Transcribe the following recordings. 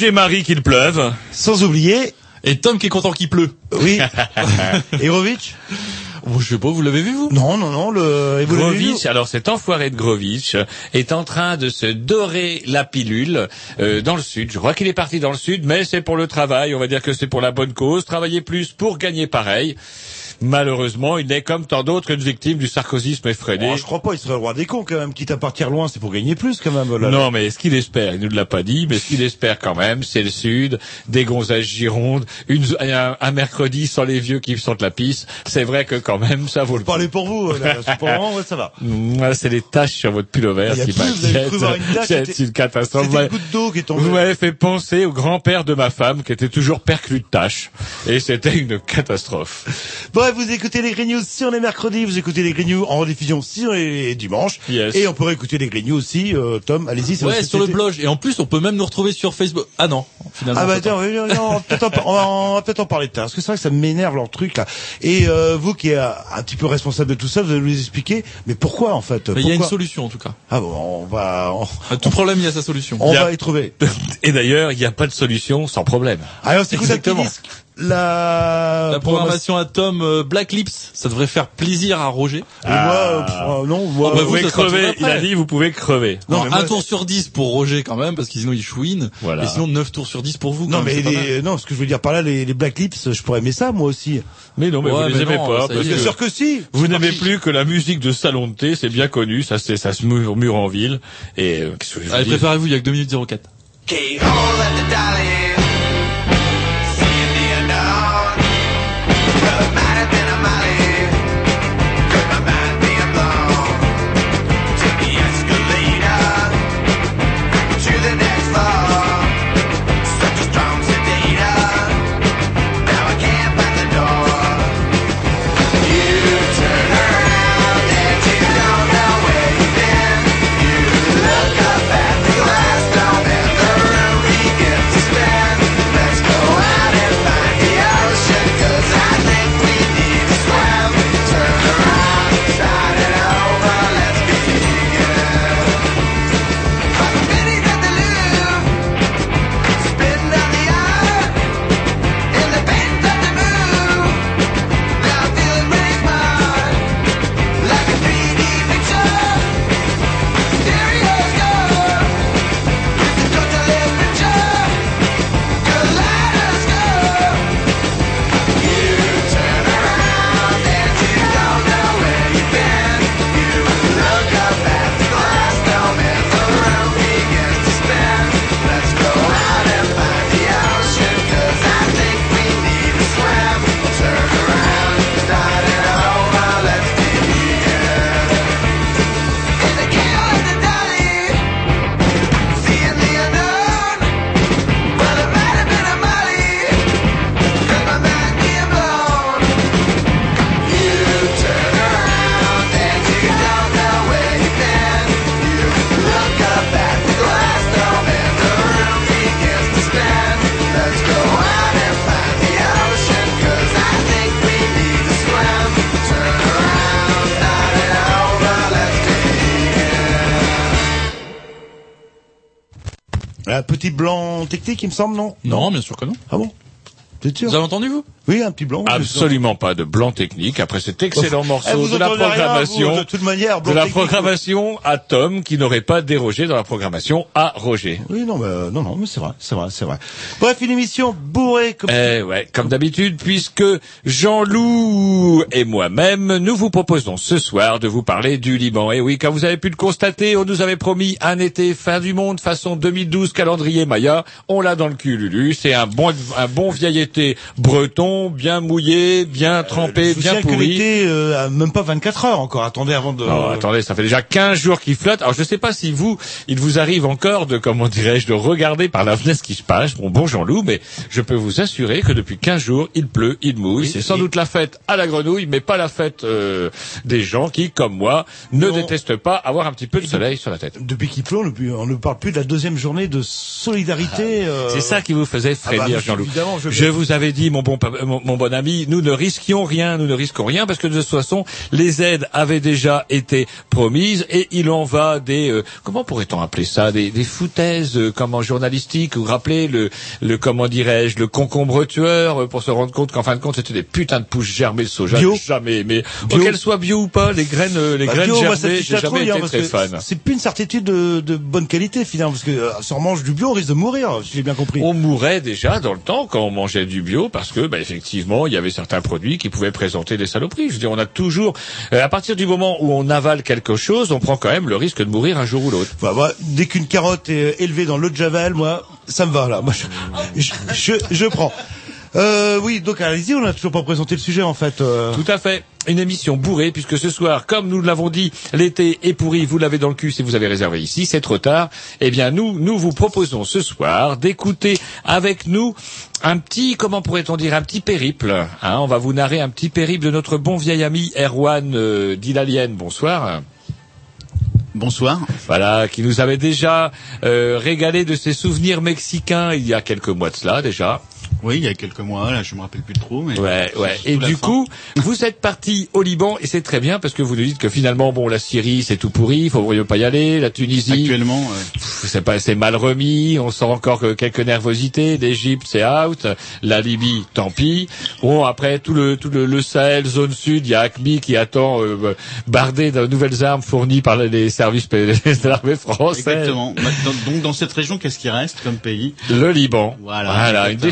Roger Marie qu'il pleuve. sans oublier, Et Tom qui est content qu'il pleut. oui, Erovic. Bon, je sais pas, vous l'avez vu vous? Non, non, non, le et vous l'avez vu Grovitch, alors cet enfoiré de Grovitch est en train de se dorer la pilule euh, dans le sud. Je crois qu'il est parti dans le sud, mais c'est pour le travail. On va dire que c'est pour la bonne cause. Travailler plus pour gagner pareil. Malheureusement, il est comme tant d'autres une victime du sarkozysme effréné. Oh, je crois pas, il serait le roi des cons quand même. Quitte à partir loin, c'est pour gagner plus quand même. Là. Non, mais ce qu'il espère, il nous l'a pas dit, mais ce qu'il espère quand même, c'est le Sud, des gonzesses girondes, une, un, un mercredi sans les vieux qui sentent la pisse. C'est vrai que quand même, ça vaut le coup. Parlez pour vous, là, c'est pour le moment, ouais, ça va. C'est les taches sur votre pullover qui m'inquiètent. C'est une catastrophe. C'était une goutte d'eau qui est tombée. Vous m'avez fait penser au grand-père de ma femme qui était toujours perclus de taches. Et c'était une catastrophe. Bref, vous écoutez les Green News si on est mercredi, vous écoutez les Green News en rediffusion si on est dimanche. Yes. Et on pourrait écouter les Green News aussi, euh, Tom, allez-y. c'est Ouais, sur le blog. Et en plus, on peut même nous retrouver sur Facebook. Ah non, finalement. Ah bah on peut tiens, on va peut-être en, parler de ça, parce que c'est vrai que ça m'énerve leur truc là. Et euh, vous qui êtes un petit peu responsable de tout ça, vous allez nous expliquer, mais pourquoi en fait? Mais il y a une solution en tout cas. Ah bon, on va, on, À tout problème, il y a sa solution. on a- va y trouver. Et d'ailleurs, il n'y a pas de solution sans problème. Alors c'est un petit Exactement. La, La programmation à Tom euh, Black Lips, ça devrait faire plaisir à Roger. Et moi, euh, pff, non, moi, Oh, bah, Vous pouvez crever. Il a dit, vous pouvez crever. Non, Non, mais moi, un tour sur 10 pour Roger quand même, parce que sinon il chouine. Voilà. Et sinon 9 tours sur 10 pour vous. non mais les, non, ce que je veux dire par là, les, les Black Lips, je pourrais aimer ça moi aussi. Mais non, mais Ouais, vous les aimez non, pas. Bien que sûr que si. Vous n'aimez plus que la musique de salon de thé, c'est bien connu, ça c'est ça se murmure en ville. Et euh, qu'est-ce que je veux Allez, préparez-vous, il y a que 2 minutes 04. Technique, il me semble, non? Non, bien sûr que non. Ah bon? T'es sûr? Vous avez entendu, vous? Oui, un petit blanc. Absolument pas de blanc technique après cet excellent Eh, morceau de la rien, programmation. vous, de toute manière, de la programmation à Tom qui n'aurait pas dérogé dans la programmation à Roger. Oui, non, mais, euh, non, non, mais c'est vrai, c'est vrai, c'est vrai. Bref, une émission bourrée comme Eh ouais, comme d'habitude, puisque Jean-Loup et moi-même, nous vous proposons ce soir de vous parler du Liban. Et oui, comme vous avez pu le constater, on nous avait promis un été fin du monde façon 2012 calendrier Maya. On l'a dans le cul, Lulu. C'est un bon, un bon vieil été breton, bien mouillé, bien trempé, Je vous bien que pourri. l'été, euh, même pas 24 heures encore. Attendez avant de. Oh, attendez, ça fait déjà 15 jours qu'il flotte. Alors je ne sais pas si vous, il vous arrive encore de, comment dirais-je, de regarder par la fenêtre ce qui se passe. Bon, bon Jean-Loup, mais je peux vous assurer que depuis 15 jours, il pleut, il mouille. C'est sans et- doute la fête à la grenouille, mais pas la fête euh, des gens qui, comme moi, ne Non. détestent pas avoir un petit peu de soleil sur la tête. Depuis qu'il pleut, on ne, parle plus de la deuxième journée de solidarité. euh, C'est ça qui vous faisait ah bah, frémir, Jean-Loup. je- Je vous avais dit, mon bon, mon, mon bon ami, nous ne risquions rien, nous ne risquons rien, parce que de toute façon, les aides avaient déjà été promises, et il en va des, euh, comment pourrait-on appeler ça, des, des foutaises, euh, comment journalistiques, vous rappelez le, le comment dirais-je, le concombre tueur, euh, pour se rendre compte qu'en fin de compte, c'était des putains de pousses germées de soja. Bio. Jamais. Bio. Qu'elles soient bio ou pas, les graines, euh, les Bah, graines bio, germées, j'ai jamais hein, été parce très fan. C'est plus une certitude de, de bonne qualité finalement, parce que euh, si on mange du bio, on risque de mourir, si j'ai bien compris. On mourait déjà dans le temps quand on mangeait du bio parce que, bah, effectivement, il y avait certains produits qui pouvaient présenter des saloperies. Je veux dire, on a toujours, euh, à partir du moment où on avale quelque chose, on prend quand même le risque de mourir un jour ou l'autre. Bah, dès qu'une carotte est élevée dans l'eau de javel, moi, ça me va là. Moi, je prends. Euh, oui, donc allez-y, on n'a toujours pas présenté le sujet en fait. euh. Tout à fait. Une émission bourrée, puisque ce soir, comme nous l'avons dit, l'été est pourri, vous l'avez dans le cul si vous avez réservé ici, c'est trop tard. Eh bien, nous, nous vous proposons ce soir d'écouter avec nous un petit, comment pourrait-on dire, un petit périple. Hein, on va vous narrer un petit périple de notre bon vieil ami Erwan euh, Dilalienne. Bonsoir. Bonsoir. Voilà, qui nous avait déjà euh, régalé de ses souvenirs mexicains il y a quelques mois de cela déjà. Oui, il y a quelques mois, là, je me rappelle plus trop, mais. Ouais, ouais. Et du fin. coup, vous êtes parti au Liban et c'est très bien parce que vous nous dites que finalement, bon, la Syrie c'est tout pourri, il faut pas y aller. La Tunisie, Actuellement, pff, c'est pas, c'est mal remis. On sent encore que quelques nervosités. L'Égypte c'est out. La Libye, tant pis. Bon, après tout le tout le, le Sahel, zone sud, il y a ACMI qui attend euh, bardé de nouvelles armes fournies par les services de l'armée française. exactement. Donc, dans cette région, qu'est-ce qui reste comme pays? Le Liban. Voilà, une exactement.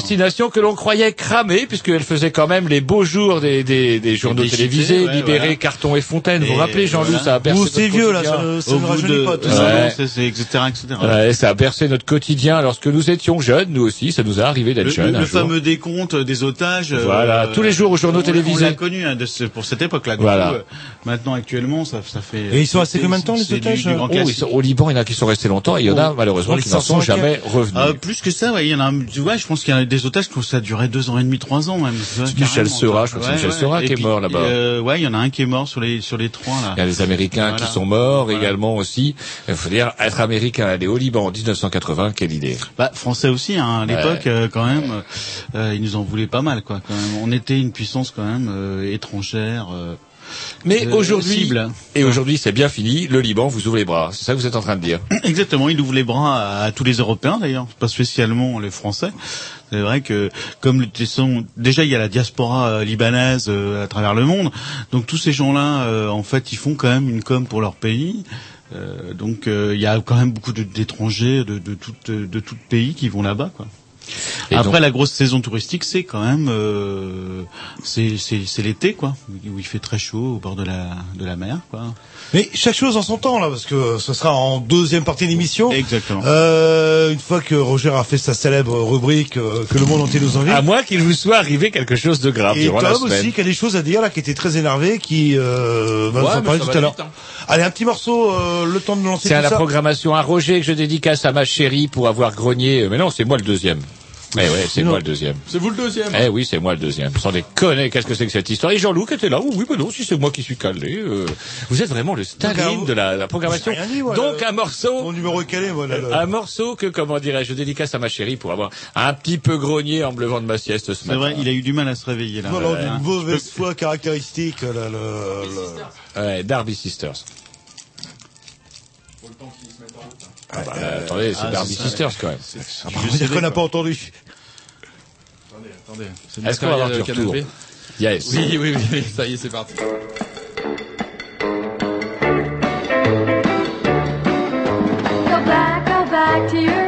Que l'on croyait cramée, puisqu'elle faisait quand même les beaux jours des, des, des journaux Des télévisés, cités, ouais, Libéré, voilà. Carton et Fontaine. vous vous rappelez, Jean-Loup, voilà. ça a bercé Vous, notre c'est vieux là, quotidien. ça, ne- ça Au ne bout rajeunit de pas. tout ça. Etc., etc. Ouais, ça a bercé notre quotidien lorsque nous étions jeunes, nous aussi, ça nous a arrivé d'être Le, jeunes. le- un le jour. fameux décompte des otages. euh, Voilà, tous les jours aux journaux on- télévisés. On l'a connu hein, de ce- pour cette époque-là. Du Voilà. coup, euh, maintenant, actuellement, ça, ça fait. Et ils sont restés c'est- combien de temps, les otages Oh, au Liban, il y en a qui sont restés longtemps et il y en a Oh. malheureusement qui n'en sont 500 jamais revenus. Euh, plus que ça, il y en a. Tu vois, je pense qu'il y a des otages que ça a duré deux ans et demi, trois ans même. Michel Seurat, je crois que c'est Michel Seurat qui est mort là-bas. euh, ouais, il y en a un qui est mort sur les sur les trois là. Il y a les Américains Voilà. qui sont morts Voilà. également aussi. Il faut dire, être Américain, aller au Liban en 1980, quelle idée. Bah, français aussi, hein, à l'époque, euh, quand même, euh, ils nous en voulaient pas mal, quoi. Quand même. On était une puissance quand même euh, étrangère. Mais euh, aujourd'hui, et aujourd'hui c'est bien fini, le Liban vous ouvre les bras. C'est ça que vous êtes en train de dire. Exactement, il ouvre les bras à, à tous les Européens d'ailleurs, pas spécialement les Français. C'est vrai que comme déjà il y a la diaspora euh, libanaise euh, à travers le monde, donc tous ces gens-là, euh, en fait, ils font quand même une com pour leur pays. Donc il y a quand même beaucoup d'étrangers de, de tout de tout pays qui vont là-bas, quoi. Et Après donc- la grosse saison touristique, c'est quand même euh, c'est c'est c'est l'été quoi, où il fait très chaud au bord de la de la mer quoi. Mais chaque chose en son temps là, parce que ce sera en deuxième partie de l'émission. Exactement. Euh, une fois que Roger a fait sa célèbre rubrique euh, que le monde entier nous envie. À moins qu'il vous soit arrivé quelque chose de grave Et durant la Tom semaine. aussi qui a des choses à dire là, qui était très énervé, qui euh, va nous Ouais, en tout à l'heure. Allez, un petit morceau, euh, le temps de lancer C'est à la ça. programmation à Roger que je dédicace à ma chérie pour avoir grogné. Euh, Mais non, c'est moi le deuxième. Eh ouais, c'est Non. moi le deuxième. C'est vous le deuxième. Eh oui, c'est moi le deuxième. Sans déconner, qu'est-ce que c'est que cette histoire? Et Jean-Loup qui était là. Oui, mais non, si c'est moi qui suis calé. euh, vous êtes vraiment le Staline de la, la programmation. J'ai rien dit, moi, Donc un morceau Mon numéro est calé, voilà. le- Un morceau que, comment dirais-je, je dédicace à ma chérie pour avoir un petit peu grogné en me levant de ma sieste ce C'est matin. vrai, il a eu du mal à se réveiller là. Voilà, Ouais. d'une mauvaise foi caractéristique. Là, le, le- Ouais, Darby Sisters. Ah bah, attendez, c'est Ah, c'est ça, Sisters quand même. Je veux dire qu'on n'a pas entendu. Attendez, c'est Est-ce qu'on va avoir du retour Yes. Oui, oui, oui, oui, ça y est, c'est parti. Go back, go back to your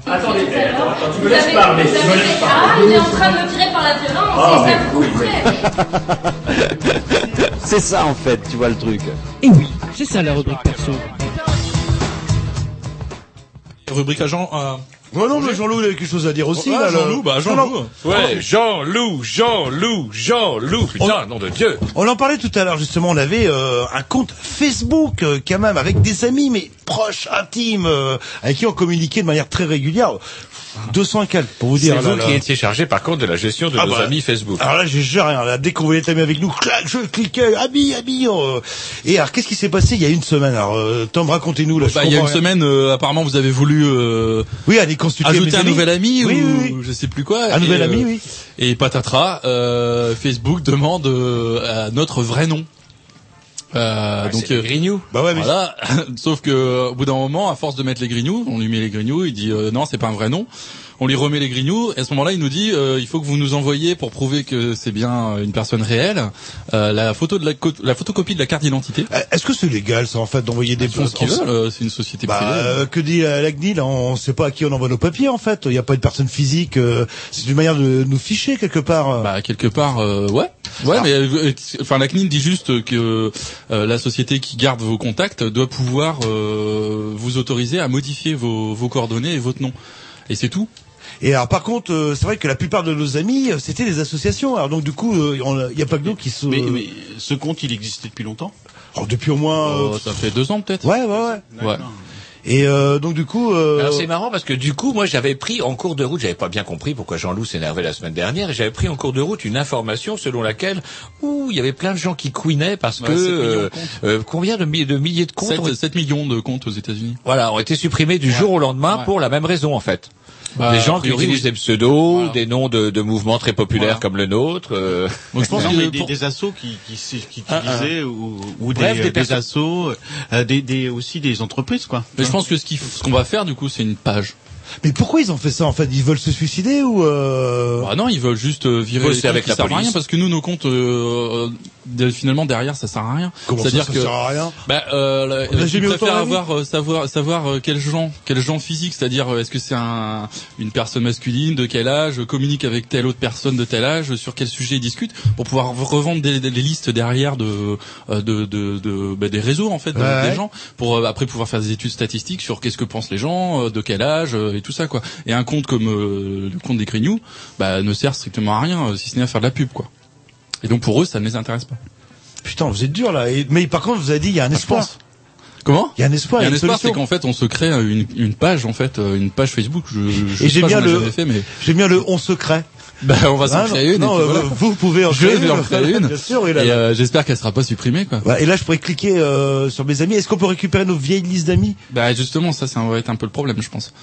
Attendez, tu me laisses parler, tu me laisses Ah, il est en train de me tirer par la violence, Ah, et ça. C'est ça en fait, tu vois le truc. Et oui, c'est ça la rubrique perso. Rubrique agent. Euh... Ouais, non, mais Jean-Loup, il avait quelque chose à dire aussi. Là, Jean-Loup, bah, Jean-Loup. Ouais, Jean-Loup, Jean-Loup, Jean-Loup. Putain, nom de Dieu. On en parlait tout à l'heure justement. On avait euh, un compte Facebook euh, quand même avec des amis, mais proches, intimes, euh, avec qui on communiquait de manière très régulière. 200 et quelques pour vous C'est dire. vous là, là. qui étiez chargé par contre de la gestion de Ah nos bah, amis Facebook. Alors là, j'ai rien. Là, dès qu'on voulait être amis avec nous, clac, je cliquais, ami, ami. euh. Et alors, qu'est-ce qui s'est passé il y a une semaine Alors, euh, Tom, racontez-nous. Là, je Bah, il y a une rien. semaine, euh, apparemment, vous avez voulu euh, Oui, aller consulter ajouter un nouvel ami Oui, ou oui, oui. je sais plus quoi. Un Et, nouvel euh, ami, oui. Et patatras, euh, Facebook demande euh, à notre vrai nom. Euh, donc c'est les Grignoux. Bah ouais, mais voilà. Sauf que au bout d'un moment, à force de mettre les grignoux, on lui met les grignoux, il dit euh, non, c'est pas un vrai nom. On lui remet les grignoux. Et à ce moment-là, il nous dit euh, il faut que vous nous envoyiez pour prouver que c'est bien une personne réelle euh, la photo de la, la photocopie de la carte d'identité. Euh, Est-ce que c'est légal, ça, en fait, d'envoyer des Ils ce qu'ils veulent. euh, C'est une société Bah, privée. euh, que dit euh, la CNIL On sait pas à qui on envoie nos papiers, en fait. Il n'y a pas une personne physique. euh, c'est une manière de nous ficher quelque part. Bah quelque part, euh, ouais, ouais, Ah. mais euh, enfin la CNIL dit juste que euh, la société qui garde vos contacts doit pouvoir euh, vous autoriser à modifier vos, vos coordonnées et votre nom. Et c'est tout. Et alors, par contre, euh, c'est vrai que la plupart de nos amis, euh, c'était des associations. Alors donc, du coup, euh, il n'y a pas que nous qui se. Mais, mais ce compte, il existait depuis longtemps? Alors, depuis au moins. euh, Oh, ça fait deux ans peut-être. Ouais, ouais, ouais. Ouais. Et euh, donc du coup, euh, Alors c'est marrant parce que du coup, moi j'avais pris en cours de route, j'avais pas bien compris pourquoi Jean-Loup s'énervait la semaine dernière, et j'avais pris en cours de route une information selon laquelle, ouh, il y avait plein de gens qui couinaient parce Ouais, que 7 millions de euh, euh, combien de, de milliers de comptes ont, 7, 7 millions de comptes aux États-Unis. voilà, ont été supprimés du jour au lendemain Ouais. pour la même raison en fait. Bah, des gens qui utilisent des pseudos, Voilà. des noms de, de mouvements très populaires Voilà. comme le nôtre. euh, Donc je pense Non, que mais des, pour- des assos qui, qui, qui Ah, ah. utilisaient ou, ou Bref, des, des des, assos, euh, des, des, aussi des entreprises quoi. mais je pense que ce f- ce qu'on va faire du coup, c'est une page. mais pourquoi ils ont fait ça en fait? Ils veulent se suicider ou euh... Bah non, ils veulent juste euh, virer Bosser avec qui la police. rien parce que nous nos comptes euh, de- finalement derrière ça sert à rien. C'est-à-dire que sert à rien bah euh, d'amis. avoir euh, savoir savoir euh, quel gens quel gens physique, c'est-à-dire euh, est-ce que c'est un une personne masculine de quel âge communique avec telle autre personne de tel âge sur quel sujet ils discutent pour pouvoir revendre des, des- listes derrière de euh, de de, de- bah, des réseaux en fait Ouais. des gens pour euh, après pouvoir faire des études statistiques sur qu'est-ce que pensent les gens euh, de quel âge euh, et tout ça quoi. Et un compte comme euh, le compte des Grignoux bah ne sert strictement à rien euh, si ce n'est à faire de la pub quoi. Et donc pour eux ça ne les intéresse pas. Putain, vous êtes dur là. Et- Mais par contre, vous avez dit il y a un espoir. Comment? Il y a un espoir. Il y a un espoir, c'est qu'en fait, on se crée une, une page, en fait, euh, une page Facebook. Je, je Et pas, bien le- jamais fait, mais J'aime bien le on secret. bah, on va s'en Hein, créer une. non, et puis euh, voilà. vous pouvez en Je créer vais une. en créer une. Bien sûr, et là, Et euh, j'espère qu'elle sera pas supprimée, quoi. Et là, je pourrais cliquer euh, sur mes amis. Est-ce qu'on peut récupérer nos vieilles listes d'amis? Bah justement, ça, ça va être un peu le problème, je pense.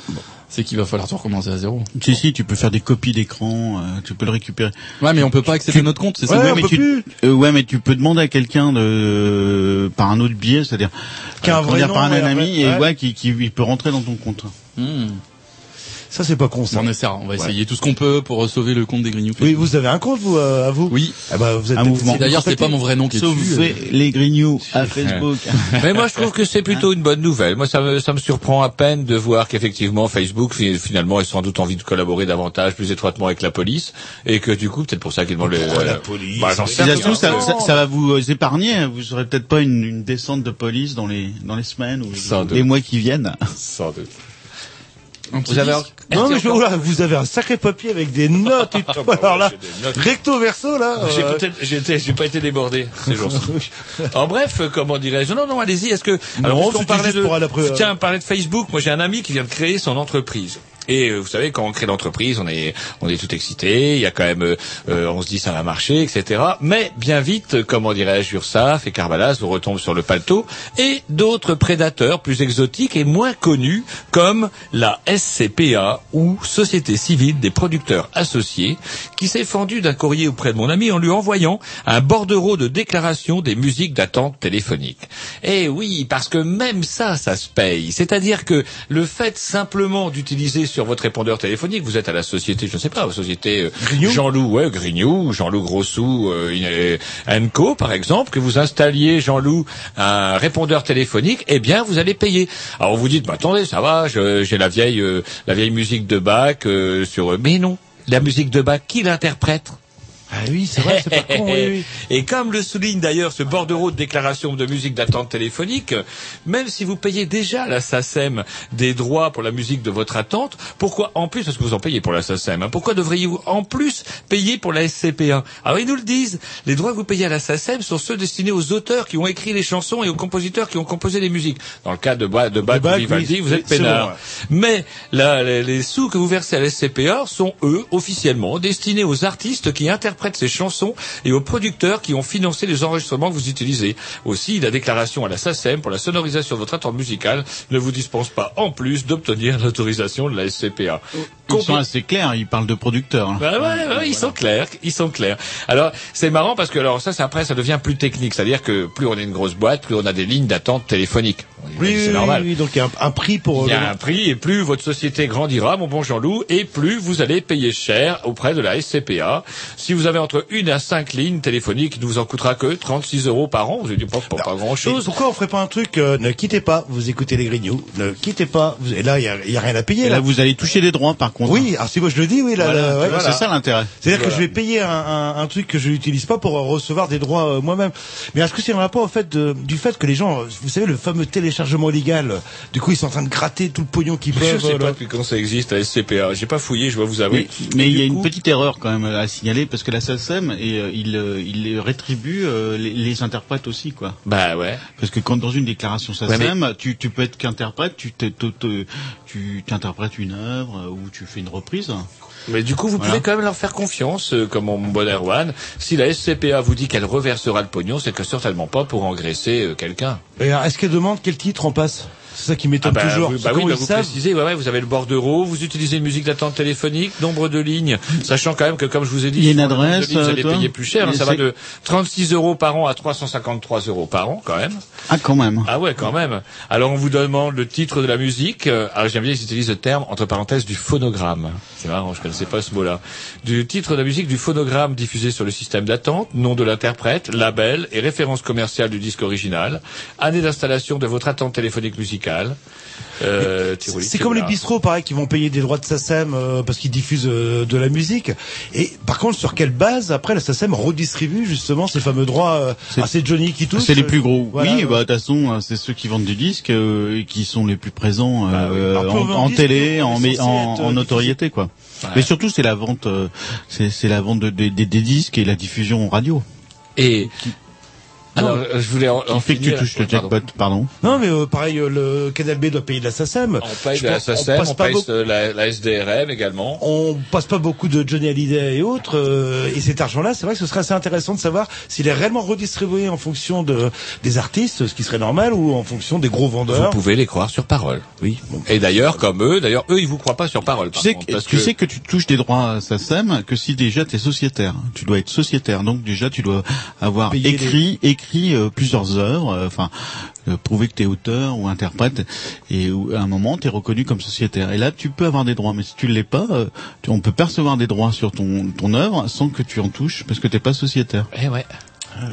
C'est qu'il va falloir tout recommencer à zéro. Si si, tu peux faire des copies d'écran, euh, tu peux le récupérer. Ouais, mais on peut pas accéder à notre compte, c'est ça. Ouais, ouais, on mais peut tu, plus. euh, ouais, mais tu peux demander à quelqu'un de par un autre biais, c'est-à-dire un dire, nom par un après- ami et ouais. ouais, qui, qui il peut rentrer dans ton compte. Hmm. Ça, c'est pas con ça. On essaiera, on va essayer tout ce qu'on peut pour euh, sauver le compte des Grignoux. Oui, vous avez un compte vous euh, à vous Oui. Ah bah vous êtes D'ailleurs, c'est pas mon vrai nom qui est Sauf dessus. euh. les grignoux à Facebook. Mais moi, je trouve que c'est plutôt une bonne nouvelle. Moi, ça me, ça me surprend à peine de voir qu'effectivement, Facebook, fi- finalement, a sans doute envie de collaborer davantage, plus étroitement avec la police, et que du coup, peut-être pour ça qu'ils demandent les... Pourquoi la police Bah, j'en sais Si ça rien. ça, ça, ça va vous euh, épargner. Vous aurez peut-être pas une, une descente de police dans les dans les semaines ou les doute. mois qui viennent. Sans doute. Un Vous avez disque. Non mais je, vous avez un sacré papier avec des notes et tout. Alors là, J'ai des notes. recto verso là. J'ai euh, peut-être, pas été débordé ces jours-ci. En bref, euh, comment dirais-je? Non, non, allez-y. Est-ce que alors puisqu'on c'était parlait de, après, euh, tiens, parler de Facebook. Moi, j'ai un ami qui vient de créer son entreprise. Et euh, vous savez, quand on crée l'entreprise, on est, on est tout excité. Il y a quand même, euh, euh, on se dit ça va marcher, etc. Mais bien vite, euh, comment dirais-je, Ursaf et Carvalas vous retombent sur le paletot et d'autres prédateurs plus exotiques et moins connus comme la SCPA ou Société civile des producteurs associés qui s'est fendu d'un courrier auprès de mon ami en lui envoyant un bordereau de déclaration des musiques d'attente téléphonique. Eh oui, parce que même ça, ça se paye. C'est-à-dire que le fait simplement d'utiliser sur votre répondeur téléphonique, vous êtes à la société, je ne sais pas, la société euh, Jean-Loup, ouais, Grignoux, Jean-Loup Grossou, euh, une- euh, Co, par exemple, que vous installiez, Jean-Loup, un répondeur téléphonique, eh bien, vous allez payer. Alors, vous dites, bah, attendez, ça va, j'ai la vieille, euh, la vieille musique de Bach euh, sur... Mais non, la musique de Bach, qui l'interprète? Ah oui, c'est vrai, c'est pas con. Oui, oui. et comme le souligne d'ailleurs ce bordereau de déclaration de musique d'attente téléphonique, même si vous payez déjà la SACEM des droits pour la musique de votre attente, pourquoi en plus, parce que vous en payez pour la SACEM, hein, pourquoi devriez-vous en plus payer pour la SCP1 Alors ils nous le disent, les droits que vous payez à la SACEM sont ceux destinés aux auteurs qui ont écrit les chansons et aux compositeurs qui ont composé les musiques. Dans le cas de, Ba- de Bach Bach, Vivaldi, oui, vous êtes peinard. bon, ouais. Mais les sous que vous versez à la SCPA sont, eux, officiellement destinés aux artistes qui interprètent ces chansons et aux producteurs qui ont financé les enregistrements que vous utilisez. Aussi, la déclaration à la SACEM pour la sonorisation de votre attente musicale ne vous dispense pas en plus d'obtenir l'autorisation de la SCPA. Ils sont assez clairs. Ils parlent de producteurs. hein. Bah ouais, ouais, ils sont clairs, ils sont clairs. Alors c'est marrant parce que alors ça, c'est après ça devient plus technique, c'est-à-dire que plus on est une grosse boîte, plus on a des lignes d'attente téléphoniques. Oui, c'est oui, normal. oui, donc il y a un, un prix pour. Il y euh, a un prix et plus votre société grandira, mon bon Jean-Loup, et plus vous allez payer cher auprès de la SCPA. Si vous avez entre une à cinq lignes téléphoniques, il ne vous en coûtera que 36 euros par an. Vous dites pas, pas, pas grand Et chose. pourquoi on ferait pas un truc euh, Ne quittez pas, vous écoutez les grignoux. Ne quittez pas. Vous, et là, il y a, rien à payer Et là. là, vous allez toucher des droits, par contrat. Oui, alors si moi je le dis, oui, là, Voilà, ouais, voilà. c'est ça l'intérêt. C'est-à-dire que je vais payer un, un, un truc que je n'utilise pas pour recevoir des droits euh, moi-même. Mais est-ce que c'est un rapport au fait de- du fait que les gens, vous savez, le fameux téléchargement légal, du coup ils sont en train de gratter tout le pognon qu'ils Je peuvent. sais euh, pas depuis quand ça existe la SCPA. J'ai pas fouillé, je dois vous avouer. Mais, mais il y a une petite erreur quand même à signaler parce que la SACEM et euh, il euh, il rétribue euh, les, les interprètes aussi quoi. Bah ouais. Parce que quand dans une déclaration SACEM, tu, tu peux être qu'interprète, tu t'es- te- te- tu t'interprètes une œuvre euh, ou tu fais une reprise. Mais du coup, vous Voilà. pouvez quand même leur faire confiance, euh, comme mon bon Erwan. Si la SCPA vous dit qu'elle reversera le pognon, c'est que certainement pas pour engraisser euh, quelqu'un. Et est-ce qu'elle demande quel titre on passe? C'est ça qui m'étonne Ah bah, toujours. parce bah oui, bah vous savent précisez, ouais, ouais, vous avez le bordereau, vous utilisez une musique d'attente téléphonique, nombre de lignes, sachant quand même que, comme je vous ai dit, Il y a une adresse, lignes, vous allez toi payer plus cher, hein, ça va de 36 euros par an à 353 euros par an, quand même. Ah quand même. Ah ouais, quand même. Alors on vous demande le titre de la musique. Alors j'aime bien qu'ils utilisent le terme entre parenthèses du phonogramme. C'est marrant, je connaissais pas ce mot-là. Du titre de la musique du phonogramme diffusé sur le système d'attente, nom de l'interprète, label et référence commerciale du disque original, année d'installation de votre attente téléphonique musicale. Euh, C'est comme les bistrots, pareil, qui vont payer des droits de SACEM euh, parce qu'ils diffusent euh, de la musique. Et par contre, sur quelle base après la SACEM redistribue justement ces fameux droits euh, C'est- ah, C'est Johnny qui touche. C'est les plus gros. Voilà. oui, bah de toute façon, euh, c'est ceux qui vendent du disque euh, et qui sont les plus présents Bah oui. euh, Alors, en, en télé, en, en, en notoriété quoi. Ouais. Mais surtout, c'est la vente, euh, c'est la vente de- des- disques et la diffusion radio. Et alors euh, je voulais en, Qui en fait que tu touches le Pardon. jackpot, pardon. Non, mais euh, pareil, euh, le Canal B doit payer de la SACEM. On paye Je la SACEM, passe on pas paye beaucoup- la, la SDRM également. on passe pas beaucoup de Johnny Hallyday et autres, euh, et cet argent-là, c'est vrai que ce serait assez intéressant de savoir s'il est réellement redistribué en fonction de des artistes, ce qui serait normal, ou en fonction des gros Vous vendeurs. pouvez les croire sur parole. Oui. Et d'ailleurs, comme eux, d'ailleurs, eux, ils vous croient pas sur parole. Tu par sais, contre, que, parce tu que- sais que tu touches des droits à SACEM que si déjà tu es sociétaire. Tu dois être sociétaire. Donc déjà tu dois avoir Payer écrit écrit euh, plusieurs œuvres, euh, enfin euh, prouver que tu es auteur ou interprète et où, à un moment tu es reconnu comme sociétaire. Et là tu peux avoir des droits mais si tu ne l'es pas, euh, tu- on peut percevoir des droits sur ton ton œuvre sans que tu en touches parce que tu pas sociétaire. Eh ouais.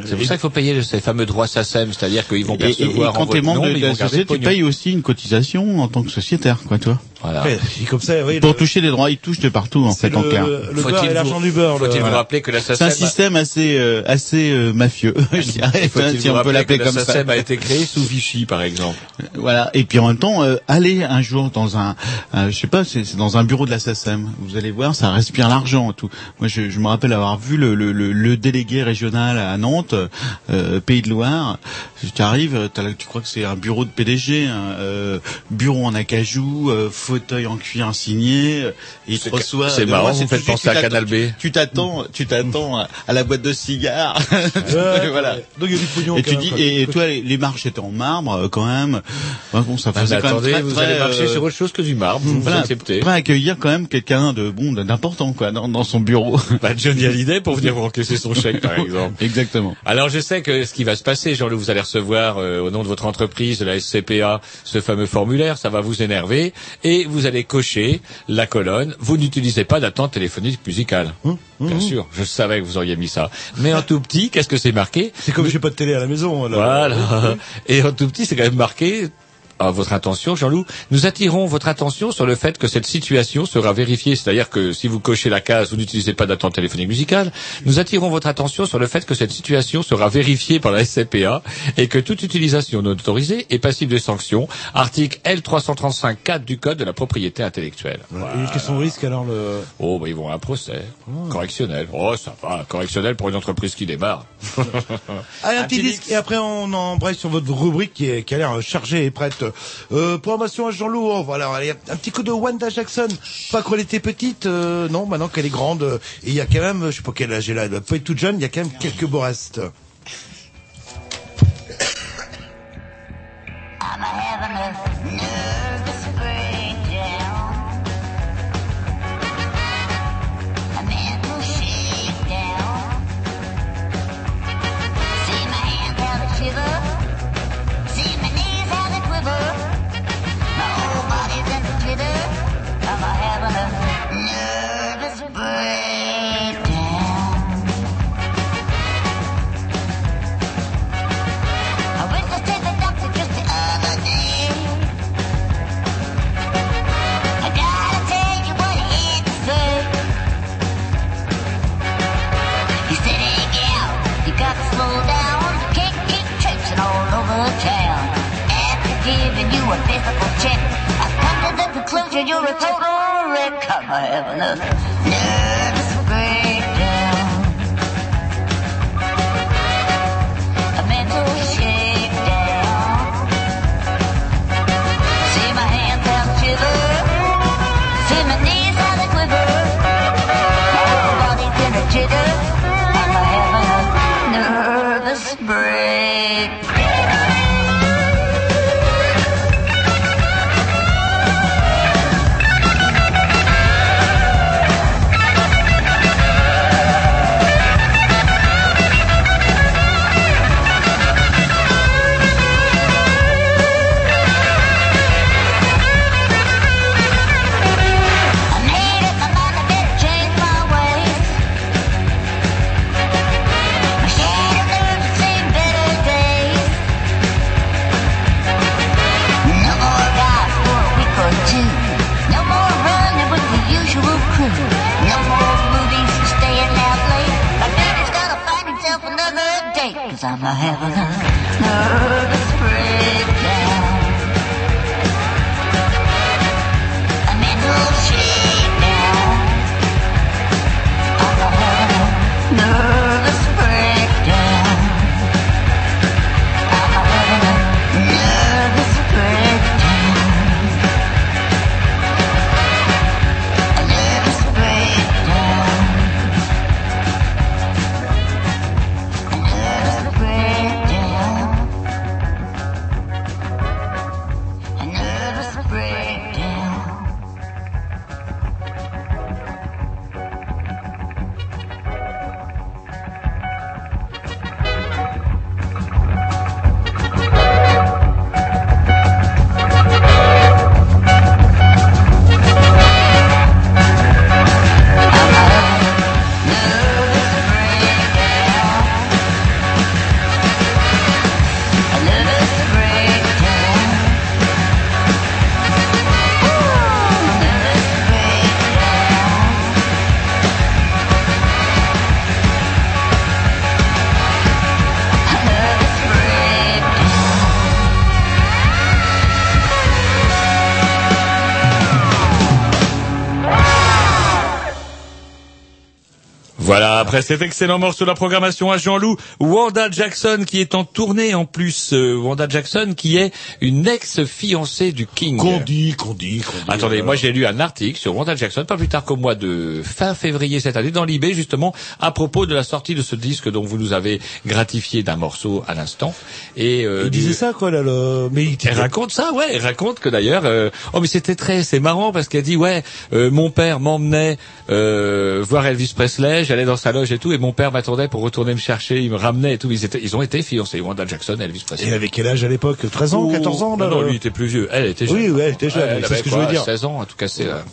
C'est pour ça qu'il faut payer ces fameux droits SACEM, c'est-à-dire qu'ils vont Et, et- et percevoir en quand tu es votre membre de, ils la société, tu payes aussi une cotisation en tant que sociétaire, quoi, toi. Voilà. Et comme ça, oui, Pour le- toucher des droits, ils touchent de partout en c'est fait en le, clair. le Faut-il beurre et vous- l'argent du beurre. Faut-il vous rappeler que la C'est un SACEM, système assez euh, assez euh, mafieux, je dirais, faut-il si vous on peut rappeler l'appeler comme ça. A été créée sous Vichy, par exemple. Voilà. Et puis en même temps, euh, allez un jour dans un, un- je sais pas, c'est dans un bureau de la SACEM. Vous allez voir, ça respire l'argent tout. Moi, je, je me rappelle avoir vu le, le, le, le délégué régional à Nantes, euh, Pays de Loire. Tu arrives, tu crois que c'est un bureau de PDG, hein, euh, bureau en acajou, euh, fauteuil en cuir signé. euh, il te C'est reçoit. c'est marrant, vous faites penser à Canal B. Tu t'attends, tu t'attends à- à la boîte de cigares. Ouais, voilà. Donc il y a du pognon. Et tu dis, et, et toi, les, les marches étaient en marbre euh, quand même. Bon, ça Ah, faisait mais quand attendez, même très, vous très, allez marcher euh, sur autre chose que du marbre, vous, vous voilà, acceptez. prêt à accueillir quand même quelqu'un de bon, d'important quoi, dans, dans son bureau. Bah, Johnny Hallyday pour venir vous encaisser son chèque, par exemple. Exactement. Alors je sais que ce qui va se passer, Jean-Loup, vous allez recevoir euh, au nom de votre entreprise, de la SCPA, ce fameux formulaire, ça va vous énerver, et vous allez cocher la colonne. Vous n'utilisez pas d'attente téléphonique musicale. Bien sûr, je savais que vous auriez mis ça. Mais en tout petit, qu'est-ce que c'est marqué C'est comme j'ai pas de télé à la maison. là. Voilà. Et en tout petit, c'est quand même marqué. À votre attention, Jean-Loup, nous attirons votre attention sur le fait que cette situation sera vérifiée, c'est-à-dire que si vous cochez la case, vous n'utilisez pas d'attente téléphonique musicale, nous attirons votre attention sur le fait que cette situation sera vérifiée par la SCPA et que toute utilisation non autorisée est passible de sanctions. Article L335.4 du Code de la propriété intellectuelle. Et qu'est-ce qu'on risque alors le Oh, bah, ils vont à un procès. Correctionnel. Oh, ça va. Correctionnel pour une entreprise qui démarre. Allez, un Un petit petit disque et après on embraye sur votre rubrique qui, est, qui a l'air chargée et prête. Euh, programmation à Jean-Loup, oh, voilà, un petit coup de Wanda Jackson. Pas quand elle était petite, euh, non, maintenant qu'elle est grande. euh, il y a quand même, je sais pas quel âge elle a, elle doit pas être toute jeune, il y a quand même quelques beaux restes. I'm a did you recover? Recover, heaven. Après cet excellent morceau de la programmation à Jean-Loup, Wanda Jackson qui est en tournée en plus. euh, Wanda Jackson qui est une ex-fiancée du King. Qu'on dit, qu'on dit, qu'on dit. Attendez, euh, moi j'ai lu un article sur Wanda Jackson, pas plus tard qu'au mois de fin février cette année, dans l'IB justement, à propos de la sortie de ce disque dont vous nous avez gratifié d'un morceau à l'instant. Et euh, Il du- disait ça, quoi, là, le... mais il elle raconte ça, ouais. Elle raconte que d'ailleurs, euh, oh mais c'était très, c'est marrant parce qu'elle dit ouais, euh, mon père m'emmenait euh, voir Elvis Presley, j'allais dans sa loge et tout, et mon père m'attendait pour retourner me chercher, il me ramenait et tout. Ils étaient, ils ont été fiancés, Wanda Jackson, et Elvis Presley. Et avec quel âge à l'époque? 13 ans, 14 ans, là Non, non, lui était plus vieux. Elle était jeune. Oui, oui, elle était jeune, c'est ce que je veux dire. 16 ans, à tout casser. là.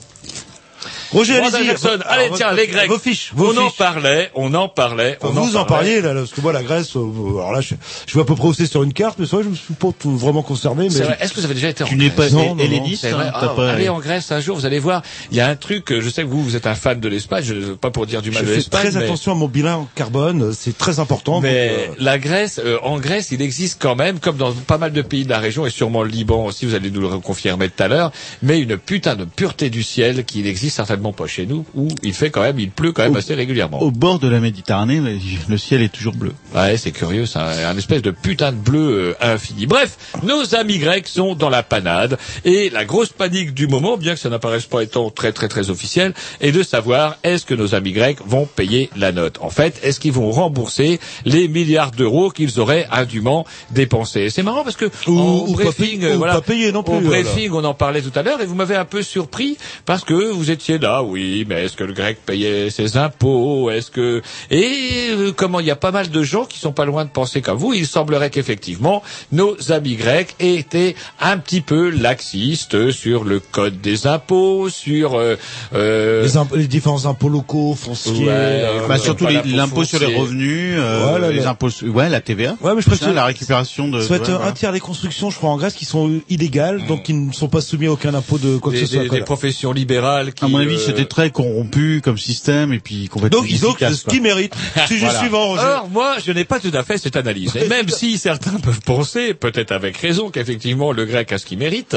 Roger, allez-y. Jackson, allez votre- tiens, les Grecs. Vos fiches, vos on en parlait, on en parlait, on vous en parlait. parliez là, là, parce que moi la Grèce, euh, alors là je, je vois à peu près où c'est sur une carte, mais c'est vrai je me suis pas tout vraiment concerné. Mais C'est vrai. Est-ce que vous avez déjà été en Tu n'es Grèce pas Non, helléniste, C'est vrai. hein, t'as Ah, pas- allez en Grèce un jour, vous allez voir. Il y a un truc. euh, Je sais que vous, vous êtes un fan de l'Espagne. Je, pas pour dire du je mal de fais l'Espagne. très mais- attention à mon bilan carbone, euh, c'est très important. Mais euh, la Grèce, euh, en Grèce, il existe quand même, comme dans pas mal de pays de la région, et sûrement le Liban aussi, vous allez nous le reconfirmer tout à l'heure, mais une putain de pureté du ciel qui n'existe certainement pas chez nous, où il fait quand même, il pleut quand même Au- assez régulièrement. Au bord de la Méditerranée, le ciel est toujours bleu. Ouais, c'est curieux, ça, un espèce de putain de bleu euh, infini. Bref, nos amis grecs sont dans la panade, et la grosse panique du moment, bien que ça n'apparaisse pas étant très très très officiel, est de savoir est-ce que nos amis grecs vont payer la note? En fait, est-ce qu'ils vont rembourser les milliards d'euros qu'ils auraient indûment dépensés? C'est marrant parce que Ou- en ou briefing, payé- ou voilà, pas payé non plus, au briefing, on en parlait tout à l'heure, et vous m'avez un peu surpris parce que vous étiez là, oui, mais est-ce que le grec payait ses impôts? Est-ce que et euh, comment il y a pas mal de gens qui sont pas loin de penser comme vous. Il semblerait qu'effectivement nos amis grecs étaient un petit peu laxistes sur le code des impôts, sur euh, euh, les, imp- les différents impôts locaux, fonciers. Ouais, euh, Bah, euh, surtout pas les- l'impôt sur les foncier. revenus, euh, Voilà, les le- impôts, ouais, la TVA. Ouais, mais je préfère- la récupération de. Ouais, un voilà. tiers des constructions, je crois, en Grèce, qui sont illégales, donc qui ne sont pas soumis à aucun impôt de quoi que des, ce soit. des- quoi. des professions libérales qui À mon avis, c'était très corrompu comme système et puis complètement Donc ils ont ce qu'ils méritent. Sujet Voilà. suivant, Roger. Or, moi, je n'ai pas tout à fait cette analyse. Et même si certains peuvent penser, peut-être avec raison, qu'effectivement le grec a ce qu'il mérite,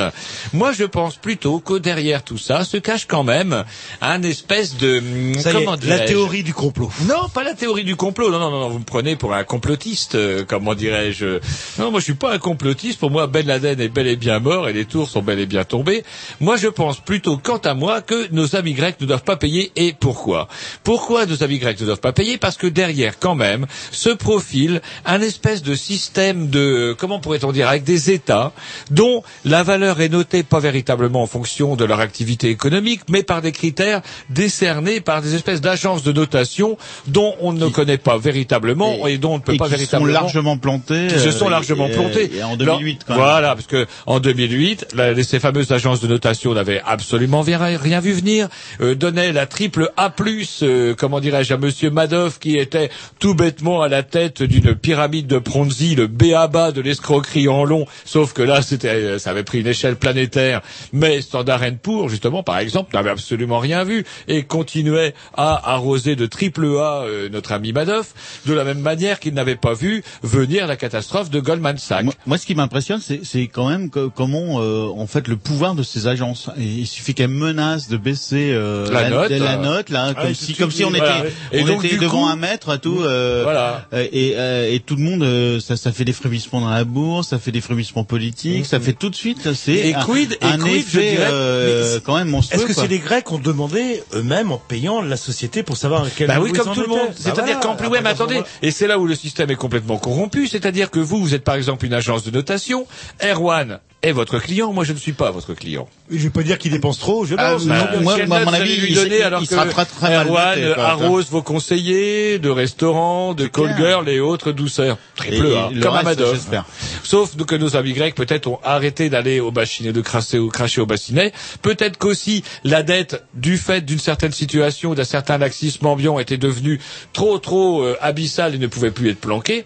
moi je pense plutôt qu'au derrière tout ça se cache quand même un espèce de... hum, Ça y est, comment la théorie du complot. Non, pas la théorie du complot. Non, non, non, non, vous me prenez pour un complotiste, euh, comment dirais-je. Non, moi je suis pas un complotiste. Pour moi, Ben Laden est bel et bien mort et les tours sont bel et bien tombées. Moi, je pense plutôt, quant à moi, que nos amis grecs ne doivent pas payer. Et pourquoi? Pourquoi nos amis grecs ne doivent pas payer? Parce que derrière, quand même, se profile un espèce de système de, comment pourrait-on dire, avec des États dont la valeur est notée pas véritablement en fonction de leur activité économique, mais par des critères décernés par des espèces d'agences de notation dont on ne connaît pas véritablement et, dont on ne peut et pas qui sont véritablement largement plantés. qui se euh, sont largement et- plantés. et en Alors, 2008 quand même. Voilà, parce que en 2008, la- ces fameuses agences de notation n'avaient absolument rien, rien vu venir, euh, donnaient la triple A+, euh, comment dirais-je, à Monsieur Madoff qui était tout bêtement à la tête d'une pyramide de Ponzi, le béaba de l'escroquerie en long, sauf que là, c'était, euh, ça avait pris une échelle planétaire, mais Standard Poor's, justement, par exemple, n'avait absolument rien vu et continuait à arroser de triple A euh, notre ami Madoff, de la même manière qu'il n'avait pas vu venir la catastrophe de Goldman Sachs. Moi, ce qui m'impressionne, c'est, quand même que- comment, euh, en fait, le pouvoir de ces agences. Il suffit qu'elles menacent de baisser euh, La note, la euh, note, là, ah, comme si, comme de si on était. Et on donc, était devant coup- un maître, tout. euh, Voilà. euh, Et, euh, et tout le monde, euh, ça, ça fait des frémissements dans la bourse, ça fait des frémissements politiques, ça fait tout de suite, c'est Et un, quid- un quid, effet dirais, euh, quand même monstrueux. Est-ce que c'est les Grecs ont demandé eux-mêmes en payant la société pour savoir à quel Bah oui, comme tout le monde. Bah C'est-à-dire voilà. qu'en plus, Après, ouais, mais à ce attendez. Et c'est là où le système est complètement corrompu. C'est-à-dire que vous, vous êtes par exemple une agence de notation. Erwan est votre client. Moi, je ne suis pas votre client. Je vais pas dire qu'il dépense trop, je Ah, pense. moi, moi, à mon avis, lui il- donner il- alors il que sera très, très Erwan noté, arrose vos conseillers de restaurants, de call girls et autres douceurs. Triple A, le comme j'espère. Sauf que nos amis grecs peut-être ont arrêté d'aller au bassinet, de crasser cracher au bassinet. Peut-être qu'aussi la dette, du fait d'une certaine situation, d'un certain laxisme ambiant, était devenue trop trop euh, abyssale et ne pouvait plus être planquée.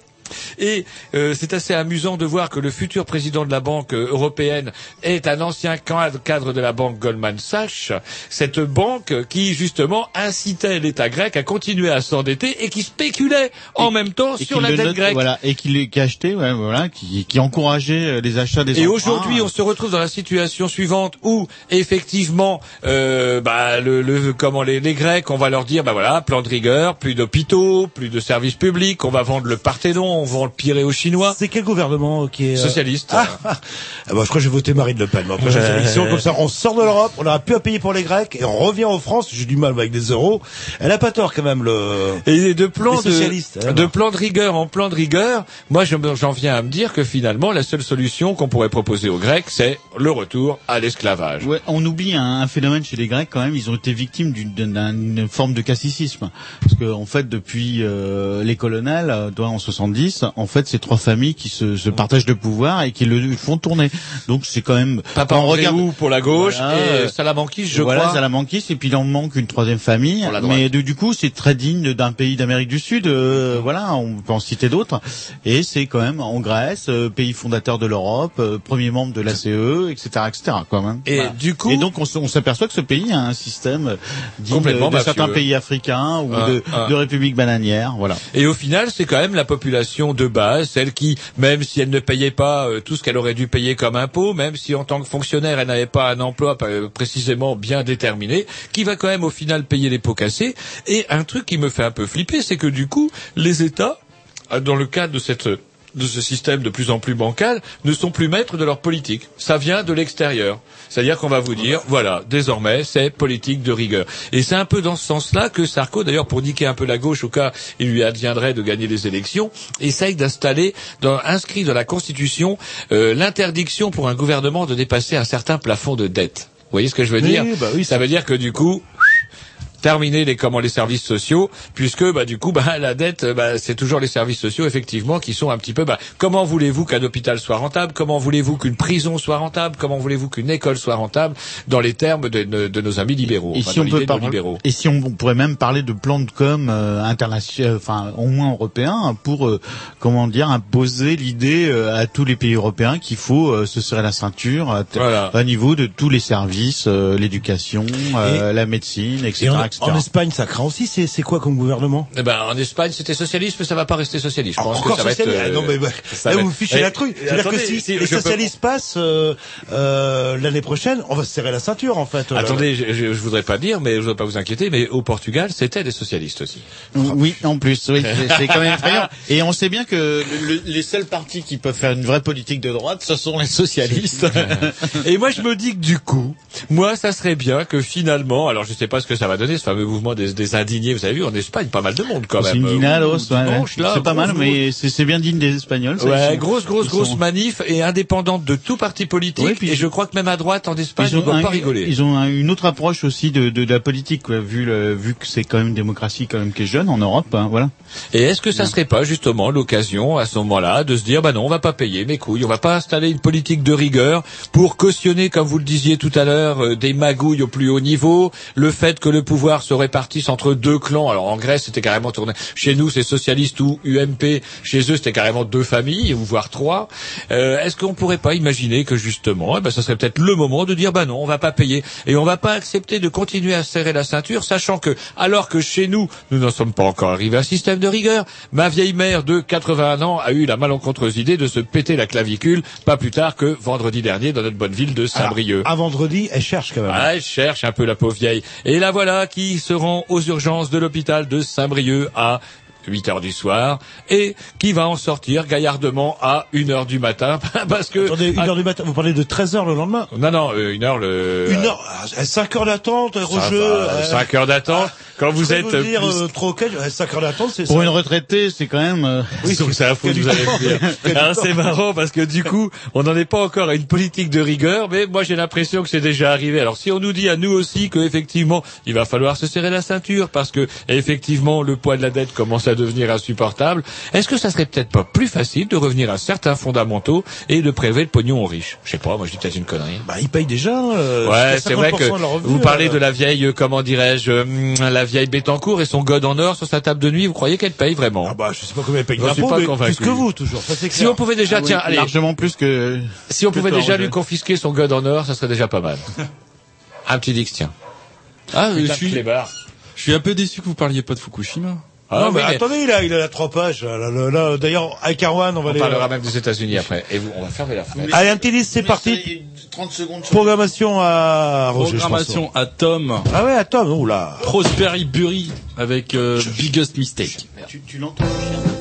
Et euh, c'est assez amusant de voir que le futur président de la Banque européenne est un ancien cadre de la banque Goldman Sachs, cette banque qui justement incitait l'État grec à continuer à s'endetter et qui spéculait en même temps sur la dette note- grecque. Voilà, et qui, les- achetait, ouais, voilà, qui, qui encourageait euh, les achats des Et aujourd'hui, on se retrouve dans la situation suivante où, effectivement, euh, bah, le, le- comment les, les Grecs, on va leur dire, bah voilà, plan de rigueur, plus d'hôpitaux, plus de services publics, on va vendre le Parthénon, on vend le Pirée aux Chinois. C'est quel gouvernement qui est euh, Socialiste. Ah, ah. Ah bah, je crois que je vais voter Marine Le Pen. Moi, prochaine Ouais. élection, comme ça, on sort de l'Europe, on n'aura plus à payer pour les Grecs et on revient en France. J'ai du mal avec des euros. Elle a pas tort quand même le. Et de plan Les socialistes, de, hein. de plan de rigueur en plan de rigueur, moi j'en viens à me dire que finalement la seule solution qu'on pourrait proposer aux Grecs, c'est le retour à l'esclavage. Ouais, on oublie un, un phénomène chez les Grecs quand même. Ils ont été victimes d'une forme de cassicisme, parce que en fait depuis euh, les colonels, euh, toi, en 70, en fait c'est trois familles qui se, se partagent le pouvoir et qui le font tourner. Donc c'est quand même. Papa quand on regarde Andréou pour la gauche Voilà, et euh, Salamankis, je voilà, crois. Salamankis, et puis il en manque une troisième famille. Mais du, coup, c'est très digne d'un pays d'Amérique du Sud. euh, voilà, on peut en citer d'autres. Et c'est quand même en Grèce, euh, pays fondateur de l'Europe, euh, premier membre de l'ACE, etc., etc. Quand même. Et Voilà. du coup, Et donc on, s'aperçoit que ce pays a un système digne Complètement de, mafieux. certains pays africains ou de, de républiques bananières. Voilà. Et au final, c'est quand même la population de base, celle qui, même si elle ne payait pas euh, tout ce qu'elle aurait dû payer comme impôt, même si en tant que fonctionnaire elle n'avait pas un emploi euh, précisément bien déterminé, qui va quand même au final payer les pots cassés. Et un truc qui me fait un peu flipper, c'est que du coup, les États, euh, dans le cadre de cette de ce système de plus en plus bancal, ne sont plus maîtres de leur politique. Ça vient de l'extérieur. C'est-à-dire qu'on va vous dire, voilà, désormais, c'est politique de rigueur. Et c'est un peu dans ce sens-là que Sarko, d'ailleurs, pour niquer un peu la gauche au cas il lui adviendrait de gagner les élections, essaye d'installer, inscrit dans la Constitution, euh, l'interdiction pour un gouvernement de dépasser un certain plafond de dette. Vous voyez ce que je veux Oui, dire bah oui, Ça veut dire que du coup, terminer les comment les services sociaux, puisque bah du coup bah la dette bah, c'est toujours les services sociaux effectivement qui sont un petit peu bah comment voulez-vous qu'un hôpital soit rentable, comment voulez-vous qu'une prison soit rentable, comment voulez-vous qu'une école soit rentable dans les termes de, de- de nos amis libéraux, Et enfin, si on peut parler, libéraux? et si on pourrait même parler de plan de com euh, international, enfin au moins européen, pour euh, comment dire imposer l'idée euh, à tous les pays européens qu'il faut euh, se serrer la ceinture à, Voilà. à niveau de tous les services, euh, l'éducation, euh, la médecine, etc., Et etc. en Espagne, ça craint aussi. C'est c'est quoi comme gouvernement? Eh ben, en Espagne, c'était socialiste, mais ça va pas rester socialiste. Je pense Encore que ça va être. socialiste? Euh, non, mais, bah, ça là, va vous fichez Eh, la truc. C'est-à-dire attendez, que si, si, les peux- socialistes passent euh, euh, l'année prochaine, on va se serrer la ceinture, en fait. Attendez, je, je, je voudrais pas dire, mais je voudrais pas vous inquiéter, mais au Portugal, c'était des socialistes aussi. Oui, en plus, oui, c'est- c'est quand même effrayant. Et on sait bien que le- les seuls partis qui peuvent faire une vraie politique de droite, ce sont les socialistes. Et moi, je me dis que du coup, moi, ça serait bien que finalement, alors je sais pas ce que ça va donner, ce fameux mouvement des, des indignés. Vous avez vu, en Espagne, pas mal de monde quand même. ouais, là, c'est pas mal, mais c'est bien digne des Espagnols. ça, Ouais, sont- grosse, grosse, grosse sont- manif et indépendante de tout parti politique. Ouais, puis et je- crois que même à droite, en Espagne, Ils on pas rigoler. ils ont un- une autre approche aussi de, de, de la politique, quoi, vu, le, vu que c'est quand même une démocratie quand même qui est jeune en Europe. hein, voilà. Et est-ce que ça serait pas justement l'occasion à ce moment-là de se dire bah non on va pas payer mes couilles, on va pas installer une politique de rigueur pour cautionner comme vous le disiez tout à l'heure euh, des magouilles au plus haut niveau, le fait que le pouvoir se répartisse entre deux clans. Alors en Grèce c'était carrément tourné. Chez nous c'est socialiste ou UMP. Chez eux c'était carrément deux familles ou voire trois. Euh, est-ce qu'on pourrait pas imaginer que justement eh ben ça serait peut-être le moment de dire bah non on va pas payer et on va pas accepter de continuer à serrer la ceinture sachant que alors que chez nous nous n'en sommes pas encore arrivés à un système de rigueur. Ma vieille mère de 81 ans a eu la malencontreuse idée de se péter la clavicule pas plus tard que vendredi dernier dans notre bonne ville de Saint-Brieuc. À vendredi, elle cherche quand même. Ah, elle cherche un peu la pauvre vieille. Et la voilà qui se rend aux urgences de l'hôpital de Saint-Brieuc à 8 heures du soir et qui va en sortir gaillardement à 1 heure du matin parce que Attendez, une heure du matin, vous parlez de 13 heures le lendemain non non euh, une heure le Une heure, ah, 5 heures d'attente, Roger. 5 heures d'attente quand vous êtes Vous dire, plus- euh, trop ok, 5 heures d'attente, c'est Pour une retraitée, c'est quand même. euh, Oui, c'est un fou, vous allez me dire. C'est marrant parce que du coup, on n'en est pas encore à une politique de rigueur, mais moi j'ai l'impression que c'est déjà arrivé. Alors si on nous dit à nous aussi qu'effectivement, il va falloir se serrer la ceinture parce que effectivement le poids de la dette commence à devenir insupportable, est-ce que ça serait peut-être pas plus facile de revenir à certains fondamentaux et de prélever le pognon aux riches Je sais pas, moi je dis peut-être une connerie. Bah, ils payent déjà. euh, Ouais, c'est vrai 50% que revenu, vous parlez euh. de la vieille, euh, comment dirais-je, hum, la vieille Bettencourt et son god en or sur sa table de nuit. Vous croyez qu'elle paye vraiment? Ah bah, je sais pas combien ils payent J'en suis pas convaincu. plus que vous, toujours. Ça, Si on pouvait déjà, ah oui, tiens, allez, largement plus que. si on pouvait déjà lui confisquer son god en or, ça serait déjà pas mal. Un petit Dix, tiens. Ah, je suis, je suis un peu déçu que vous parliez pas de Fukushima. Ah, non, mais mais attendez, il a, il a la trois pages. Là, là, là, là. D'ailleurs, avec Arwan, on va on aller. parlera même des États-Unis après. Et vous, on va fermer la fenêtre. Allez, un petit liste, c'est parti. 30 secondes. sur- Programmation à Roger. Programmation à Tom. Ah ouais, attends, oh là. Prosperi Bury avec euh, Biggest Mistake. Tu, tu l'entends, le chien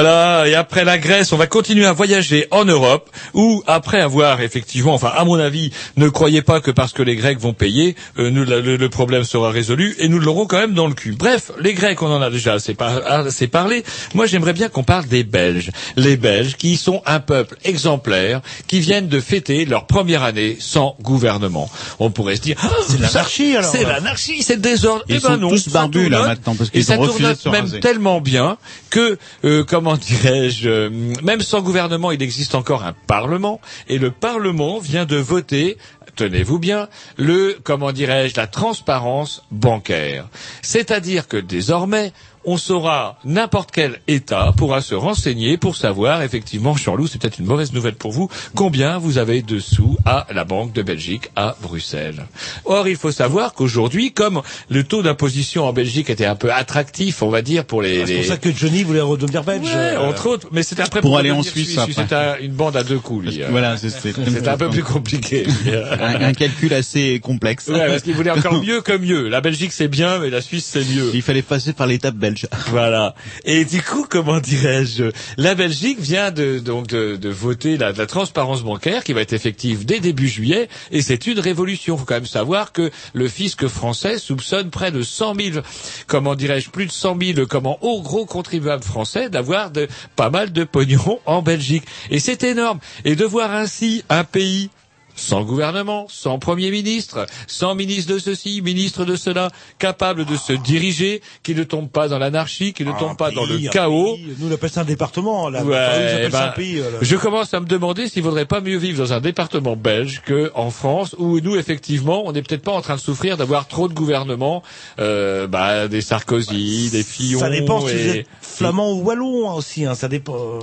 Voilà, et après la Grèce, on va continuer à voyager en Europe, où après avoir effectivement, enfin à mon avis, ne croyez pas que parce que les Grecs vont payer, euh, nous, le, le problème sera résolu, et nous l'aurons quand même dans le cul. Bref, les Grecs, on en a déjà assez, par- assez parlé. Moi, j'aimerais bien qu'on parle des Belges. Les Belges, qui sont un peuple exemplaire, qui viennent de fêter leur première année sans gouvernement. On pourrait se dire, ah, C'est l'anarchie, alors. C'est l'anarchie, c'est le désordre. Ils Eh ben sont non, tous barbus, là, maintenant, parce Et qu'ils ça ont refusé de se même raser. tellement bien que, euh, comment dirais-je, euh, même sans gouvernement, il existe encore un Parlement, et le Parlement vient de voter tenez-vous bien, le, comment dirais-je, la transparence bancaire. C'est-à-dire que désormais, on saura, n'importe quel État pourra se renseigner pour savoir, effectivement, Jean-Loup, c'est peut-être une mauvaise nouvelle pour vous, combien vous avez de sous à la Banque de Belgique à Bruxelles. Or, il faut savoir qu'aujourd'hui, comme le taux d'imposition en Belgique était un peu attractif, on va dire, pour les... Ah, C'est pour les- ça que Johnny voulait redevenir belge. Ouais, Euh, entre autres, mais c'était après Pour aller en Suisse, Suisse. un- une bande à deux coups, lui. Voilà, c'est c'est- C'était un peu plus compliqué. un, un calcul assez complexe. Ouais, parce qu'il voulait encore mieux que mieux. La Belgique c'est bien, mais la Suisse c'est mieux. Il fallait passer par l'étape belge. Voilà. Et du coup, comment dirais-je La Belgique vient de donc de, de voter la, la transparence bancaire qui va être effective dès début juillet, et c'est une révolution. Il faut quand même savoir que le fisc français soupçonne près de 100 000, comment dirais-je, plus de 100 000, comment hauts gros contribuables français d'avoir de pas mal de pognon en Belgique. Et c'est énorme. Et de voir ainsi un pays sans gouvernement, sans premier ministre, sans ministre de ceci, ministre de cela, capable de se diriger, qui ne tombe pas dans l'anarchie, qui ne un tombe pas dans le chaos. pays. Nous, on appelle ça un département. Là. Ouais, ça ben, un pays. euh, là. je commence à me demander s'il vaudrait pas mieux vivre dans un département belge que en France, où nous effectivement, on n'est peut-être pas en train de souffrir d'avoir trop de gouvernements, euh, bah, des Sarkozy, des Fillon. Ça dépend si et- vous êtes flamand ou wallon hein, aussi. Hein, ça dépend.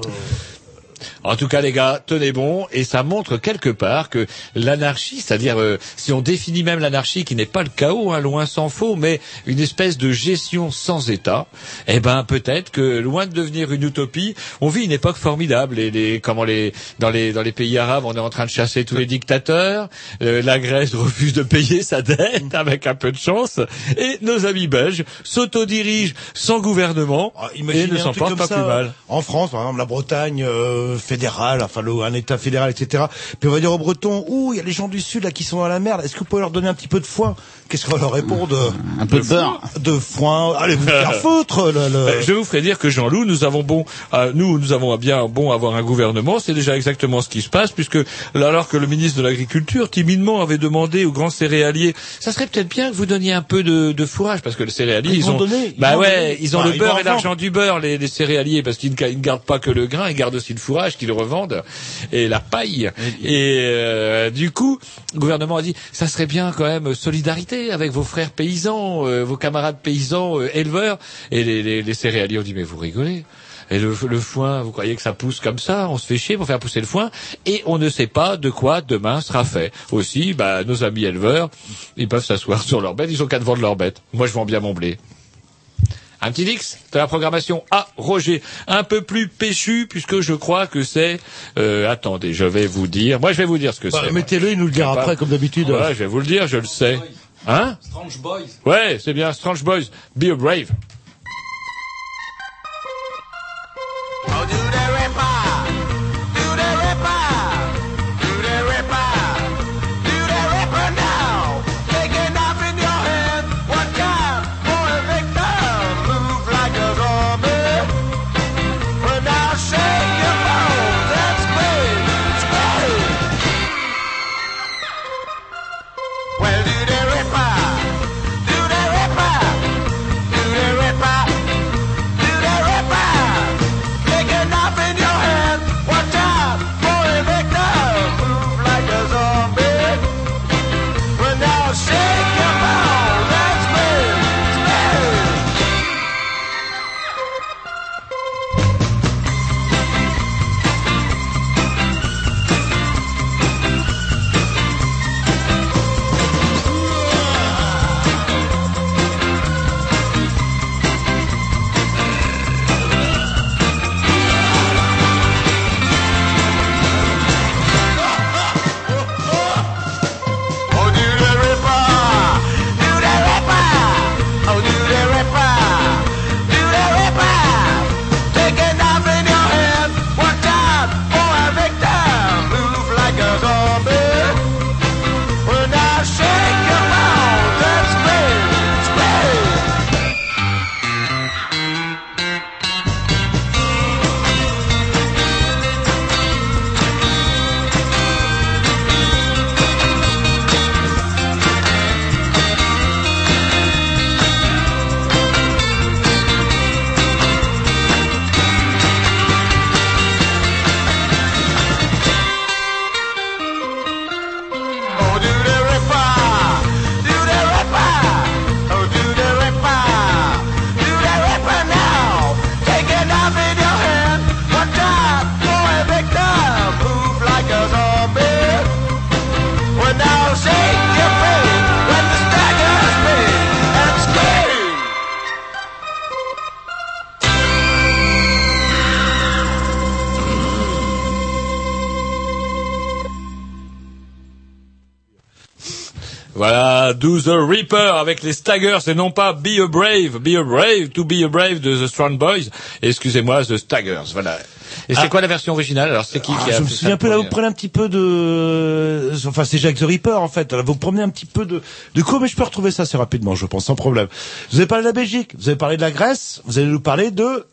En tout cas, les gars, tenez bon, et ça montre quelque part que l'anarchie, c'est-à-dire euh, si on définit même l'anarchie, qui n'est pas le chaos, hein, loin s'en faut, mais une espèce de gestion sans État, eh ben peut-être que loin de devenir une utopie, on vit une époque formidable. Et les, comment les dans les dans les pays arabes, on est en train de chasser tous les dictateurs. Euh, la Grèce refuse de payer sa dette avec un peu de chance, et nos amis belges s'autodirigent sans gouvernement Ah, et ne s'en portent pas ça, plus mal. En France, par exemple, la Bretagne euh, fédérale, enfin le- un État fédéral, etc. Puis on va dire aux Bretons, ouh, il y a les gens du Sud là qui sont dans la merde. Est-ce que vous pouvez leur donner un petit peu de foin Qu'est-ce qu'on va leur répondre Un peu de beurre. De foin. Allez vous faire foutre. Le, le- Euh, Je vous ferai dire que Jean-Loup, nous avons bon, euh, nous, nous avons bien bon avoir un gouvernement. C'est déjà exactement ce qui se passe, puisque alors que le ministre de l'Agriculture timidement avait demandé aux grands céréaliers, ça serait peut-être bien que vous donniez un peu de, de fourrage, parce que le céréalier, Ils ont, ils bah ouais, ils ont Bah, le ils beurre et l'argent du beurre, les, les céréaliers, parce qu'ils ne, ils ne gardent pas que le grain, ils gardent aussi le fourrage qu'ils revendent et la paille. Et euh, du coup, le gouvernement a dit, ça serait bien quand même euh, avec vos frères paysans, euh, vos camarades paysans euh, éleveurs. Et les, les, les céréaliers ont dit, mais vous rigolez. Et le, le foin, vous croyez que ça pousse comme ça? On se fait chier pour faire pousser le foin et on ne sait pas de quoi demain sera fait. Aussi, bah, nos amis éleveurs, ils peuvent s'asseoir sur leur bête, ils ont qu'à vendre leur bête. Moi, je vends bien mon blé. Un petit X de la programmation à Roger, un peu plus péchu puisque je crois que c'est. Euh, attendez, je vais vous dire. Moi, je vais vous dire ce que Bah, c'est. Mettez-le, il nous le dira Pas- après, comme d'habitude. Je vais vous le dire, je le sais. Hein Strange Boys. Ouais, c'est bien, Strange Boys, Be a Brave. Reaper avec les Staggers et non pas Be a Brave, Be a Brave, To Be a Brave de The Strong Boys. Excusez-moi, The Staggers, voilà. Et c'est Ah. quoi la version originale Alors c'est qui Ah, qui a je me souviens un peu là, vous prenez un petit peu de, enfin c'est Jack the Ripper en fait. Là, vous prenez un petit peu de, de quoi, mais je peux retrouver ça assez rapidement, je pense, sans problème. Vous avez parlé de la Belgique, vous avez parlé de la Grèce, vous allez nous parler de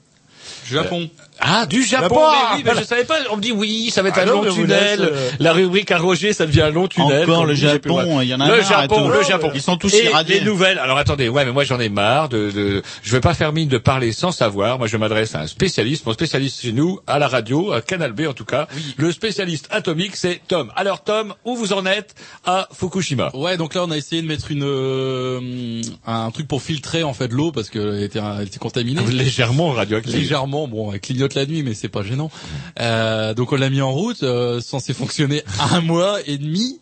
Japon. Ah, du Japon, mais oui, mais je savais pas. On me dit oui, ça va être Ah un non, long tunnel. laisse, euh, La rubrique à Roger, ça devient un long tunnel. Encore le Japon, le il y en a Le marre et Japon, le Japon. Ils sont tous Et irradiés. les nouvelles. Alors attendez, ouais, mais moi j'en ai marre de, de, je vais pas faire mine de parler sans savoir. Moi je m'adresse à un spécialiste. Mon spécialiste chez nous, à la radio, à Canal B en tout cas. Le spécialiste atomique, c'est Tom. Alors Tom, où vous en êtes à Fukushima? Ouais, donc là on a essayé de mettre une euh, un truc pour filtrer en fait l'eau parce qu'elle était, elle était contaminée. Légèrement radioactif. Légèrement, bon, elle clignote la nuit, mais c'est pas gênant. Euh, donc on l'a mis en route, euh, censé fonctionner un mois et demi,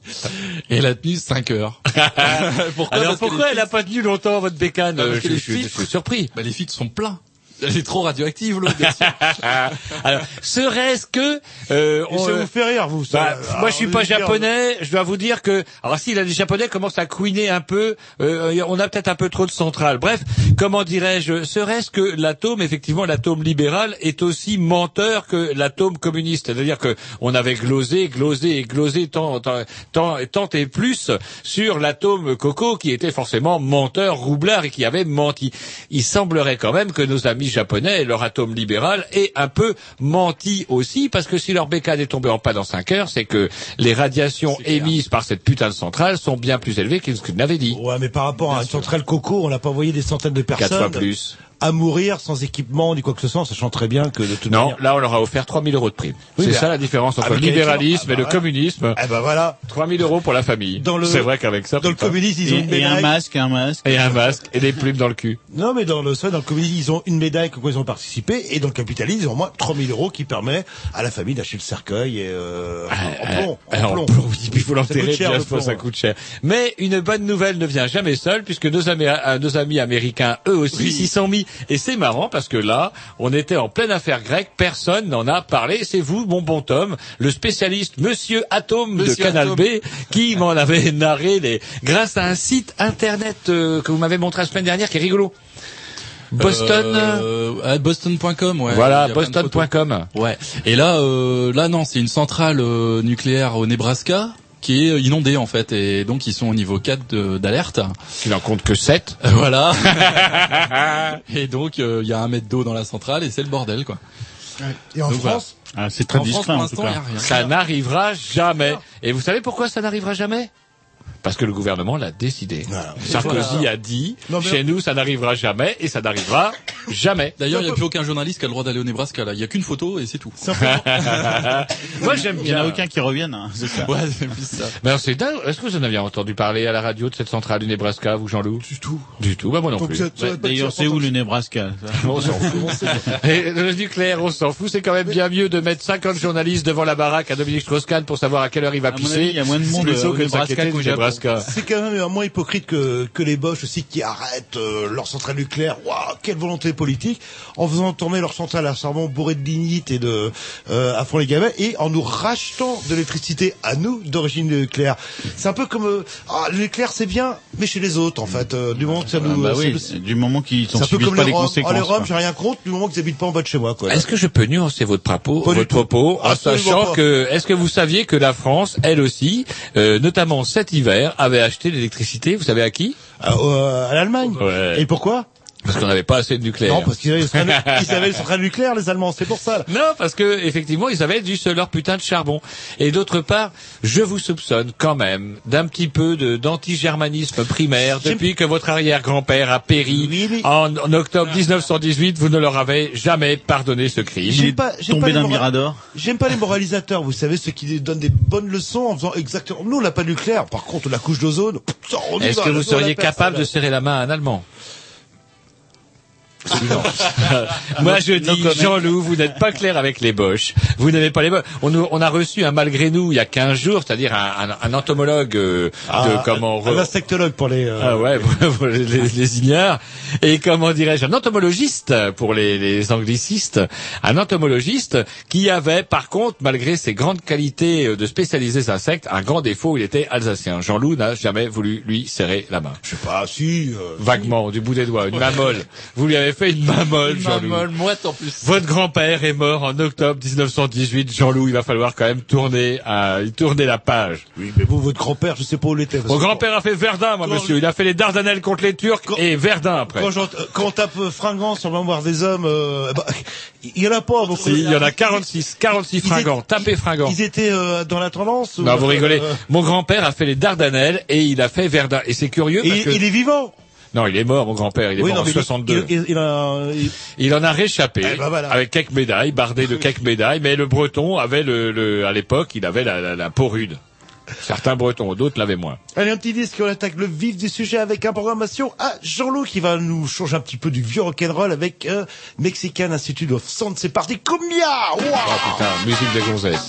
et elle a tenu 5 heures. pourquoi? Alors pourquoi elle a pas tenu longtemps votre bécane? Euh, je, les je- je suis surpris. Bah, les filtres sont pleins. Elle est trop radioactive l'eau. bien sûr. Alors, serait-ce que euh, Et on, ça vous fait rire, vous ça. Bah, Alors, moi, je suis pas japonais. Je dois vous dire que, alors si là, les japonais commencent à couiner un peu, euh, on a peut-être un peu trop de centrales. Bref, comment dirais-je Serait-ce que l'atome, effectivement, l'atome libéral est aussi menteur que l'atome communiste? C'est-à-dire que on avait glosé, glosé et glosé tant, tant, tant, tant et plus sur l'atome coco qui était forcément menteur, roublard et qui avait menti. Il semblerait quand même que nos amis japonais, leur atome libéral, aient un peu menti aussi, parce que si leur bécane est tombée en panne en 5 heures, c'est que les radiations émises par cette putain de centrale sont bien plus élevées que ce qu'ils n'avaient dit. Ouais, mais par rapport à une centrale coco, on n'a pas envoyé des centaines de personnes. Quatre fois plus. À mourir sans équipement ni quoi que ce soit, sachant très bien que de toute Non, manière. là on leur a offert 3000 euros de prime. Oui, c'est ça la différence entre le libéralisme. Ah, et le bah voilà. communisme. Eh ben voilà. 3000 euros pour la famille. Dans le- C'est vrai qu'avec ça, Dans le communisme, ils ont une Et, et un médaille. masque, un masque. et un masque et des plumes dans le cul. Non, mais dans le ça, dans le communisme, ils ont une médaille quoi ils ont participé, et dans le capitalisme, ils ont au moins 3000 euros qui permet à la famille d'acheter le cercueil et euh, en plomb. Euh, En en plomb. plomb, oui, puis il faut l'enterrer, bien le plomb, ça coûte cher. Mais une bonne nouvelle ne vient jamais seule, puisque nos amis, euh, nos amis américains, eux aussi, s'y sont mis. Et c'est marrant, parce que là, on était en pleine affaire grecque, personne n'en a parlé. C'est vous, mon bon Tom, le spécialiste Monsieur Atome de Monsieur Canal Atome. B, qui m'en avait narré les, grâce à un site internet euh, que vous m'avez montré la semaine dernière, qui est rigolo. Boston. Euh, Boston.com, ouais. voilà, de. Boston.com. Ouais. Et là, euh, là non, c'est une centrale euh, nucléaire au Nebraska qui est inondée en fait, et donc ils sont au niveau 4 de- d'alerte. Qui n'en compte que 7. Euh, Voilà. et donc euh, il y a un mètre d'eau dans la centrale et c'est le bordel quoi. Et en Donc, voilà. France, Ah, c'est très discret en tout il cas. Ça n'arrivera jamais. Et vous savez pourquoi ça n'arrivera jamais? Parce que le gouvernement l'a décidé. Voilà. Sarkozy a dit, Non, mais- chez nous, ça n'arrivera jamais, et ça n'arrivera jamais. D'ailleurs, il n'y a plus aucun journaliste qui a le droit d'aller au Nebraska là. Il y a qu'une photo et c'est tout. Moi, j'aime Il y en a bien. aucun qui revienne, hein, c'est ça. Ouais, c'est plus ça. Mais alors, c'est dingue. Est-ce que vous en aviez entendu parler à la radio de cette centrale du Nebraska, vous, Jean-Loup? Du tout. Du tout. Bah, moi non Donc, plus. Ouais, D'ailleurs, c'est où le Nebraska? On s'en fout. Et le nucléaire, on s'en fout. C'est quand même bien mieux de mettre 50 journalistes devant la baraque à Dominique Strauss-Kahn pour savoir à quelle heure il va pisser. il y a moins de monde, au Nebraska C'est quand même moins hypocrite que, que les Bosch aussi qui arrêtent euh, leur centrale nucléaire. Waouh, quelle volonté politique En faisant tourner leur centrale à charbon bourrée de lignite et de euh, à fond les gamins et en nous rachetant de l'électricité à nous d'origine nucléaire. C'est un peu comme euh, ah, le nucléaire c'est bien, mais chez les autres en fait. euh, du moment que ça Ah, nous, bah ça oui, nous- du moment qu'ils c'est sont un peu subissent comme pas les les Roms. conséquences. Oh, les Roms, j'ai rien contre du moment qu'ils habitent pas en bas de chez moi. Quoi. Est-ce que je peux nuancer votre propos, Pas votre propos, en sachant pas. que, est-ce que vous saviez que la France, elle aussi, euh, notamment cet hiver, avait acheté l'électricité, vous savez à qui? À, euh, à l'Allemagne. Ouais. Et pourquoi? Parce qu'on n'avait pas assez de nucléaire. Non, parce qu'ils avaient, les centrales- ils avaient les Allemands. C'est pour ça. Non, parce que effectivement, ils avaient juste leur putain de charbon. Et d'autre part, je vous soupçonne quand même d'un petit peu de d'anti-germanisme primaire J'aime- depuis que votre arrière-grand-père a péri Oui, en, en octobre 1918. Vous ne leur avez jamais pardonné ce crime. J'aime pas, j'aime Tombé pas les d'un mora- mirador. J'aime pas les moralisateurs, vous savez, ceux qui donnent des bonnes leçons en faisant exactement. Nous, on n'a pas de nucléaire. Par contre, la couche d'ozone. Est-ce que vous seriez capable de serrer la main à un Allemand? Absolument. Moi, je dis. Jean-Loup, vous n'êtes pas clair avec les Boches. Vous n'avez pas les Boches. On, on a reçu un malgré nous il y a 15 jours, c'est-à-dire un, un- un entomologue euh, de Ah, comment un insectologue pour les. euh, Ah ouais, pour, les, les ignares. Et comment dirais-je, un entomologiste pour les, les anglicistes, un entomologiste qui avait, par contre, malgré ses grandes qualités euh, de spécialiser les insectes, un grand défaut, il était alsacien. Jean-Loup n'a jamais voulu lui serrer la main. Je sais pas, si. euh, Vaguement, du bout des doigts, une main molle. Vous lui avez fait une main molle, Une Jean-Loup. moite en plus. Votre grand-père est mort en octobre 1918. Jean-Loup, il va falloir quand même tourner, à, tourner la page. Oui, mais vous, votre grand-père, je sais pas où il était. Mon grand-père a fait Verdun, moi, Quand- monsieur. Il a fait les Dardanelles contre les Turcs et Verdun après. Quand, euh, quand on tape euh, fringant sur le mémoire des hommes, euh, bah, il y en a pas beaucoup. Si, il y en a 46, 46 Ils fringants. Tapez fringants. Ils étaient euh, dans la tendance. ou- Non, vous rigolez. euh, Mon grand-père a fait les Dardanelles et il a fait Verdun. Et c'est curieux et parce que... il est vivant. Non, il est mort, mon grand-père. Il est Oui, mort non, en mais il- 62. Il, il- il a, il- en a réchappé Eh ben voilà. avec quelques médailles, bardé de quelques médailles, mais le breton avait le, le- à l'époque, il avait la, la, la peau rude. Certains bretons, d'autres l'avaient moins. Allez, un petit disque, on attaque le vif du sujet avec un programmation à Jean-Loup qui va nous changer un petit peu du vieux rock'n'roll avec euh, Mexican Institute of Sound. C'est parti, combien Oh putain, musique des gonzesses.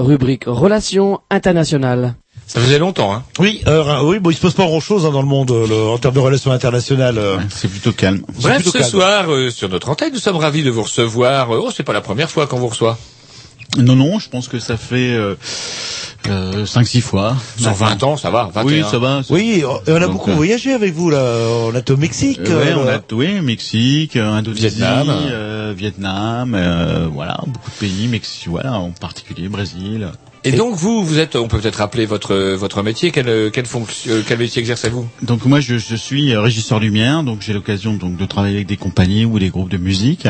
Rubrique Relations internationales. Ça faisait longtemps, hein. Oui, euh, oui, bon, il se passe pas grand-chose hein, dans le monde euh, le- en termes de relations internationales. euh. C'est plutôt calme. Bref, plutôt ce calme. soir, euh, sur notre antenne, nous sommes ravis de vous recevoir. Oh, c'est pas la première fois qu'on vous reçoit. Non, non, je pense que ça fait euh, euh, 5-6 fois. Sur 20 ans, ça va. 21. Oui, ça va. ça- Oui, on a Donc, beaucoup euh, voyagé avec vous là. On a été au Mexique. Euh, ouais, on a oui, Mexique, euh, Indonésie, Vietnam. euh, Vietnam, euh, voilà, beaucoup de pays, Mexique, voilà, en particulier Brésil. Et donc vous, vous êtes, on peut peut-être rappeler votre votre métier. Quel euh, quelle fonction, euh, quel métier exercez-vous? Donc moi je, je suis euh, régisseur lumière, donc j'ai l'occasion donc de travailler avec des compagnies ou des groupes de musique,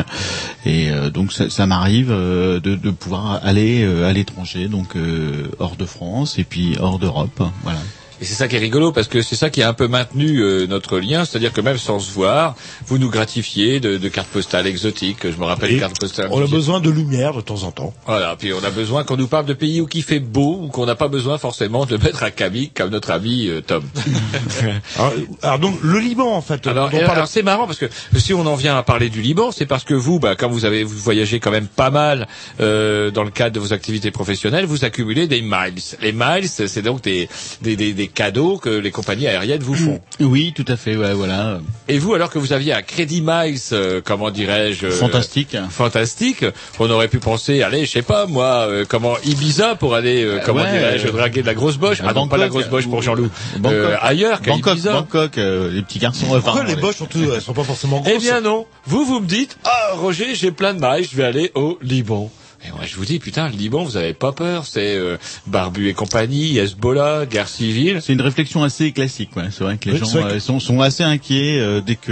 et euh, donc ça, ça m'arrive euh, de, de pouvoir aller euh, à l'étranger, donc euh, hors de France et puis hors d'Europe, voilà. Et c'est ça qui est rigolo parce que c'est ça qui a un peu maintenu euh, notre lien, c'est-à-dire que même sans se voir, vous nous gratifiez de, de cartes postales exotiques. Je me rappelle Et cartes postales. on a besoin de lumière de temps en temps. Voilà, puis on a besoin qu'on nous parle de pays où il fait beau ou qu'on n'a pas besoin forcément de mettre à Camille comme notre ami euh, Tom. alors, alors donc le Liban en fait. Alors, parle- alors, c'est marrant parce que si on en vient à parler du Liban, c'est parce que vous, bah, comme vous avez vous voyagez quand même pas mal euh, dans le cadre de vos activités professionnelles, vous accumulez des miles. Les miles, c'est donc des, des, des, des cadeaux que les compagnies aériennes vous font. Oui, tout à fait. Ouais, voilà. Et vous, alors que vous aviez un crédit miles, euh, comment dirais-je euh, Fantastique. fantastique, on aurait pu penser, allez, je sais pas moi, euh, comment Ibiza pour aller, euh, comment ouais, dirais-je, euh, draguer de la grosse boche. Ah non, pas la Bangkok, grosse boche pour ou- Jean-Loup. Bangkok. Euh, ailleurs qu'à Bangkok, Ibiza. Bangkok, euh, les petits garçons. euh, Pourquoi les boches surtout elles sont pas forcément grosses Eh bien non. Vous, vous me dites, ah Roger, j'ai plein de mailles, je vais aller au Liban. Et moi, je vous dis, putain, le Liban, vous avez pas peur, c'est euh, Barbu et compagnie, Hezbollah, guerre civile. C'est une réflexion assez classique. Ouais. C'est vrai que les Oui, gens que- euh, sont, sont assez inquiets euh, dès qu'on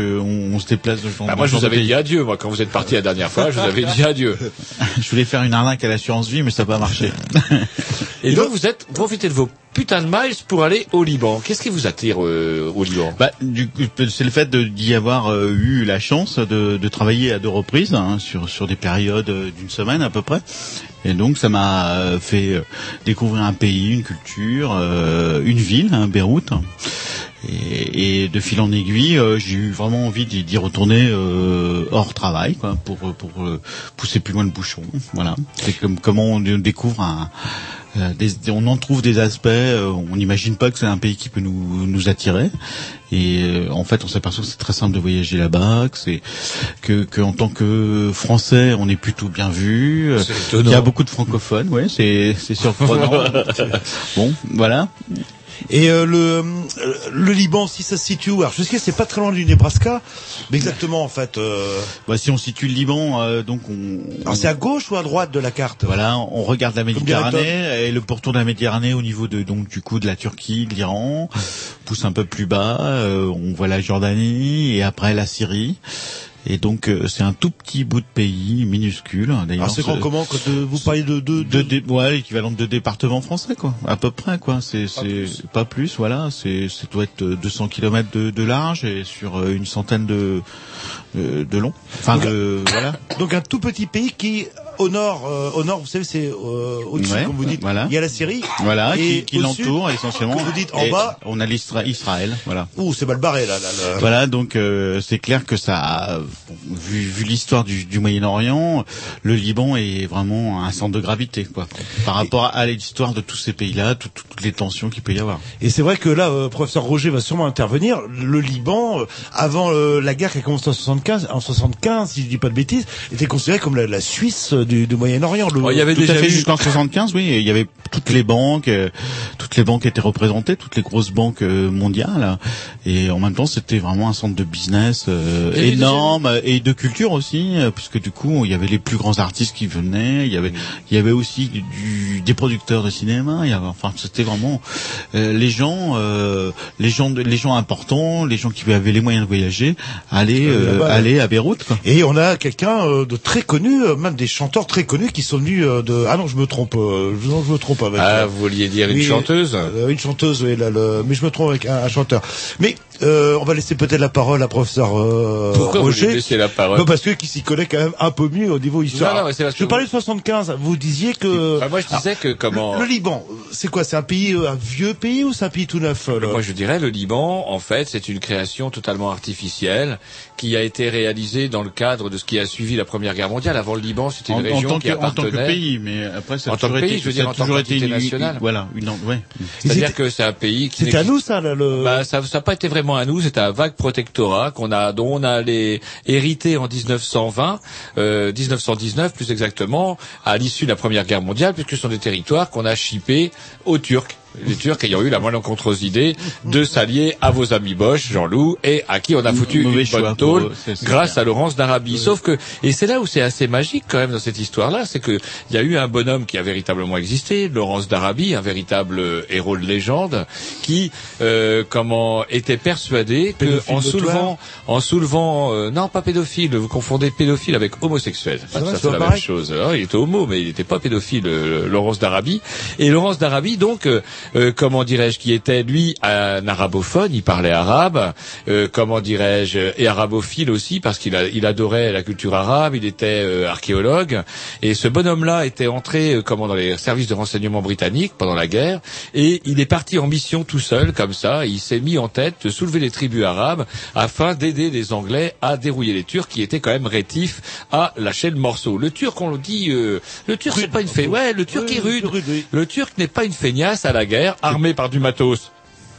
on se déplace de gens. Bah, moi, je vous avais dit adieu, moi, quand vous êtes parti la dernière fois, je vous avais dit adieu. Je voulais faire une arnaque à l'assurance vie, mais ça n'a pas marché. Et donc, vous êtes profitez de vos putains de miles pour aller au Liban. Qu'est-ce qui vous attire euh, au Liban? Bah, c'est le fait d'y avoir euh, eu la chance de, de travailler à deux reprises hein, sur sur des périodes euh, d'une semaine à peu près. Et donc ça m'a euh, fait découvrir un pays, une culture, euh, une ville, hein, Beyrouth. Et, et de fil en aiguille, j'ai eu vraiment envie d'y retourner hors travail, quoi, pour pour pousser plus loin le bouchon. Voilà. C'est comme comment on découvre un des- on en trouve des aspects, euh, on n'imagine pas que c'est un pays qui peut nous, nous attirer. Et euh, en fait, on s'aperçoit que c'est très simple de voyager là-bas, que c'est que, que en tant que Français, on est plutôt bien vu. euh, Il y a beaucoup de francophones, ouais, c'est c'est surprenant. bon, voilà. Et euh, le euh, le Liban, si ça se situe où? Alors je sais que c'est pas très loin du Nebraska, mais exactement en fait. Euh... Bah, si on situe le Liban, euh, donc on, Alors c'est à gauche ou à droite de la carte? Voilà, on regarde la Méditerranée et le pourtour de la Méditerranée au niveau de donc du coup de la Turquie, de l'Iran, pousse un peu plus bas, euh, on voit la Jordanie et après la Syrie. Et donc euh, c'est un tout petit bout de pays minuscule. D'ailleurs, Alors c'est comment quand euh, vous parlez de deux de, dé- ouais, l'équivalent de deux départements français, quoi, à peu près, quoi. C'est, c'est pas plus, voilà. C'est, ça doit être 200 km de, de large et sur euh, une centaine de de, de long. Enfin, de voilà. Donc un tout petit pays qui au nord, euh, au nord, vous savez, c'est euh, au-dessus, Ouais, comme vous dites. voilà. Il y a la Syrie. Voilà, et qui, qui l'entoure essentiellement. vous dites en Et bas. on a Israël, voilà. Ouh, c'est mal barré là. là, là. Voilà, donc euh, c'est clair que ça, a- vu, vu l'histoire du, du Moyen-Orient, le Liban est vraiment un centre de gravité, quoi, par rapport à l'histoire de tous ces pays-là, tout- toutes les tensions qu'il peut y avoir. Et c'est vrai que là, euh, professeur Roger va sûrement intervenir. Le Liban, euh, avant euh, la guerre qui a commencé en 75, en 75, si je dis pas de bêtises, était considéré comme la, la Suisse du, du Moyen-Orient. Le- Oh, il y avait Tout déjà à fait eu- jusqu'en 75, oui. Il y avait toutes les banques, euh, toutes les banques étaient représentées, toutes les grosses banques euh, mondiales, et en même temps c'était vraiment un centre de business euh, énorme et de culture aussi, euh, puisque du coup il y avait les plus grands artistes qui venaient, il y avait, il y avait aussi du, du- des producteurs de cinéma, il y avait, enfin c'était vraiment euh, les gens, euh, les gens, les gens importants, les gens qui avaient les moyens de voyager, allaient, euh, là-bas, allaient à Beyrouth. Quoi. Et on a quelqu'un de très connu, même des chanteurs très connus qui sont venus euh, de. Ah non, je me trompe. euh, non, je me trompe avec. Ah, euh, vous vouliez dire une oui, chanteuse Une chanteuse, oui, là, le- mais je me trompe avec un, un chanteur. Mais euh, on va laisser peut-être la parole à professeur euh, Pourquoi vous Roger. laissez la parole Non, parce que qui s'y connaît quand même un peu mieux au niveau histoire. Non, non, mais c'est parce je que parlais de 75. Vous disiez que. Bah, Moi, je disais que comment... Le, le Liban, c'est quoi C'est un pays, un vieux pays ou c'est un pays tout neuf là Moi, je dirais le Liban, en fait, c'est une création totalement artificielle qui a été réalisée dans le cadre de ce qui a suivi la Première Guerre mondiale. Avant le Liban, c'était En, tant qui que, en tant que pays, mais après ça a En tant toujours que pays, été, je veux ça dire, a en tant toujours été qu'entité une- une- nationale. Voilà, une, ouais. C'est-à-dire que c'est un pays qui C'était à nous ça, là, le. Bah, ça n'a pas été vraiment à nous, c'était un vague protectorat qu'on a, dont on a les, hérité en 1920, euh, 1919 plus exactement, à l'issue de la Première Guerre mondiale, puisque ce sont des territoires qu'on a chippés aux Turcs. Les Turcs ayant eu la malencontreuse idée de s'allier à vos amis Bosch, Jean-Loup, et à qui on a foutu une bonne tôle grâce à Laurence d'Arabie. Sauf que, et c'est là où c'est assez magique quand même dans cette histoire-là, c'est que il y a eu un bonhomme qui a véritablement existé, Laurence d'Arabie, un véritable euh, héros de légende, qui, euh, comment, était persuadé que en soulevant, en soulevant, euh, non pas pédophile, vous confondez pédophile avec homosexuel. C'est la même chose. Ah, il était homo, mais il n'était pas pédophile, euh, Laurence d'Arabie. Et Laurence d'Arabie, donc, euh, comment dirais-je, qui était lui un arabophone, il parlait arabe, euh, comment dirais-je, et arabophile aussi parce qu'il il adorait la culture arabe, il était euh, archéologue, et ce bonhomme-là était entré euh, comment dans les services de renseignement britanniques pendant la guerre, et il est parti en mission tout seul comme ça, et il s'est mis en tête de soulever les tribus arabes afin d'aider les Anglais à dérouiller les Turcs qui étaient quand même rétifs à lâcher le morceau. Le Turc, on le dit, euh, le Turc c'est pas une fait, ouais, le Turc est rude. Le Turc n'est pas une feignasse à la guerre, armé par du matos.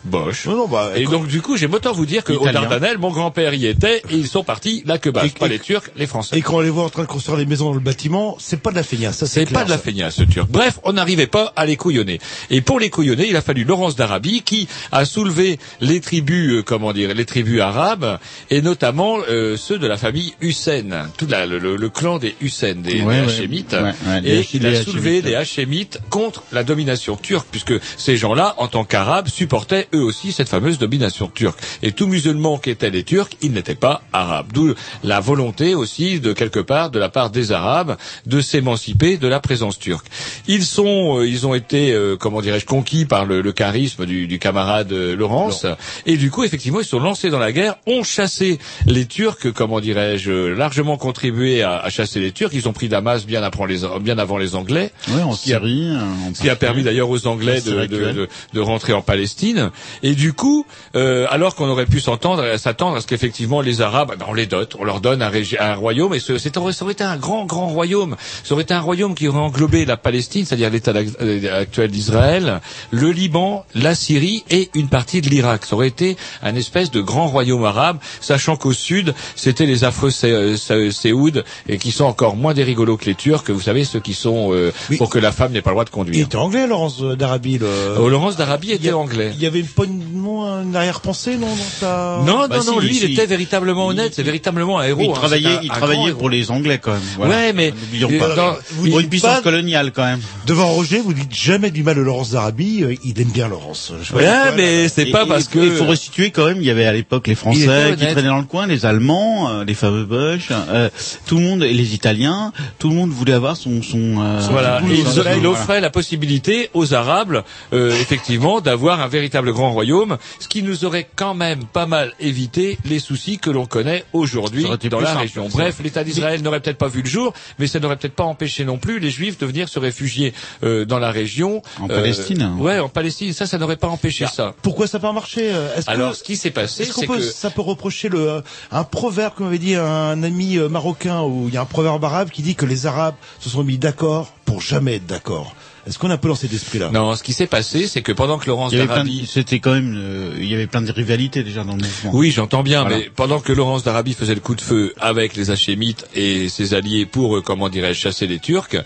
Bosch. bah, et donc du coup, j'ai autant vous dire qu'au Italien. Dardanelles, mon grand-père y était et ils sont partis là que bas. Pas les Turcs, les Français. Et quand on les voit en train de construire des maisons dans le bâtiment, c'est pas de la feignasse, ça c'est C'est pas de la feignasse, ce turc. Bref, on n'arrivait pas à les couillonner. Et pour les couillonner, il a fallu Laurence d'Arabie qui a soulevé les tribus, euh, comment dire, les tribus arabes, et notamment euh, ceux de la famille Hussein, tout la- le, le- le clan des Hussein, des, Ouais, des. Hachémites, Ouais, ouais, les et il a les soulevé les Hachémites contre la domination turque, puisque ces gens-là, en tant qu'arabes, supportaient eux aussi cette fameuse domination turque. Et tout musulman qui était les Turcs, ils n'étaient pas arabes. D'où la volonté aussi, de quelque part, de la part des Arabes, de s'émanciper de la présence turque. Ils sont, euh, ils ont été, euh, comment dirais-je, conquis par le, le charisme du, du camarade euh, Laurence, et du coup, effectivement, ils sont lancés dans la guerre, ont chassé les Turcs, comment dirais-je, largement contribué à, à chasser les Turcs. Ils ont pris Damas bien, après les, bien avant les Anglais. Ouais, en Ce qui a- Syrie. ce qui a permis d'ailleurs aux Anglais La de, Syrie de, de, de rentrer en Palestine. Et du coup, euh, alors qu'on aurait pu s'entendre, s'attendre à ce qu'effectivement les Arabes, eh ben, on les dote, on leur donne un, un royaume, et ce, c'est- ça aurait été un grand, grand royaume. Ça aurait été un royaume qui aurait englobé la Palestine, c'est-à-dire l'État euh, actuel d'Israël, le Liban, la Syrie et une partie de l'Irak. Ça aurait été un espèce de grand royaume arabe, sachant qu'au sud, c'était les affreux Sé- Sé- Séouds, et qui sont encore moins des rigolos que les Turcs, vous savez, ceux qui sont euh, pour que la femme n'ait pas le droit de conduire. Il était anglais, Laurence euh, d'Arabie. Le... Oh, Laurence d'Arabie était a- anglais. Il y avait pas une, non, une arrière-pensée, non, dans sa... Non, Bah non, non, si, lui, si. il était véritablement honnête, c'est véritablement un héros. Il hein, travaillait, un- il travaillait grand héros. pour les Anglais quand même. Voilà. Ouais, mais N'oublions euh, pas. dans- pour il une puissance pas- coloniale quand même. Devant Roger, vous dites jamais du mal de Laurence d'Arabie, euh, il aime bien Laurence. Je Ouais, pourquoi, mais c'est pas et- parce que Il faut restituer quand même, il y avait à l'époque les Français qui traînaient dans le coin, les Allemands, euh, les fameux Bosch, euh, tout le monde, et les Italiens, tout le monde voulait avoir son... son euh, Voilà, son et il, offrait la possibilité aux Arabes, euh, effectivement, d'avoir un véritable grand royaume, ce qui nous aurait quand même pas mal évité les soucis que l'on connaît aujourd'hui dans la région. Bref, l'État d'Israël n'aurait peut-être pas vu le jour, mais ça n'aurait peut-être pas empêché non plus les Juifs de venir se réfugier euh, dans la région. En Euh, Palestine. Ouais, en Palestine. Ça, ça n'aurait pas empêché ça. Pourquoi ça n'a pas marché euh, est-ce que- Alors, ce qui s'est passé, Est-ce qu'on c'est peut, que ça peut reprocher le, un proverbe que m'avait dit un ami marocain où il y a un proverbe arabe qui dit que les Arabes se sont mis d'accord pour jamais être d'accord. Est-ce qu'on un peu dans cet esprit-là non, ce qui s'est passé, c'est que pendant que Laurence Il y avait plein d'Arabie de- c'était quand même, euh, il y avait plein de rivalités déjà dans le mouvement. Oui, j'entends bien, Voilà. mais pendant que Laurence d'Arabie faisait le coup de feu avec les Hachémites et ses alliés pour, euh, comment dirais-je, chasser les Turcs,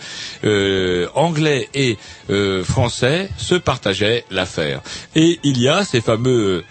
euh, Anglais et euh, Français se partageaient l'affaire. Et il y a ces fameux euh,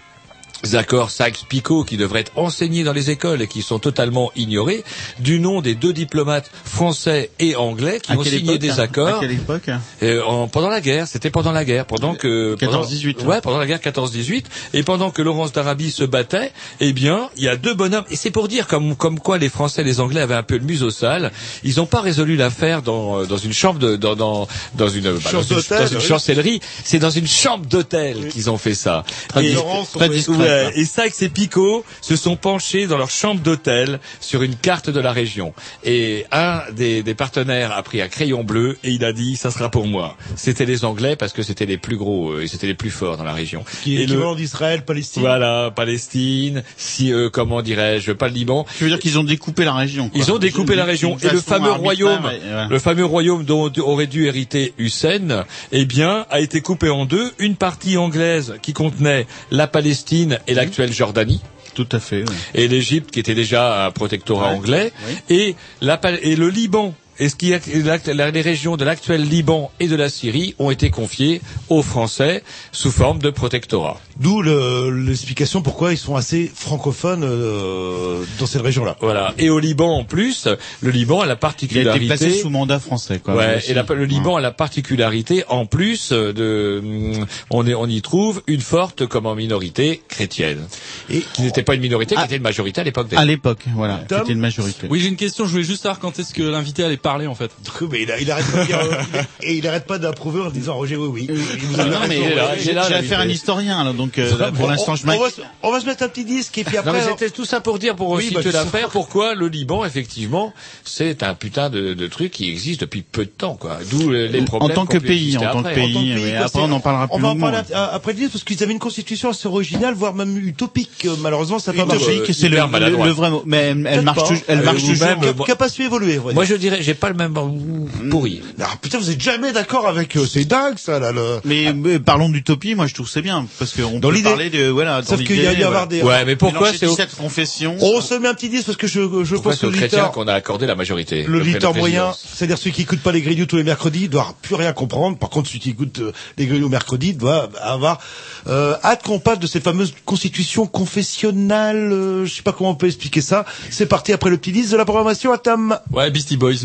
accords Sykes-Picot qui devraient être enseignés dans les écoles et qui sont totalement ignorés, du nom des deux diplomates français et anglais qui À ont signé époque, des hein? Accords. À quelle époque? Euh, en- pendant la guerre, c'était pendant la guerre, pendant que 14-18, pendant- Ouais, pendant la guerre 14-18, et pendant que Laurence d'Arabie se battait, eh bien, il y a deux bonhommes, et c'est pour dire comme comme quoi les Français et les Anglais avaient un peu le museau sale. Ils n'ont pas résolu l'affaire dans euh, dans une chambre de dans dans dans une bah, dans une, d'hôtel, dans une oui. chancellerie. C'est dans une chambre d'hôtel qu'ils ont fait ça. Très Et- dis- très discret. Ouais, et ça, et Picot se sont penchés dans leur chambre d'hôtel sur une carte de la région. Et un des, des partenaires a pris un crayon bleu et il a dit ça sera pour moi. C'était les Anglais parce que c'était les plus gros euh, et c'était les plus forts dans la région. Qui est et le, l'équivalent d'Israël, Palestine voilà, Palestine, si euh, comment dirais-je, pas le Liban. Tu veux dire qu'ils ont découpé la région quoi. Ils ont découpé la région et le fameux royaume, ouais, ouais. le fameux royaume dont aurait dû hériter Hussein, eh bien, a été coupé en deux. Une partie anglaise qui contenait la Palestine et l'actuelle Jordanie Tout à fait. et l'Égypte qui était déjà un protectorat Ouais. anglais Oui. et, la, Pal- et le Liban et ce qui est- l'act- la- les régions de l'actuel Liban et de la Syrie ont été confiées aux Français sous forme de protectorat. D'où le- l'explication pourquoi ils sont assez francophones euh, dans cette région-là. Voilà. Et au Liban en plus, le Liban a la Il a été particularité. placé sous mandat français quoi. Ouais, et la- le Liban a la particularité, en plus de, hum, on, est, on y trouve une forte comme en minorité chrétienne, Et qui n'était pas une minorité, qui Ah. était une majorité à l'époque. des- À l'époque, voilà, Tom c'était une majorité. Oui, j'ai une question. Je voulais juste savoir quand est-ce que l'invité allait parler en fait. Mais il, a- il arrête pas de dire, euh, et il arrête pas d'approuver en disant Roger oui oui. Il vous a Non, mais raison, euh, ouais. j'ai j'ai affaire à un historien, là, donc euh, là, pour On- l'instant, je on, m'inquiète. va, se- on va se mettre un petit disque et puis Non après. mais c'était tout ça pour dire, pour Oui, aussi bah, te la je- faire, pourquoi le Liban, effectivement, c'est un putain de, de truc qui existe depuis peu de temps, quoi. D'où les les En problèmes. tant que pays, en tant que pays, En tant que mais pays, quoi, après, c'est- on en parlera On plus va en longuement. parler à- après le disque parce qu'ils avaient une constitution assez originale, voire même utopique. Euh, Malheureusement, ça n'a pas Utopique, c'est le, hyper le, maladroit. le vrai mot. Mais elle, elle Peut-être marche, pas. toujours- elle Euh, marche ou toujours. même, Qui a- moi- qui a pas su évoluer. on va Moi je dirais, j'ai pas le même pourri. Ah, putain, vous êtes jamais d'accord avec eux. C'est dingue ça là. Le... Mais, mais parlons d'utopie, moi je trouve que c'est bien parce qu'on Dans peut parler de voilà. dans Sauf qu'il y a avoir voilà. des. Ouais, mais pourquoi c'est au, 17 confessions. On se met un petit disque parce que je, je pourquoi pense c'est que aux chrétiens l'auditeur, qu'on a accordé la majorité le président moyen, c'est-à-dire celui qui écoute pas les grignoux tous les mercredis, doit plus rien comprendre. Par contre, celui qui écoute euh, les grignoux mercredi doit avoir euh, hâte qu'on parle de ces fameuses constitutions confessionnales. euh, je sais pas comment on peut expliquer ça. C'est parti après le petit disque de la programmation à Tam. Ouais, Beastie Boys,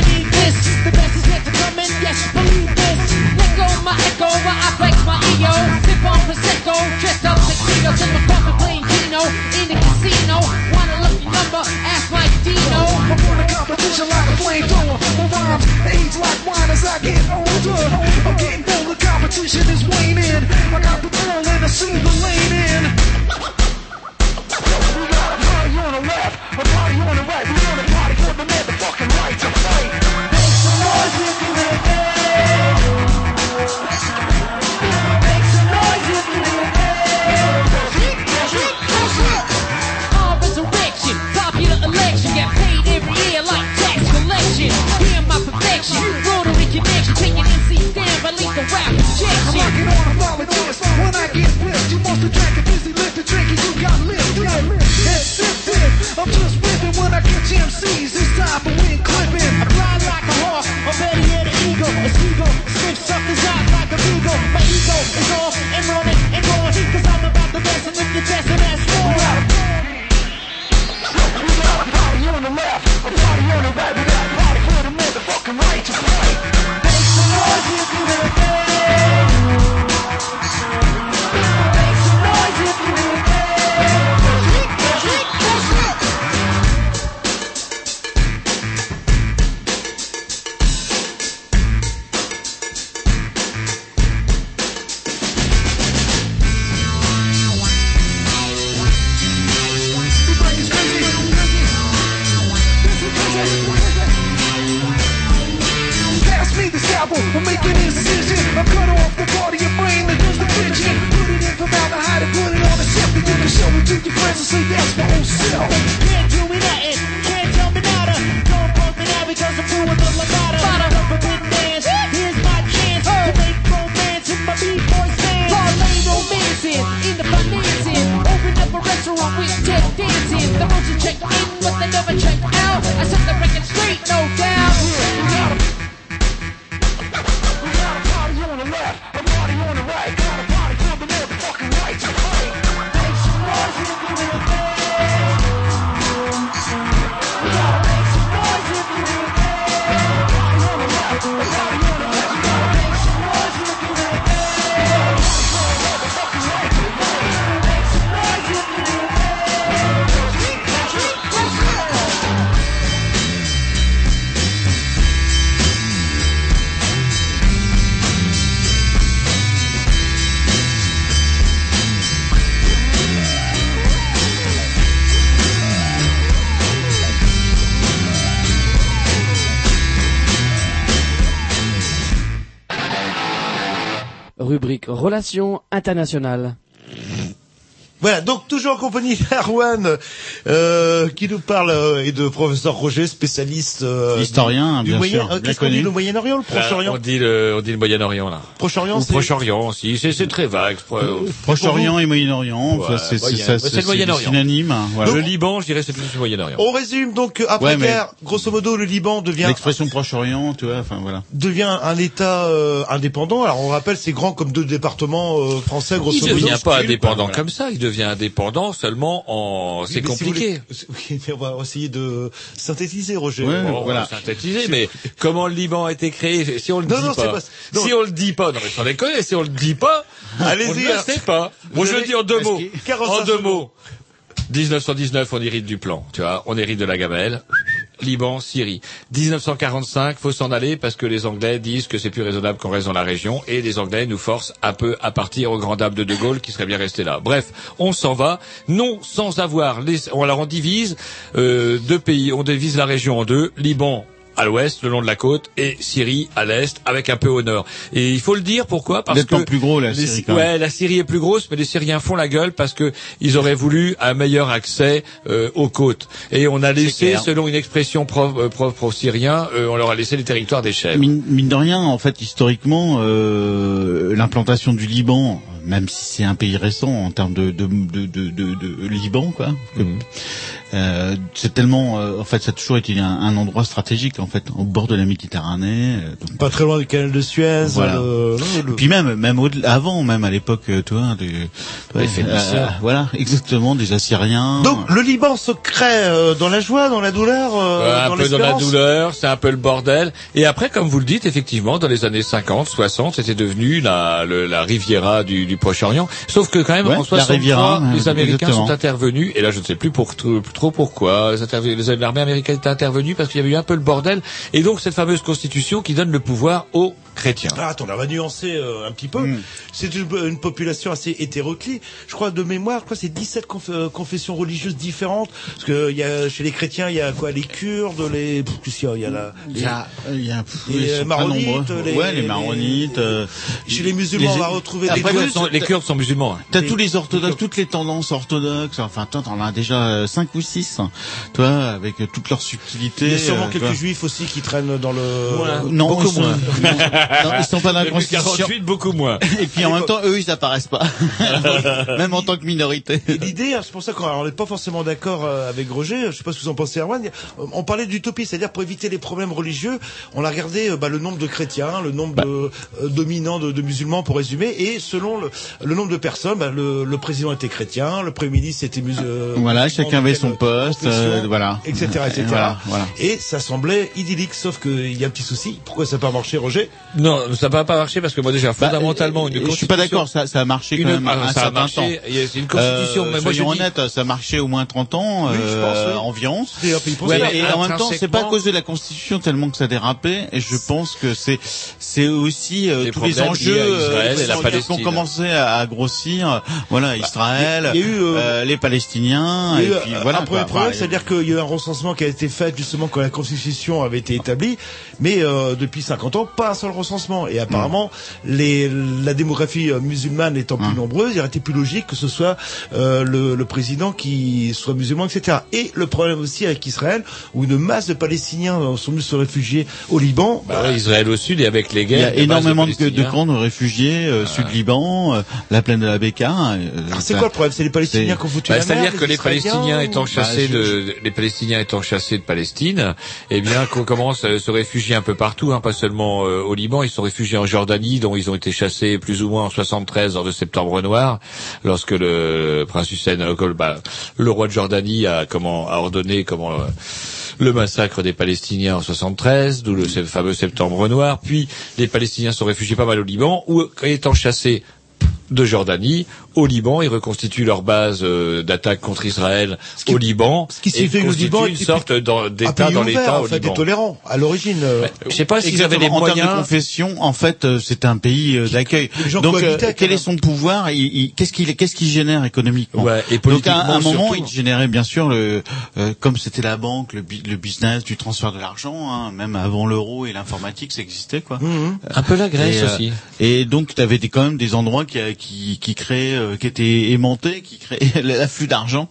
my. Sip on prosecco, dressed up tuxedo, in my coffin playing Dino in the casino. Want a lucky number? Ask Mike Dino. I'm on the competition like a flamethrower. My rhymes age like wine as I get older. I'm getting older, competition is waning. I got the ball and I see the lane in. We got a party on the left, a party on the right. We on a party for the motherfucking right to fight. Connection, taking NC down by lethal rap I'm injection. rocking on a volunteers. When I get pissed, you must drank a busy lift and drinking. You got lifted. Head sifted. I'm just whipping when I catch MCs. It's time for wing clipping. I fly like a hawk, I'm better yet an eagle, a seagull, sniff suckers out like a beagle. My ego is off it to your friends and say that's my own self. Can't do me nothing, can't tell me nada. Don't punk me now because I'm doing the lambada. Love forbidden dance, here's my chance to make romance in my B-boys dance. Parlay romancing, in the financing. Open up a restaurant with Ted dancing. The motion check in, but they never check out. Relations internationales. Voilà, donc toujours en compagnie d'Arwan, euh, qui nous parle, euh, et de professeur Roger, spécialiste euh, Historien, du, bien Moyen, sûr, euh, Qu'est-ce qu'on dit, le Moyen-Orient, le Proche-Orient on dit le, on dit le Moyen-Orient là. Proche-Orient, c'est- Proche-Orient aussi. C'est, c'est très vague. Pro- Proche-Orient et Moyen-Orient, c'est c'est Moyen- ça, ouais, c'est c'est le c'est Moyen-Orient. synonyme. voilà. Le Liban, je dirais, c'est plus le Moyen-Orient. On résume donc, euh, Ouais, mais- après-guerre, grosso modo, le Liban devient L'expression Proche-Orient, tu vois, enfin voilà. devient un État euh, indépendant. Alors on rappelle, c'est grand comme deux départements euh, français, grosso Il modo. devient pas indépendant comme ça. Il devient indépendant seulement en. C'est si compliqué. voulez- Oui, mais on va essayer de synthétiser, Roger. Ouais, Bon, voilà. on va synthétiser, mais comment le Liban a été créé Si on le Non, dit non, pas, si on le dit pas, non mais sans déconner, si on le dit pas, Allez-y, on ne le hein. sait pas. Moi je avez- le dis en deux mots. qu'il- 45 En deux mots. 1919, on hérite du plan, tu vois, on hérite de la gamelle. Liban, Syrie. 1945, faut s'en aller parce que les Anglais disent que c'est plus raisonnable qu'on reste dans la région et les Anglais nous forcent un peu à partir au grand dame de De Gaulle qui serait bien resté là. Bref, on s'en va, non sans avoir, les, alors on divise euh, deux pays, on divise la région en deux, Liban à l'ouest, le long de la côte, et Syrie à l'est, avec un peu au nord. Et il faut le dire, pourquoi? Parce que plus gros, la Syrie, quand ouais, même. la Syrie est plus grosse, mais les Syriens font la gueule parce que ils auraient voulu un meilleur accès euh, aux côtes. Et on a laissé, selon une expression propre euh, propre aux Syriens, euh, on leur a laissé les territoires des chèvres. Mine, mine de rien, en fait, historiquement, euh, l'implantation du Liban, même si c'est un pays récent en termes de, de, de, de, de- de Liban, quoi, Mhm. euh, c'est tellement, euh, en fait, ça a toujours été un, un endroit stratégique, en fait, au bord de la Méditerranée. euh, donc, Pas très loin du canal de Suez. Voilà. le- le- le- Puis même, même au avant, même à l'époque, euh, tu vois, des, ouais, Phéniciens. euh, voilà, exactement, des Assyriens. Donc le Liban se crée euh, dans la joie, dans la douleur, euh, Euh, dans un peu dans la douleur, c'est un peu le bordel. Et après, comme vous le dites, effectivement, dans les années 50, 60, c'était devenu la, le- la Riviera du, du Proche-Orient. Sauf que quand même, Ouais, en la 63, Riviera, les Américains exactement. sont intervenus. Et là, je ne sais plus pour, trop pourquoi. L'armée américaine est intervenue parce qu'il y avait eu un peu le bordel. Et donc, cette fameuse constitution qui donne le pouvoir aux chrétiens. Ah, attends, on va nuancer euh, un petit peu. Mm. C'est une, une population assez hétéroclite. Je crois de mémoire, que c'est 17 conf- euh, confessions religieuses différentes. Parce que il y a chez les chrétiens, il y a quoi Les Kurdes, les Il y a la Il y a, il y a pff, Les ils sont très Maronites, nombreux. les- ouais, les les- Maronites. euh, chez les musulmans, les- on va retrouver Après, des Les. Kurdes sont, les Kurdes sont musulmans. hein. T'as Les- tous les orthodoxes, toutes les tendances orthodoxes. Enfin, toi, t'en as déjà euh, cinq ou six, hein, toi, avec euh, toutes leurs subtilités. Il y a sûrement euh, quelques toi. juifs aussi qui traînent dans le. Euh, Non, Beaucoup moins. non, ils sont pas dans la constitution. 48, beaucoup moins. Et puis en même temps, eux, ils apparaissent pas, même en tant que minorité. Et L'idée, hein, c'est pour ça qu'on n'est pas forcément d'accord euh, avec Roger. Je sais pas ce que vous en pensez, Erwan. Euh, On parlait d'utopie, c'est-à-dire pour éviter les problèmes religieux, on a regardé euh, bah, le nombre de chrétiens, le nombre de euh, dominants de, de musulmans, pour résumer, et selon le, le nombre de personnes, bah, le, le président était chrétien, le premier ministre était musulman. Voilà, chacun avait son poste, euh, voilà. etc., etc. Et voilà, voilà. Et ça semblait idyllique, sauf qu'il y a un petit souci. Pourquoi ça n'a pas marché, Roger? Non, ça va pas marcher parce que moi déjà, Bah, fondamentalement, une euh, je suis pas constitution- d'accord, ça, ça a marché quand Une- même ah, un ça a certain marché, temps. il y a- c'est une constitution, Euh, mais moi je soyons dis- honnêtes, ça a marché au moins 30 ans euh, pense, oui. environ. Mais en même temps, c'est pas à cause de la Constitution tellement que ça dérapait, et je pense que c'est c'est aussi euh, Les tous les enjeux Israël euh, et qui ont commencé à, à grossir. Voilà, Israël, il y a eu, euh, euh, les Palestiniens, et a eu puis voilà. un premier problème, c'est-à-dire qu'il y a eu un recensement qui a été fait justement quand la Constitution avait été établie, mais euh, depuis 50 ans, pas un seul recensement. Et apparemment, les, la démographie euh, musulmane étant plus Hum. nombreuse, il aurait été plus logique que ce soit euh, le, le président qui soit musulman, etc. Et le problème aussi avec Israël, où une masse de Palestiniens euh, sont venus se réfugier au Liban. Bah Israël au sud et avec les Il y guerres. a énormément de, de camps de réfugiés euh, sud-Liban, euh, la plaine de la Beka. euh, Alors, c'est quoi le problème? C'est les Palestiniens ont foutu Bah, la C'est-à-dire que les Palestiniens étant ou- chassés Bah, je- de, les Palestiniens étant chassés de Palestine, eh bien, qu'on commence à se réfugier un peu partout, hein, pas seulement euh, au Liban, ils sont réfugiés en Jordanie, dont ils ont été chassés plus ou moins en 73 lors de Septembre Noir, lorsque le prince Hussein, euh, bah, le roi de Jordanie a ordonné euh, le massacre des Palestiniens en 73, d'où le fameux Septembre Noir. Puis les Palestiniens sont réfugiés pas mal au Liban, où étant chassés de Jordanie au Liban, ils reconstituent leur base euh, d'attaque contre Israël qui- au Liban, ce qui et le constituent Liban une sorte d'État dans l'État au fait, Liban. tolérant à l'origine. euh, Je sais pas s'ils avaient les. En termes de moyens. confession, en fait, euh, c'est un pays euh, d'accueil. Donc, euh, quel est son pouvoir Qu'est-ce qu'il qu'est-ce qu'il génère économiquement Ouais, et Donc, à un moment, surtout. il générait bien sûr le, euh, comme c'était la banque, le, business du transfert de l'argent, hein, même avant l'euro et l'informatique, ça existait quoi. Mhm. Un peu la Grèce Et, euh, aussi. Et donc, tu avais des, quand même des endroits qui, qui, qui créaient euh, qui était aimanté, qui créait l'afflux d'argent,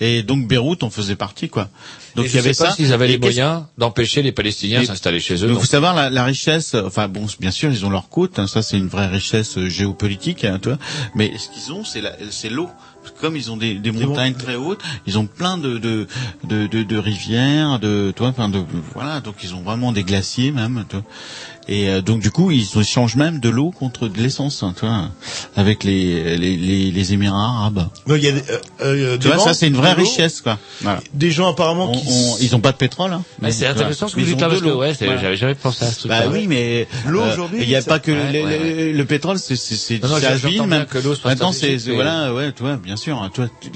et donc Beyrouth en faisait partie, quoi. Donc il y avait sais pas ça. s'ils avaient Et les moyens d'empêcher les Palestiniens s'installer chez eux. donc, non. faut savoir la, la richesse. Enfin bon, bien sûr, ils ont leur côte. hein, ça, c'est une vraie richesse euh, géopolitique, hein, tu vois. Mais ce qu'ils ont, c'est l'eau. Comme ils ont des, des montagnes très hautes, ils ont plein de de de, de, de rivières, de toi, enfin de voilà. Donc ils ont vraiment des glaciers même. Tu vois. Et euh, donc du coup, ils échangent même de l'eau contre de l'essence, hein, tu vois, avec les les les, les Émirats arabes. Il y a des, euh, euh, Tu vois, ça c'est une vraie richesse, quoi. Voilà. Des gens apparemment On- qui... on- ils ont pas de pétrole. Hein, Mais c'est intéressant ce que vous Ils dites ont là, de parce que l'eau. ouais, j'avais jamais pensé à ce truc. Bah oui, mais L'eau, euh, aujourd'hui, il n'y a pas que Ouais, le, ouais, le- ouais. le pétrole, c'est c'est habile, bien même. que l'eau soit Maintenant, c'est voilà, ouais, tu vois, bien sûr. hein, Toi, tu-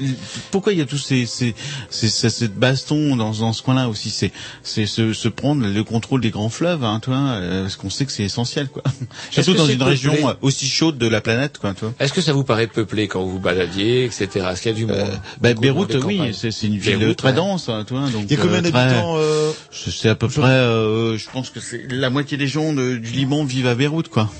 pourquoi il y a tous ces ces ces, bastons dans dans ce coin-là aussi? C'est c'est se, se prendre le contrôle des grands fleuves, hein, tu vois, euh, qu'on sait que c'est essentiel, quoi. Surtout dans une région peuplé euh, aussi chaude de la planète, quoi, tu vois. Est-ce que ça vous paraît peuplé quand vous vous baladiez, etc. Est-ce qu'il y a du monde? Bah, Beaucoup Beyrouth, oui, c'est une ville Beyrouth, très ouais. dense, hein, tu vois. Donc, Il y a combien euh, très- d'habitants euh, C'est à peu près, euh, je pense que c'est la moitié des gens de- du Liban vivent à Beyrouth, quoi.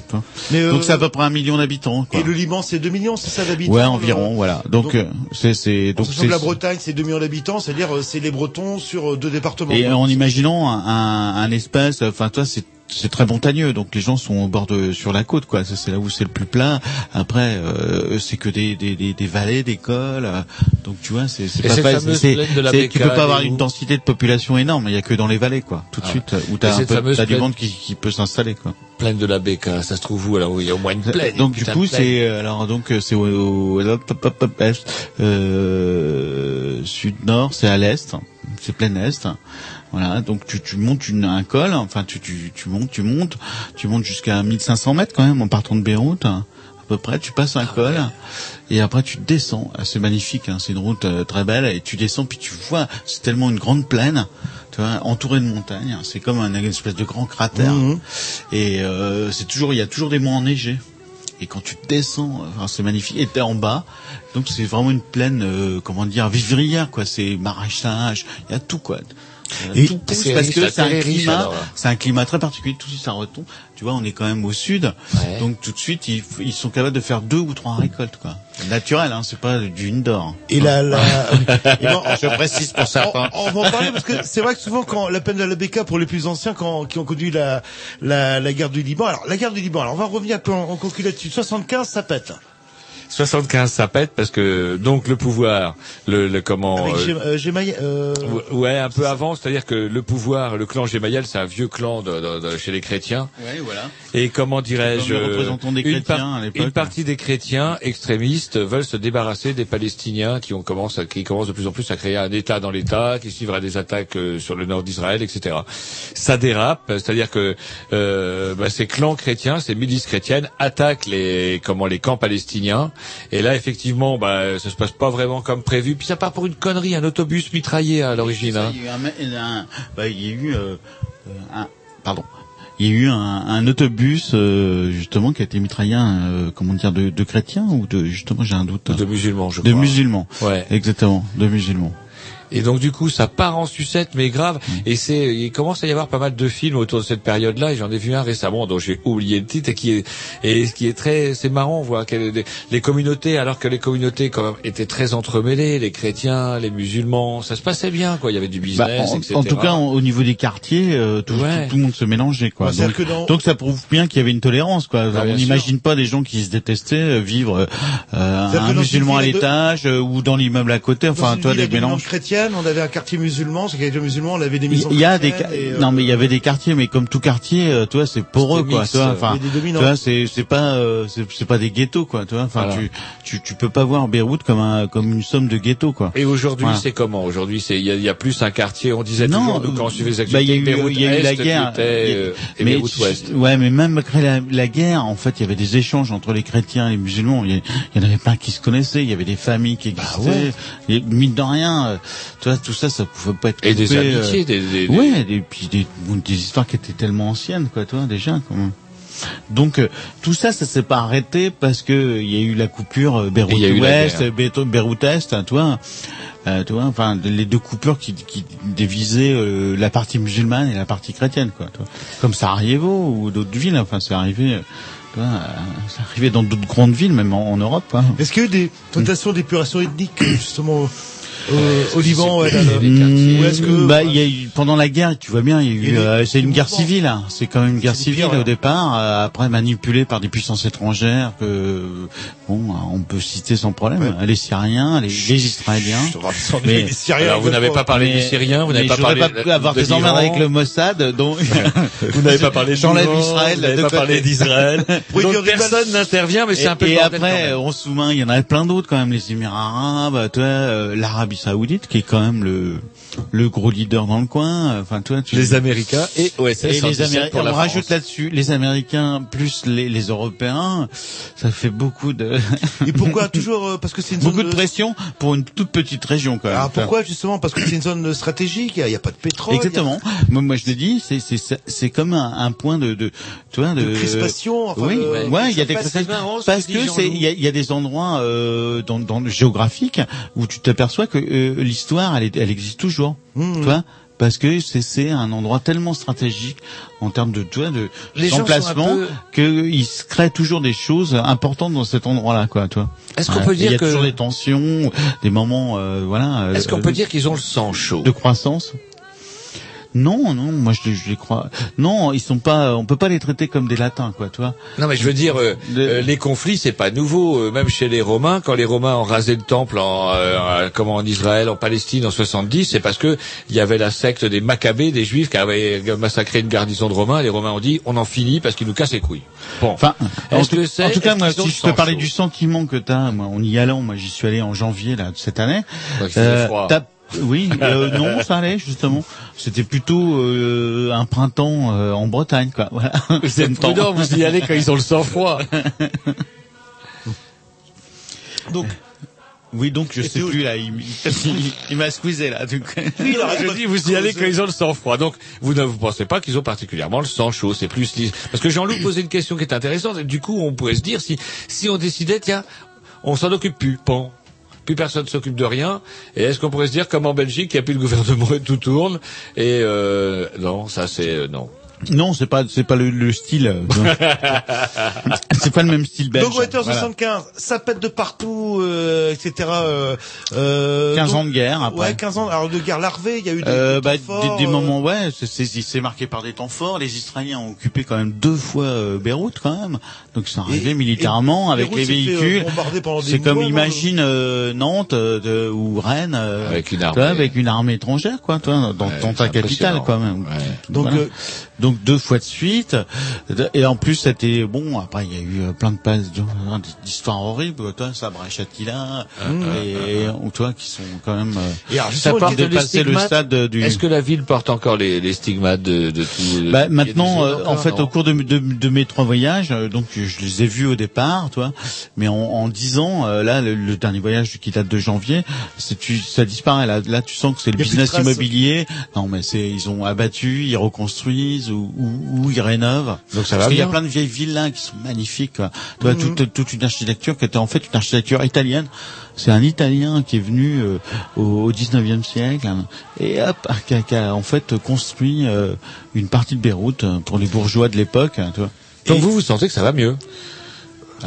Mais, euh, Donc c'est à peu près un million d'habitants, quoi. Et le Liban, c'est 2 millions, c'est ça d'habitants Ouais, euh, environ, voilà. Donc euh, c'est donc c'est que la Bretagne, c'est 2 millions d'habitants, c'est-à-dire euh, c'est les Bretons sur euh, deux départements. et en imaginant un, un, un espace, enfin toi c'est c'est très montagneux, donc les gens sont au bord de sur la côte, quoi. C'est là où c'est le plus plat. Après, euh, c'est que des, des, des, des vallées, des cols. euh, donc tu vois, c'est pas facile. Tu peux pas avoir une densité de population énorme. Il y a que dans les vallées, quoi. Tout de Ah. suite, où t'as t'as du monde qui, qui peut s'installer, quoi. Plaine de la Becca, ça se trouve où alors? Où il y a au moins une plaine. Donc du coup c'est euh, alors donc euh, c'est au, au- hop, est, euh, sud nord c'est à l'est c'est plein est. Voilà donc tu, tu montes une, un col enfin tu, tu, tu montes tu montes tu montes jusqu'à 1500 mètres quand même en partant de Beyrouth à peu près tu passes un col et après tu descends. Ah, c'est magnifique hein, c'est une route euh, très belle et tu descends puis tu vois c'est tellement une grande plaine tu vois entourée de montagnes c'est comme un, une espèce de grand cratère. Mhm. et euh, c'est toujours il y a toujours des mois enneigés et quand tu descends, enfin, c'est magnifique. Et t'es en bas, donc c'est vraiment une plaine, euh, comment dire, vivrière, quoi. C'est maraîchage, il y a tout, quoi. Et tout pousse c'est parce riche, que c'est un climat, là. c'est un climat très particulier. Tout de suite, ça retombe. Tu vois, on est quand même au sud, Ouais. donc tout de suite, ils, ils sont capables de faire deux ou trois récoltes, quoi. Naturel, hein, c'est pas du indoor. Et la, la... Non, Je précise pour certains. On, on va en parler parce que c'est vrai que souvent quand la peine de la Becca pour les plus anciens quand, qui ont connu la, la, la guerre du Liban. Alors la guerre du Liban, alors on va revenir un peu en, en là-dessus. 75, ça pète. 75 ça pète parce que donc le pouvoir, le, le comment Avec euh, euh, euh, Ouais, un peu avant, c'est-à-dire que le pouvoir, le clan Gémayel, c'est un vieux clan de, de- de- chez les chrétiens. Ouais, voilà. Et comment dirais-je, des une, chrétiens à l'époque. une partie des chrétiens extrémistes veulent se débarrasser des Palestiniens qui ont commencé, à- qui commencent de plus en plus à créer un État dans l'État, qui suivra des attaques euh, sur le nord d'Israël, etc. Ça dérape, c'est-à-dire que euh, bah, ces clans chrétiens, ces milices chrétiennes attaquent les comment les camps palestiniens. Et là, effectivement, bah, ça se passe pas vraiment comme prévu. Puis ça part pour une connerie, un autobus mitraillé à l'origine. hein. Il y a eu un, me- un- bah, il y a eu euh, euh, un, pardon. Il y a eu un, un autobus euh, justement qui a été mitraillé, euh, comment dire, de, de chrétiens ou de justement j'ai un doute. De musulmans, je de crois. musulmans. Ouais. Exactement, de musulmans. Et donc du coup, ça part en sucette, mais grave. Mm. Et c'est, il commence à y avoir pas mal de films autour de cette période-là. Et j'en ai vu un récemment dont j'ai oublié le titre et qui est, et ce qui est très, c'est marrant, on voit que les, les communautés, alors que les communautés quand même étaient très entremêlées, les chrétiens, les musulmans, ça se passait bien, quoi. Il y avait du Bah, business, en, etc. en tout cas, en- au niveau des quartiers, euh, tout, Ouais. tout, tout le monde se mélangeait, quoi. Ouais, c'est-à-dire donc, que dans- donc ça prouve bien qu'il y avait une tolérance, quoi. On n'imagine pas des gens qui se détestaient euh, vivre euh, un musulman à ville de- l'étage euh, ou dans l'immeuble à côté. Enfin, toi, des mélanges. chrétienne, on avait un quartier musulman, c'est quartier musulman, on avait des maisons Il y a des et, euh, non mais il y avait des quartiers mais comme tout quartier euh, toi c'est poreux quoi vois euh, enfin vois c'est c'est pas euh, c'est pas des ghettos quoi tu vois enfin Voilà. tu, tu tu peux pas voir Beyrouth comme un comme une somme de ghettos quoi Et aujourd'hui, Voilà. c'est comment Aujourd'hui, c'est il y a, il y a plus un quartier. On disait Non, toujours nous, quand on suivait les bah, il y a activités, eu- Beyrouth il y a eu la guerre. était, a- euh, et mais Beyrouth Ouest. Ouais, mais même après la, la guerre, en fait, il y avait des échanges entre les chrétiens et les musulmans. Il y, en avait plein qui se connaissaient. Il y avait des familles qui existaient. ouais. Et mine de rien, euh, tu vois, tout ça, ça pouvait pas être. Et des coupé, euh, amitiés, des, des, des- Ouais, et puis des, des histoires qui étaient tellement anciennes, quoi, toi, déjà, quand même. Donc euh, tout ça, ça s'est pas arrêté parce que il y a eu la coupure euh, Beyrouth Ouest. Beyrouth Est, hein, tu vois. Euh, tu vois, enfin les deux coupures qui, qui divisaient euh, la partie musulmane et la partie chrétienne, quoi. tu vois. Comme Sarajevo ou d'autres villes, enfin c'est arrivé. euh, Tu vois, euh, c'est arrivé dans d'autres grandes villes, même en, en Europe. hein. Est-ce qu'il y a eu des tentations d'épuration ethnique, justement, euh, au Liban ouais, là, là. Mmh, Ou est-ce que bah, il y a eu, pendant la guerre, tu vois bien, il y a eu, Il y a eu euh, c'est une guerre civile. hein. C'est quand même une guerre civile au départ, euh, après manipulée par des puissances étrangères que, bon, on peut citer sans problème. Les Syriens, les, les Israéliens. Mais les Syriens, Alors, vous n'avez pas parlé des Syriens, vous n'avez pas parlé pas avoir de des emmerdes avec le Mossad, donc Vous n'avez pas parlé de J'enlève Israël vous n'avez pas parlé d'Israël. Personne n'intervient, mais c'est un peu et après, on se souvient, il y en a plein d'autres quand même, les Émirats Arabes, toi, euh, l'Arabie Saoudite, qui est quand même le le gros leader dans le coin. Enfin, toi, tu... Les Américains et OSS Et les 117 Américains, on rajoute là-dessus les Américains plus les, les Européens, ça fait beaucoup de Et pourquoi toujours euh, Parce que c'est une beaucoup zone de pression pour une toute petite région quand même. Alors pourquoi justement Parce que c'est une zone stratégique. Il n'y a, pas de pétrole. Exactement. Moi, moi, je l'ai dit, c'est c'est c'est comme un, un point de de tu vois de, De crispation, enfin, oui, ouais, il y a des crispations. Parce que c'est il y a, y a des endroits euh, dans dans le géographique où tu t'aperçois que euh, l'histoire elle elle existe toujours. Mmh. Tu vois parce que c'est un endroit tellement stratégique en termes de tu vois, de d'emplacement peu- que il se crée toujours des choses importantes dans cet endroit-là quoi tu vois. Est-ce qu'on Ouais. peut dire il y a que- toujours des tensions, des moments euh, voilà Est-ce qu'on euh, peut dire qu'ils ont le sang chaud? de croissance non, non, moi je, les- je les crois. Non, ils sont pas. On peut pas les traiter comme des latins, quoi, tu vois. Non, mais je veux dire, euh, euh, les conflits, c'est pas nouveau. Euh, même chez les Romains, quand les Romains ont rasé le temple, en, euh, euh, comment en Israël, en Palestine, en 70, c'est parce que il y avait la secte des Maccabées, des Juifs, qui avaient massacré une garnison de Romains. Les Romains ont dit, on en finit parce qu'ils nous cassent les couilles. Bon. Enfin, en tout, en tout cas, moi, si je parler chaud du sentiment que t'as, moi, en y allant, moi, j'y suis allé en janvier là de cette année. Ouais, faisait froid. Oui, euh, non, ça allait justement. C'était plutôt euh, un printemps euh, en Bretagne, quoi. Voilà. Vous êtes prudent, vous y allez quand ils ont le sang froid. Donc. Oui, donc je sais plus là. Il, il- il m'a squeezé là. donc. Oui, alors, je dis, vous y allez quand ils ont le sang froid. Donc, vous ne vous pensez pas qu'ils ont particulièrement le sang chaud. C'est plus parce que Jean-Loup posait une question qui est intéressante. Et du coup, on pourrait se dire si si on décidait, tiens, on s'en occupe plus. Bon. Plus personne s'occupe de rien. Et est-ce qu'on pourrait se dire, comme en Belgique, il n'y a plus le gouvernement et tout tourne? Et euh, non, ça c'est euh, non. Non, c'est pas, c'est pas le, le style. euh, c'est pas le même style belge. Donc Water Voilà. 75, ça pète de partout, euh, etc. Euh, euh, 15 donc- ans de guerre après. Ouais, 15 ans. Alors de guerre larvée, il y a eu des, Euh, des bah, temps forts, des, des euh, moments, ouais, c'est, c'est, c'est marqué par des temps forts. Les Israéliens ont occupé quand même deux fois euh, Beyrouth quand même, donc ils sont arrivés Et- militairement et avec Beyrouth les euh, véhicules. c'est comme mois, imagine euh, Nantes euh, de, ou Rennes euh, Avec une armée. avec une armée étrangère, quoi, toi, dans, Ouais, dans ta c'est capitale, quand même. Ouais. Donc, Voilà. Donc deux fois de suite. Et en plus, c'était bon. Après, il y a eu euh, plein de passes d'histoires horribles, toi, Sabra Chatila, et ou toi qui sont quand même. euh, Et alors, ça part les de passer le stade du. Est-ce que la ville porte encore les, les stigmates de, de tout Bah, maintenant, euh, en fait, au cours de, de, de mes trois voyages, euh, donc je les ai vus au départ, toi, mais en, dix ans, là, le, le dernier voyage qui date de janvier, c'est tu, ça disparaît. Là, là, tu sens que c'est le business immobilier. Non, mais c'est ils ont abattu, ils reconstruisent ou, ou, ou ils rénovent. Donc ça va Parce qu'il y a plein de vieilles villas qui sont magnifiques. Quoi. Tu vois, Mhm. toute, toute une architecture qui était en fait une architecture italienne. C'est un Italien qui est venu euh, au, au 19e siècle hein, et hop, qui a, qui a, en fait construit euh, une partie de Beyrouth euh, pour les bourgeois de l'époque. hein. Donc Et- vous, vous sentez que ça va mieux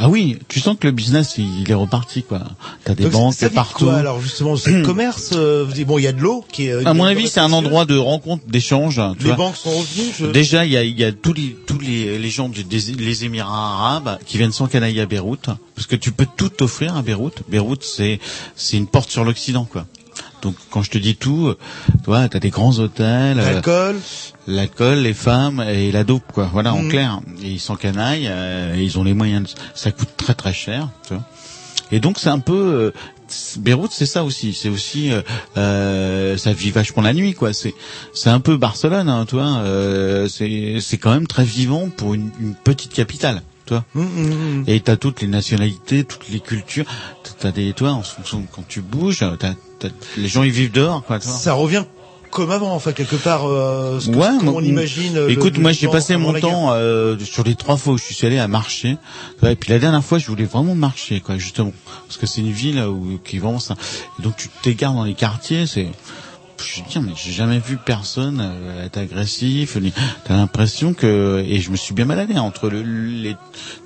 ah oui, tu sens que le business il, est reparti quoi. T'as des donc, banques ça partout. Quoi, alors justement, c'est le commerce. euh, bon, il y a de l'eau qui est. à mon avis, c'est un endroit de rencontre, d'échange. Les vois. banques sont revenues. je- Déjà, il y a, il y a tous les tous les, les gens des, des- les Émirats arabes qui viennent s'encanailler à Beyrouth, parce que tu peux tout offrir à Beyrouth. Beyrouth, c'est c'est une porte sur l'Occident, quoi. Donc, quand je te dis tout, tu vois, t'as des grands hôtels, euh, L'alcool. l'alcool, les femmes et la dope, quoi. Voilà, en Mhm. clair. Et ils s'encanaillent, euh, et ils ont les moyens. de- Ça coûte très très cher, tu vois. Et donc c'est un peu euh, Beyrouth, c'est ça aussi. C'est aussi euh, euh, ça vit vachement la nuit, quoi. C'est c'est un peu Barcelone, hein, tu vois. Euh, c'est c'est quand même très vivant pour une, une petite capitale, Hum, hum, hum. Et t'as toutes les nationalités, toutes les cultures. T'as des, toi, en fonction quand tu bouges, t'as, t'as- les gens ils vivent dehors, quoi. Ça revient comme avant, enfin quelque part. Euh, ce que- Ouais, moi, on imagine. euh, Écoute, le- moi j'ai passé mon temps euh, sur les trois fois où je suis allé à marcher. Et puis la dernière fois, je voulais vraiment marcher, quoi, justement, parce que c'est une ville où qui est vraiment ça. Et donc tu t'égares dans les quartiers, c'est je veux dire, mais j'ai jamais vu personne euh, être agressif. T'as l'impression que et je me suis bien baladé entre le, les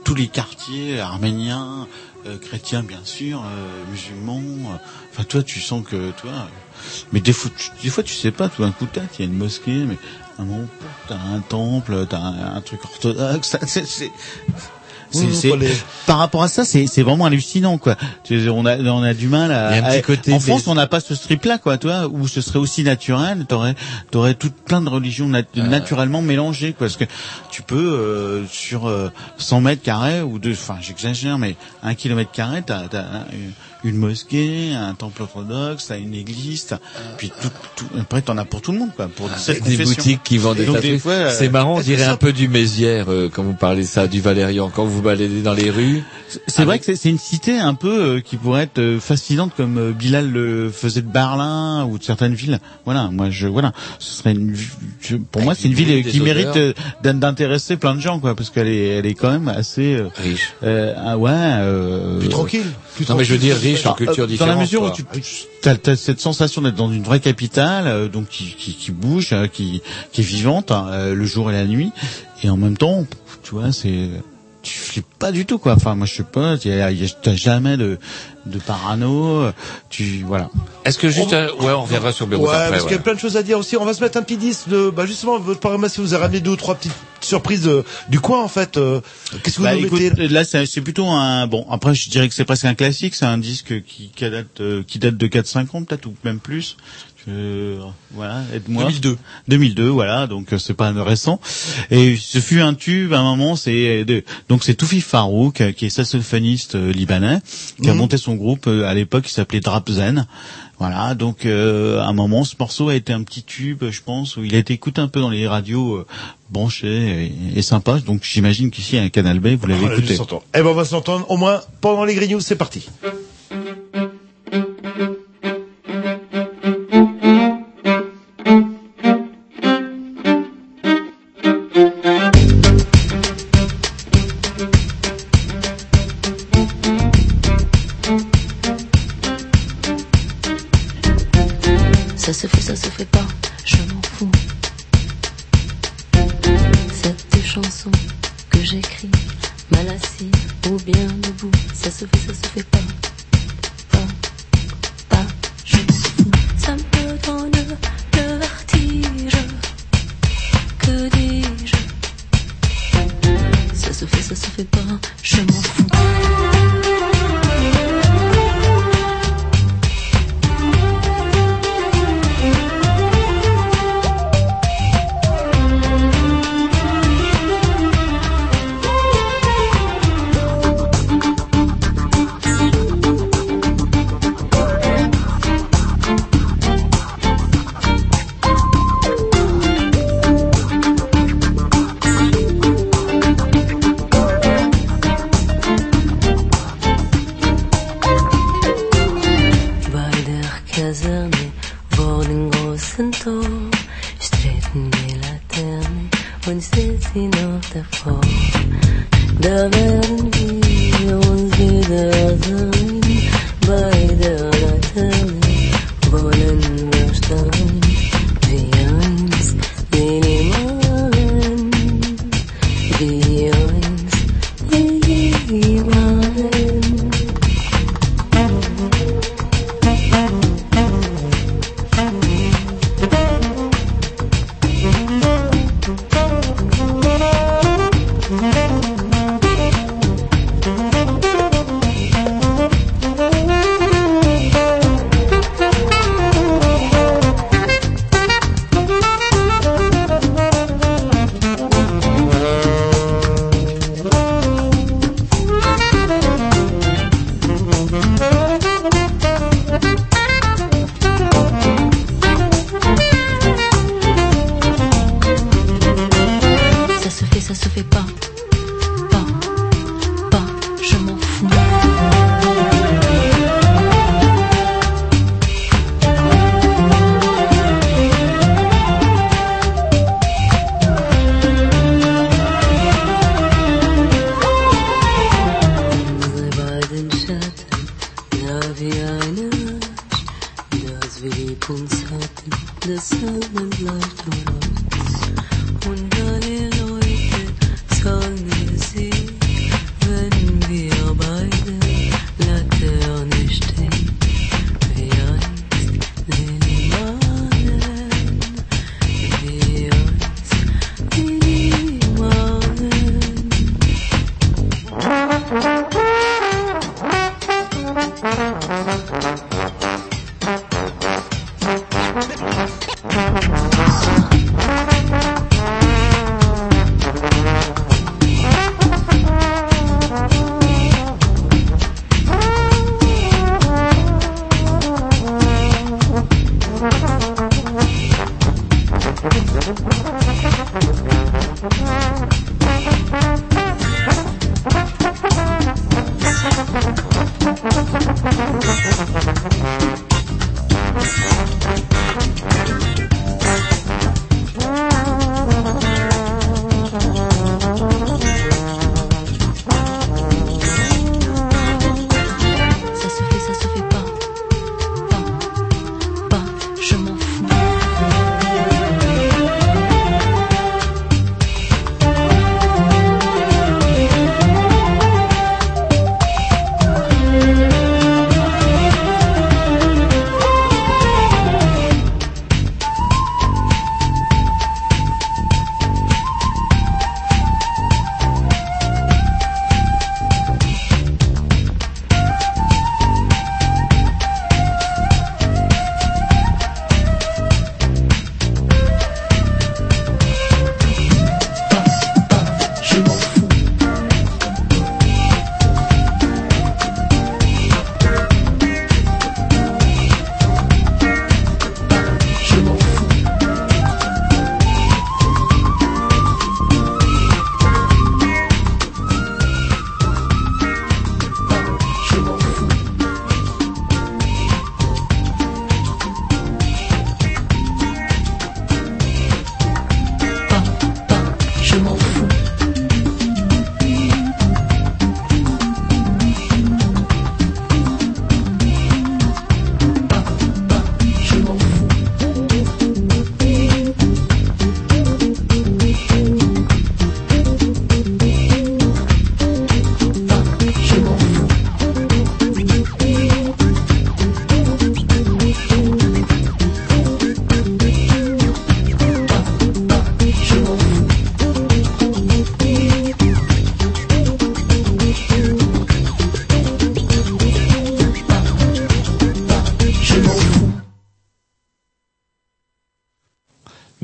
tous les quartiers arméniens, euh, chrétiens bien sûr, euh, musulmans. euh, Enfin, toi, tu sens que toi. mais des fois, tu, des fois, tu sais pas. Tout d'un coup, t'as- il y a une mosquée, mais à un moment, t'as un temple, t'as un, truc orthodoxe. C'est c'est- par rapport à ça, c'est c'est vraiment hallucinant, quoi. Tu sais, On a on a du mal à. Un petit à- côté en des- France, on n'a pas ce strip-là, quoi, toi, où ce serait aussi naturel. T'aurais t'aurais toute plein de religions nat- naturellement mélangées, quoi. Parce que tu peux euh, sur euh, 100 mètres carrés ou deux, enfin, j'exagère, mais un kilomètre carré, t'as t'as un- une mosquée, un temple orthodoxe, t'as une église, t'as- puis tout, tout, après t'en as pour tout le monde, quoi, pour cette des boutiques qui vendent des Donc, des fois, euh, C'est marrant, on dirait un peu du Mézières euh, quand vous parlez ça, du Valérian. Quand vous baladez dans les rues, C'est vrai que c'est- c'est une cité un peu euh, qui pourrait être euh, fascinante comme euh, Bilal le faisait de Berlin ou de certaines villes. Voilà, moi je voilà, ce serait une, je- pour moi c'est une ville euh, qui mérite euh, d'intéresser plein de gens quoi, parce qu'elle est elle est quand même assez euh, riche. Euh, ah ouais. Euh, Plus tranquille. Plus Non, mais je veux dire tranquille. Riche en culture Dans la mesure où tu as, cette sensation d'être dans une vraie capitale, euh, donc qui, qui, qui bouge, euh, qui, qui est vivante hein, euh, le jour et la nuit, et en même temps, tu vois, c'est tu flippes pas du tout quoi. Enfin moi je sais pas, y a- y a- t'as jamais de de parano, euh, tu voilà. Est-ce que juste, euh, ouais, on reviendra sur Beyrouth Ouais, après. parce qu'il y a plein de choses à dire aussi. On va se mettre un petit disque de, bah justement, votre programmation vous a ramené deux ou trois petites surprises de- du coin en fait. euh, Qu'est-ce que vous Bah, nous écoute, mettez là c'est c'est plutôt un bon après je dirais que c'est presque un classique, c'est un disque qui, qui date euh, qui date de 4 5 ans peut-être ou même plus. Je, voilà, aide-moi. 2002. 2002, voilà, donc euh, c'est pas récent. Et ce fut un tube à un moment, c'est de- donc c'est Toufi Farouk euh, qui est saxophoniste euh, libanais qui a Mhm. monté son groupe euh, à l'époque qui s'appelait Drapzen. Voilà, donc euh, à un moment ce morceau a été un petit tube, je pense, où il a été écouté un peu dans les radios euh, branchées et, et sympa. Donc j'imagine qu'ici à Canal B, vous l'avez On a dû écouté. s'entendre. Eh ben on va s'entendre au moins pendant les grignoux, c'est parti. Mal assis ou bien debout, ça se fait, ça se fait pas. Pas, pas, je m'en fous. Ça me donne le vertige. Que dis-je? Ça se fait, ça se fait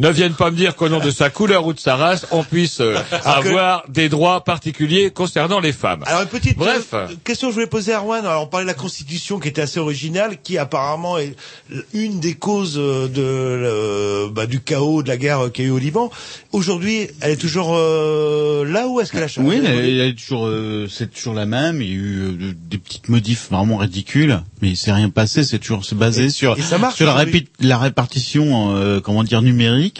Ne viennent pas me dire qu'au nom de sa couleur ou de sa race, on puisse euh, avoir des droits particuliers concernant les femmes. Alors une petite Bref. euh, question que je voulais poser à Erwan. Alors on parlait de la Constitution qui était assez originale, qui apparemment est une des causes euh, de euh, bah, du chaos de la guerre qu'il y a eu au Liban. Aujourd'hui, elle est toujours euh, là ou est-ce qu'elle a changé? Oui, elle, elle est toujours, euh, c'est toujours la même. Il y a eu des petites modifs vraiment ridicules, mais il s'est rien passé. C'est toujours se baser Et- sur et ça marche sur la, la répartition, euh, comment dire, numérique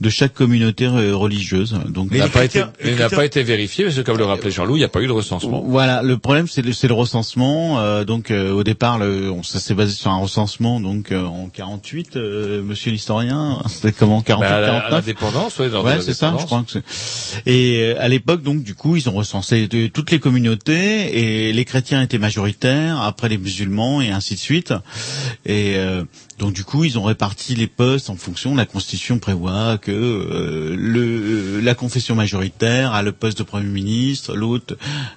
de chaque communauté euh, religieuse. Donc Il n'a pas été, il n'a pas été vérifié parce que comme le rappelait Jean-Loup, il n'y a pas eu de recensement. Voilà, le problème c'est le, c'est le recensement. euh, donc euh, au départ, le, on, ça s'est basé sur un recensement. Donc euh, en 48, euh, Monsieur l'historien, c'était comment 48, Bah, à la- à 49 l'indépendance, ouais, c'est ça. Je crois que c'est. Et euh, à l'époque, donc du coup, ils ont recensé de- toutes les communautés et les chrétiens étaient majoritaires, après les musulmans et ainsi de suite. Et euh, donc du coup, ils ont réparti les postes en fonction. La Constitution prévoit que euh, le la confession majoritaire a le poste de premier ministre, l'autre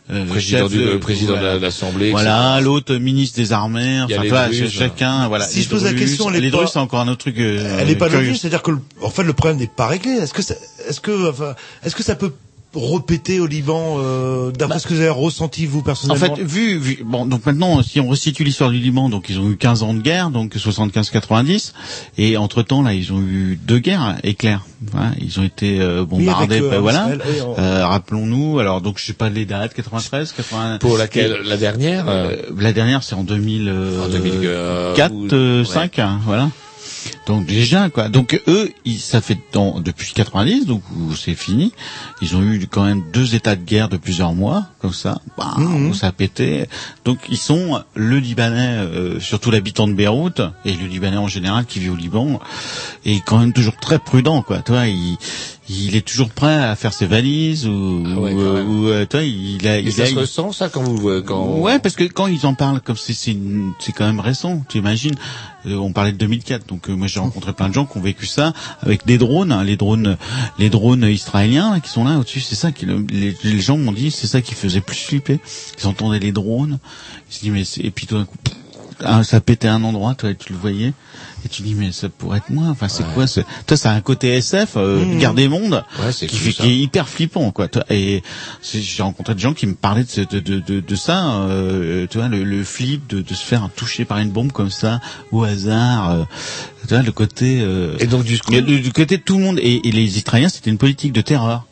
euh, Président chef du- de- le président voilà. de l'Assemblée, Voilà, l'autre ministre des armées. Enfin, voilà, chacun. Voilà. Si je pose la question, elle est les pas- Druzes, c'est encore un autre truc. euh, Elle n'est pas logique, c'est-à-dire que le, en fait le problème n'est pas réglé. Est-ce que ça, est-ce que enfin, est-ce que ça peut repéter au Liban euh, d'après ce que vous avez ressenti vous En personnellement fait, vu, vu bon, donc maintenant, si on resitue l'histoire du Liban, donc ils ont eu 15 ans de guerre, donc 75-90, et entre temps là, ils ont eu deux guerres éclairs. Voilà, ils ont été euh, bombardés, euh, bah, voilà. On- Euh, Rappelons-nous, alors donc je sais pas les dates, 93, 80. Pour laquelle la dernière euh, Euh, La dernière, c'est en 2000. En 2004, 4, euh, 5, voilà. Donc déjà quoi. Donc eux, ils, ça fait dans, depuis 90, donc c'est fini. Ils ont eu quand même deux états de guerre de plusieurs mois, comme ça, bam, où ça a pété. Donc ils sont le Libanais, euh, surtout l'habitant de Beyrouth et le Libanais en général qui vit au Liban, est quand même toujours très prudent quoi. Toi, il il est toujours prêt à faire ses valises ou, euh, ou, euh, toi, il a, il ça a, se ressent ça quand vous euh, quand Ouais, parce que quand ils en parlent comme c'est c'est quand même récent, tu imagines. Euh, on parlait de 2004, donc euh, moi j'ai rencontré plein de gens qui ont vécu ça avec des drones, hein, les drones, les drones israéliens là, qui sont là au-dessus. C'est ça qui le- les, les gens m'ont dit, c'est ça qui faisait plus flipper. Ils entendaient les drones, ils se disent mais c'est- et puis tout d'un coup, pff, ah, ça pétait un endroit, toi tu le voyais. Et tu dis mais ça pourrait être moi. Enfin c'est quoi ce... Toi ça a un côté SF, euh, Mmh. guerre des mondes, Ouais, c'est qui, ça. qui est hyper flippant quoi. Et c'est- j'ai rencontré des gens qui me parlaient de, ce- de, de, de, de ça. euh, tu vois le, le flip de, de se faire toucher par une bombe comme ça au hasard. euh, tu vois le côté. euh, Et donc du coup, du, du côté de tout le monde et, et les Israéliens c'était une politique de terreur.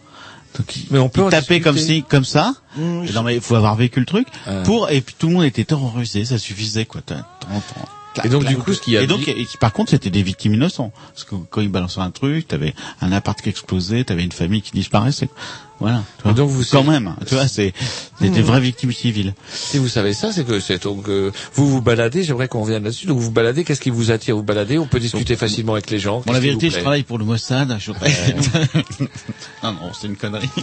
Donc, ils, Mais on peut tapaient comme si, comme ça. Mmh, Et non mais il faut avoir vécu le truc pour et puis tout le monde était terrorisé, ça suffisait quoi. T'as- Et donc, du coup, ce qui a et donc et par contre c'était des victimes innocentes parce que quand ils balançaient un truc, t'avais un appart qui explosait, t'avais une famille qui disparaissait. Voilà. Donc, vous- quand même, tu vois, c'est c'est des vraies victimes civiles. si vous savez ça, c'est que c'est donc euh, vous vous baladez. J'aimerais qu'on revienne là-dessus. Donc vous vous baladez. Qu'est-ce qui vous attire Vous baladez. On peut discuter facilement avec les gens. Bon, la vérité, je travaille pour le Mossad. Je... non, non, c'est une connerie.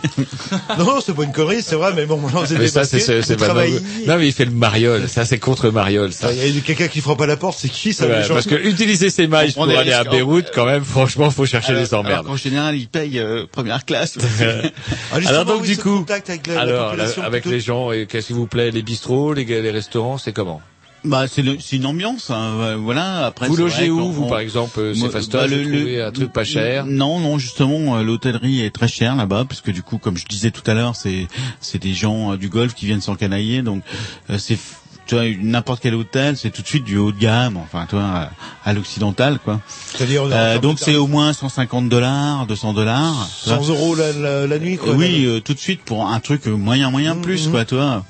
Non, c'est pas une connerie, c'est vrai, mais bon, vous êtes Mais ça, c'est c'est pas. Non, mais il fait le mariole. Ça, c'est contre mariole. Ça. Il y a quelqu'un qui frappe à la porte, c'est qui ça Ouais, les gens parce que utiliser ses mailles On pour des aller à Beyrouth, quand même, franchement, faut chercher les emmerdes. qu'en général, ils payent euh, première classe. Ah, Alors donc oui, du coup, avec la, alors la- avec les gens, et qu'est-ce qui vous plaît Les bistrots, les, les restaurants, c'est comment? Bah, c'est le- c'est une ambiance. hein, voilà. Après, Vous logez vrai où, vous, on- par exemple euh, C'est fastoche, bah, vous le- le- trouvez un truc pas cher? Non, non, justement, euh, l'hôtellerie est très chère là-bas, parce que du coup, comme je disais tout à l'heure, c'est c'est des gens euh, du Golfe qui viennent s'encanailler, donc euh, c'est tu vois n'importe quel hôtel, c'est tout de suite du haut de gamme, enfin, tu vois, à, à l'occidental, quoi. C'est-à-dire, Euh, donc c'est au moins 150 dollars, 200 dollars. 100 euros la, la, la nuit, quoi. Oui, euh, tout de suite pour un truc euh, moyen moyen Mhm. plus quoi, tu vois.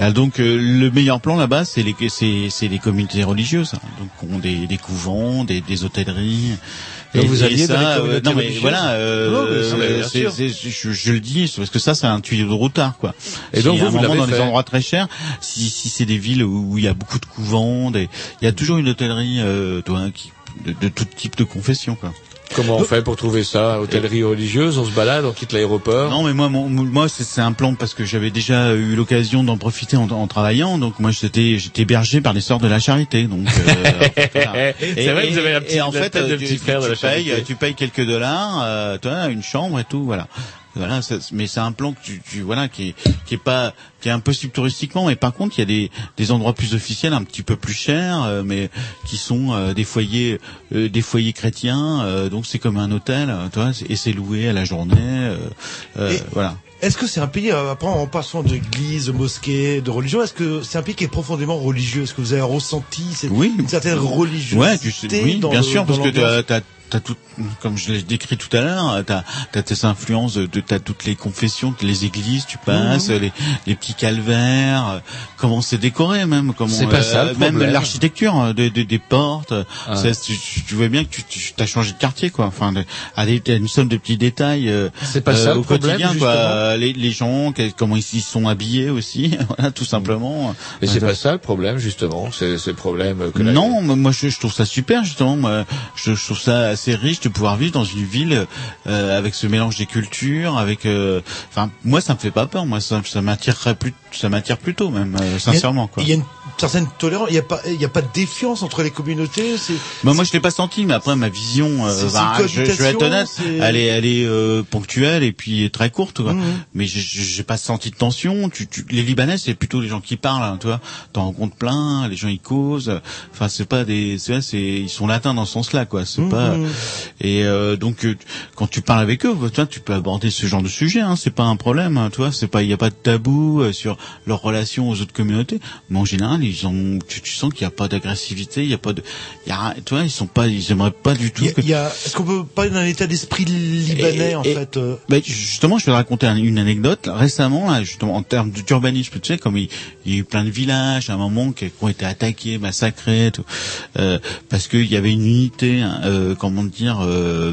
Ah, donc euh, le meilleur plan là-bas, c'est les c'est c'est les communautés religieuses, hein. donc ont des, des couvents, des, des hôtelleries. Donc vous alliez ça, les euh, non mais voilà, euh, Non, mais- bien c'est- sûr. c'est- je, je le dis c'est parce que ça c'est un tuyau de routard quoi. Et donc, vous, un vous moment dans des fait endroits très chers, si si c'est des villes où, il y a beaucoup de couvents, des, il y a toujours une hôtellerie, euh, toi, qui de, de tout type de confession quoi. Comment on fait pour trouver ça Hôtellerie religieuse, on se balade, on quitte l'aéroport? Non, mais moi, mon- moi, c'est un plan parce que j'avais déjà eu l'occasion d'en profiter en, en travaillant. Donc moi, j'étais, j'étais hébergé par les sœurs de la charité. Donc euh. C'est vrai que vous avez un petit- et en la fait, tête de euh, petit tu, frère de tu la charité. payes, tu payes quelques dollars, euh, toi, une chambre et tout, voilà. Voilà, ça- mais c'est un plan que tu, tu voilà qui est qui est pas qui est impossible touristiquement, mais par contre il y a des des endroits plus officiels, un petit peu plus chers, euh, mais qui sont euh, des foyers euh, des foyers chrétiens, euh, donc c'est comme un hôtel, euh, tu vois, et c'est loué à la journée, euh, euh, Et- voilà. Est-ce que c'est un pays, après en passant d'église, de mosquée, de religion, est-ce que c'est un pays qui est profondément religieux? Est-ce que vous avez ressenti cette, Oui. une certaine religiosité Ouais, tu sais, oui, bien le- sûr, parce que l'ambiance? t'as, t'as, tout, comme je l'ai décrit tout à l'heure, t'as, t'as tes influences de, t'as toutes les confessions, les églises, tu passes, Mhm. les, les petits calvaires, euh, comment c'est décoré même, comment, C'est pas ça, le même l'architecture euh, des, des, des portes, Ah. ça, tu, vois bien que tu, tu as changé de quartier, quoi. Enfin, de- à des, à une somme de petits détails. euh, C'est pas ça, euh, au problème, quotidien, quoi. Euh, Les, les gens, comment ils ils sont habillés aussi, voilà, tout simplement. Mais c'est pas ça le problème, justement. C'est c'est le problème que la- non, mais moi je, je trouve ça super justement. Moi, je, je trouve ça assez riche de pouvoir vivre dans une ville euh, avec ce mélange des cultures, avec. euh, Enfin, moi ça me fait pas peur. Moi ça, ça m'attirerait plus, ça m'attire plutôt même, euh, sincèrement quoi. Il y a une certaine tolérance, il n'y a pas, il y a pas de défiance entre les communautés. C'est Bah, moi je l'ai pas senti, mais après ma vision, euh, bah, je, je vais être honnête, elle est, elle est euh, ponctuelle et puis très courte. Quoi. Mhm. Mais j'ai- pas senti de tension. Tu, tu, les Libanais c'est plutôt les gens qui parlent, hein, tu vois. T'en rencontres plein, les gens ils causent. Enfin c'est pas des, c'est ils sont latins dans ce sens-là quoi. C'est Mhm. pas et euh, donc euh, quand tu parles avec eux, tu vois, tu peux aborder ce genre de sujet. Hein, c'est pas un problème, hein, tu vois. C'est pas, il y a pas de tabou euh, sur leurs relations aux autres communautés. Mais en général, ils ont, tu, tu sens qu'il n'y a pas d'agressivité, il y a pas de, il y a, tu vois, ils sont pas, ils aimeraient pas du tout. Que- est-ce qu'on peut parler d'un état d'esprit libanais, Et- en et- fait euh, Ben, justement, je vais te raconter un- une anecdote. Récemment, là, justement, en termes d'urbanisme, tu sais, comme il, il y a eu plein de villages à un moment qui, qui ont été attaqués, massacrés, tout, euh, parce qu'il y avait une unité, hein, euh, comment dire, euh,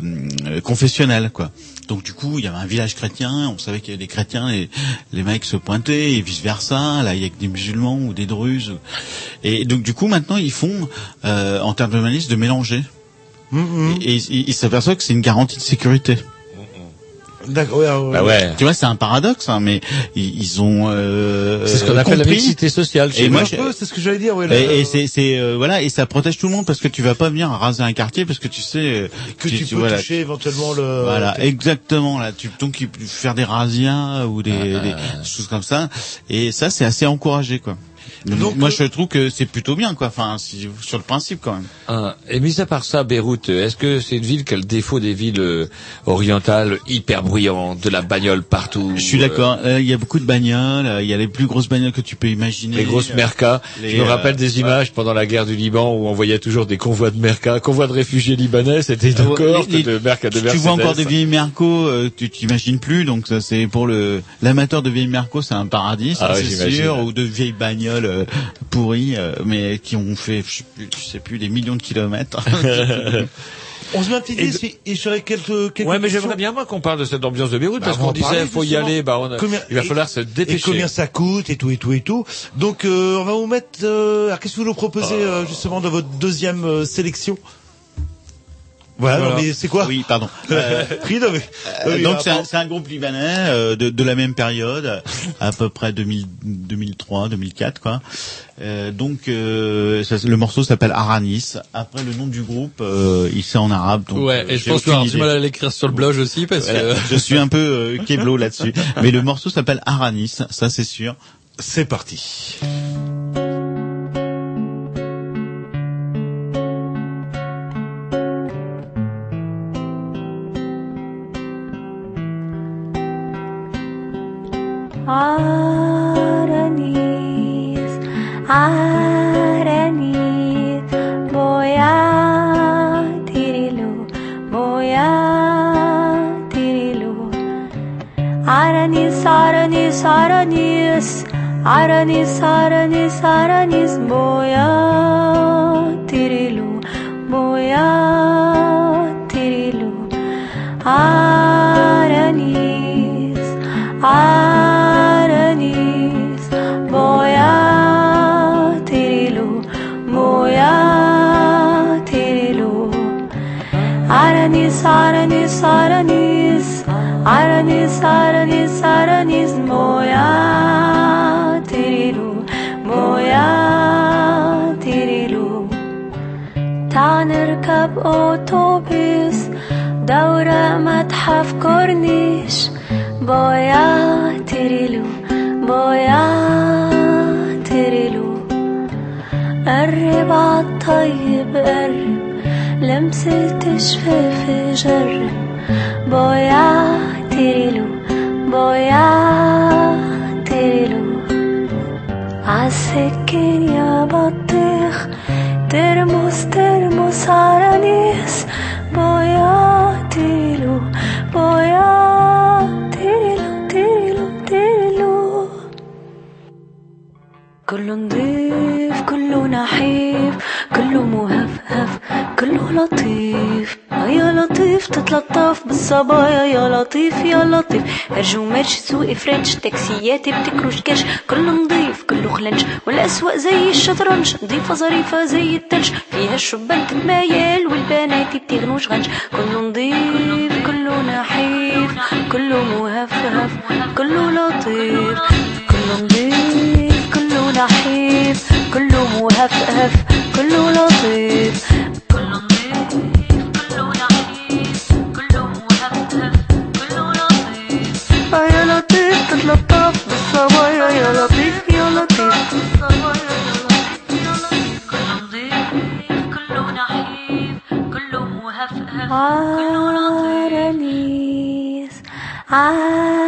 confessionnelle, quoi. Donc du coup, il y avait un village chrétien, on savait qu'il y avait des chrétiens, et les mecs se pointaient, et vice versa. Là, il y a que des musulmans ou des druzes. Et donc du coup, maintenant, ils font, euh, en termes d'urbanisme, de mélanger. Et, et ils ils s'aperçoivent que c'est une garantie de sécurité. D'accord, ouais, ouais, Bah ouais. Tu vois, c'est un paradoxe, hein, mais ils, ils ont. Euh, C'est ce qu'on appelle la mixité sociale Et moi, je- c'est ce que j'allais dire, ouais. là, et, et c'est, c'est euh, voilà, et ça protège tout le monde parce que tu vas pas venir raser un quartier parce que tu sais euh, que tu, peux voilà, toucher éventuellement le... voilà, exactement là. Tu donc faire des razzias ou des, Ah, des choses comme ça, et ça c'est assez encouragé quoi. Donc, moi euh, je trouve que c'est plutôt bien quoi. Enfin, si, sur le principe quand même. Ah, et mis à part ça, Beyrouth, est-ce que c'est une ville qui a le défaut des villes euh, orientales hyper bruyantes, de la bagnole partout Je suis d'accord. Euh, Il y a beaucoup de bagnoles. euh, Il y a les plus grosses bagnoles que tu peux imaginer. Les grosses euh, mercas. les, Je me rappelle euh, des images pendant la guerre du Liban où on voyait toujours des convois de mercas, convois de réfugiés libanais, c'était une Ah les- de mercas de tu, tu vois encore des vieilles Merco, euh, tu t'imagines plus, donc ça c'est pour le l'amateur de vieilles Merco, c'est un paradis, Ah c'est sûr, ou de vieilles bagnoles euh, pourries, euh, mais qui ont fait, je sais plus, je sais plus, des millions de kilomètres. On se met un petit Et disque et, et j'aurais quelques, quelques Ouais, mais j'aimerais bien moi qu'on parle de cette ambiance de Beyrouth Bah, parce qu'on disait parler, faut y aller, bah on a- Combien- il va et- falloir se Et dépêcher. combien ça coûte et tout et tout et tout. Donc euh, on va vous mettre. Euh, alors qu'est-ce que vous nous proposez euh, justement dans votre deuxième euh, sélection? Voilà, Voilà. non, mais c'est quoi Oui, pardon. Euh, Euh, oui, donc c'est un, pardon. c'est un groupe libanais euh, de, de la même période, à peu près 2000, 2003, 2004 quoi. Euh, donc euh, ça, le morceau s'appelle Aranis. Après le nom du groupe, euh, il c'est en arabe. Donc, Ouais, euh, et je pense que tu du mal à l'écrire sur le blog aussi parce Voilà, que... je suis un peu euh, keblo là-dessus. Mais le morceau s'appelle Aranis, ça c'est sûr. C'est parti. Aranis, Aranis, boya tirilu, boya tirilu. Aranis, Aranis, Aranis, Aranis, Aranis, Aranis, boya tirilu, boya tirilu. Aranis, Aranis, Aranis, Aranis, boya tirilu, boya tirilu. تعال نركب أوتوبيس دورة متحف كورنيش بويا تريلو بويا تريلو قرب عالطيب قرب لمسة شفاف جرب بويا تريلو boya telo Asekeya batek termos termos aranis boya telo boya telo telo telo كله نضيف كله نحيف كله مهفهف كله لطيف يا لطيف تتلطف بالصبايا يا لطيف يا لطيف. أرجو مرش سوق فرنش تاكسيات بتكروش كاش. كله نضيف كله خلنش والاسواق زي الشطرنج. نضيفة ظريفة زي التلج. فيها الشبان تتمايل والبنات بتغنوش غنج. كله نضيف كله نحيف. كله مهفهف. كله لطيف. كله نضيف كله نحيف. كله مهفهف. كله لطيف. harmonies. I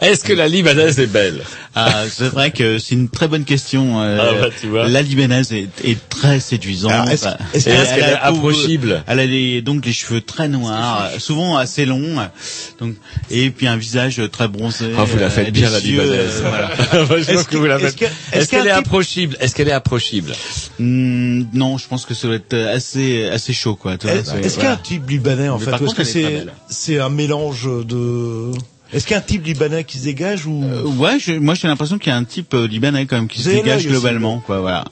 Est-ce que la libanaise est belle? Ah, c'est vrai que c'est une très bonne question. euh, Ah bah, tu vois. La libanaise est, est très séduisante. Alors, est-ce- est-ce elle- qu'elle- est approchible Elle a les, donc les cheveux très noirs, souvent assez longs, donc et puis un visage très bronzé. Ah, vous la euh, faites bien, des la yeux, libanaise. euh, voilà. Moi, je pense que vous la faites. est-ce que- Est-ce est-ce qu'elle est qu'un type- approchible Est-ce qu'elle est approchible Hmm, non, je pense que ça doit être assez assez chaud, quoi. Est-ce c'est- est-ce qu'il y a un voilà. type libanais en Mais fait Est-ce que c'est c'est un mélange de Est-ce qu'il y a un type libanais qui se dégage ou Euh, ouais, je- moi j'ai l'impression qu'il y a un type euh, libanais quand même qui se dégage globalement, quoi. Voilà.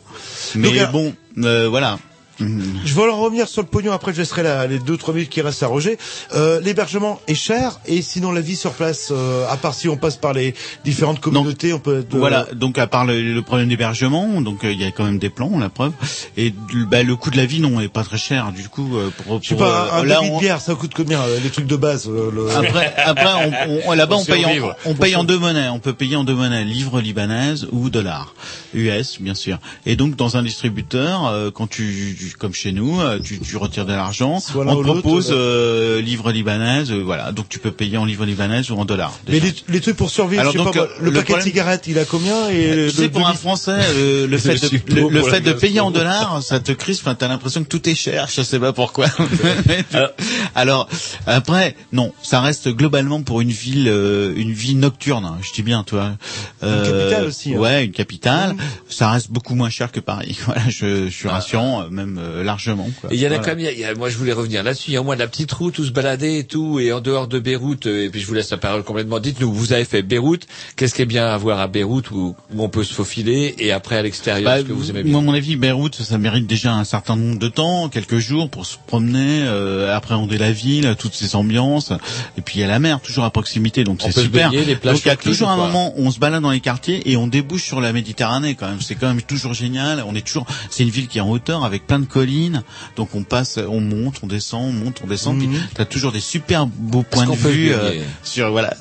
Mais Donc, bon, euh, voilà. Je vais en revenir sur le pognon. Après, je laisserai la- les deux trois minutes qui restent à Roger. Euh, L'hébergement est cher et sinon la vie sur place, euh, à part si on passe par les différentes communautés, on peut. Être, euh, Voilà, donc à part le, le problème d'hébergement, donc euh, il y a quand même des plans, la preuve. Et bah, le coût de la vie non est pas très cher, du coup. euh, pour, Je sais pour, pas, euh, un là, débit de on- bière, ça coûte combien euh, Les trucs de base. euh, le- Après, après, on, on- là-bas, Pour on paye, en, on Pour paye en deux monnaies. On peut payer en deux monnaies, livres libanaises ou dollars, US, bien sûr. Et donc, dans un distributeur, euh, quand tu, tu- comme chez nous, euh, tu, tu retires de l'argent, on te propose euh, euh, livres libanaises, euh, voilà. Donc, tu peux payer en livres libanaises ou en dollars. Mais les, les trucs pour survivre, Alors je sais donc, pas, euh, le, le paquet problème- de cigarettes, il a combien et Tu sais, pour un Français, le, le fait, de, le, fait de payer en dollars, ça te crispe. T'as l'impression que tout est cher. Je sais pas pourquoi. Alors, après, non, ça reste globalement pour une ville, euh, une vie nocturne. hein, je dis bien, toi. capitale aussi, hein. Ouais, une capitale. Ça reste beaucoup moins cher que Paris. Voilà, je, je suis rassurant, euh, même euh, largement. quoi. Et il y en a Voilà. quand même, il y a- moi je voulais revenir là-dessus, il y a au moins de la petite route où se balader et tout, et en dehors de Beyrouth, euh, et puis je vous laisse la parole complètement, dites-nous, vous avez fait Beyrouth, qu'est-ce qui est bien à voir à Beyrouth où, où on peut se faufiler, et après à l'extérieur, Bah, est-ce que vous aimez bien moi, à mon avis, Beyrouth, ça mérite déjà un certain nombre de temps, quelques jours pour se promener, euh, appréhender la ville, toutes ses ambiances. Et puis il y a la mer toujours à proximité, donc On c'est super. baigner, les plages donc il y a toujours un moment où on se balade dans les quartiers et on débouche sur la Méditerranée quand même. C'est quand même toujours génial. On est toujours, c'est une ville qui est en hauteur avec plein de collines, donc on passe, on monte, on descend, on monte, on descend. Puis t'as toujours des super beaux points de vue baigner sur voilà.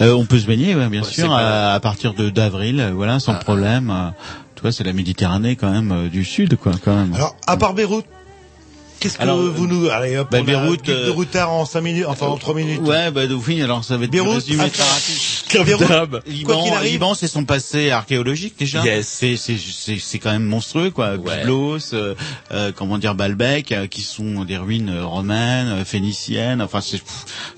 Euh, on peut se baigner, ouais, bien Ouais, sûr, à, à partir de d'avril, euh, voilà, sans problème. euh, Tu vois, c'est la Méditerranée quand même euh, du sud, quoi, quand même. Alors, à part Beyrouth, qu'est-ce que Alors, vous nous... Allez, hop, bah, on a Beyrouth, guide de euh, routard en 5 minutes, enfin en 3 minutes. Ouais, bah oui, alors ça va être Beyrouth, résumé ah, très rapide. Beyrouth. Liban, Quoi qu'il arrive. Liban, c'est son passé archéologique déjà. Yes. C'est c'est c'est c'est quand même monstrueux quoi. Byblos, euh, euh, comment dire Baalbek, euh, qui sont des ruines euh, romaines, euh, phéniciennes. Enfin c'est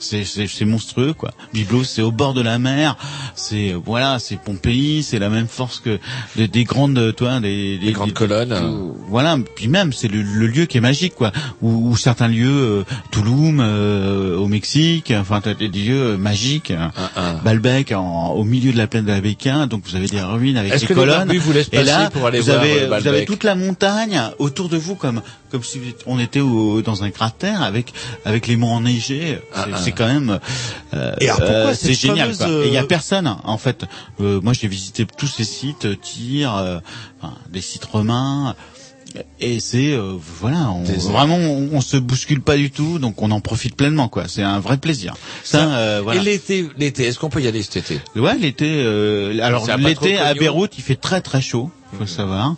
c'est c'est c'est monstrueux quoi. Byblos, c'est au bord de la mer. C'est voilà, c'est Pompéi, c'est la même force que des, des grandes, toi, des, des, grandes des- colonnes. tout- voilà, puis même c'est le, le lieu qui est magique quoi. Où, où certains lieux, euh, Touloum euh, au Mexique, enfin des lieux euh, magiques. Baalbek en- au milieu de la plaine de la Béquin, donc vous avez des ruines avec des colonnes. et là, passer pour aller vous avez, vous avez toute la montagne autour de vous comme comme si on était au- dans un cratère avec avec les monts enneigés. C'est Ah, ah. quand même. euh, Et alors, pourquoi cette c'est génial il y a personne en fait. Euh, moi j'ai visité tous ces sites, Tyr, euh, enfin, des sites romains. Et c'est euh, voilà, on, vraiment on, on se bouscule pas du tout, donc on en profite pleinement quoi. C'est un vrai plaisir. Ça, euh, voilà. Et l'été, l'été, est-ce qu'on peut y aller cet été? Ouais, l'été. euh, alors C'est l'été à. Beyrouth, il fait très très chaud. Faut le savoir.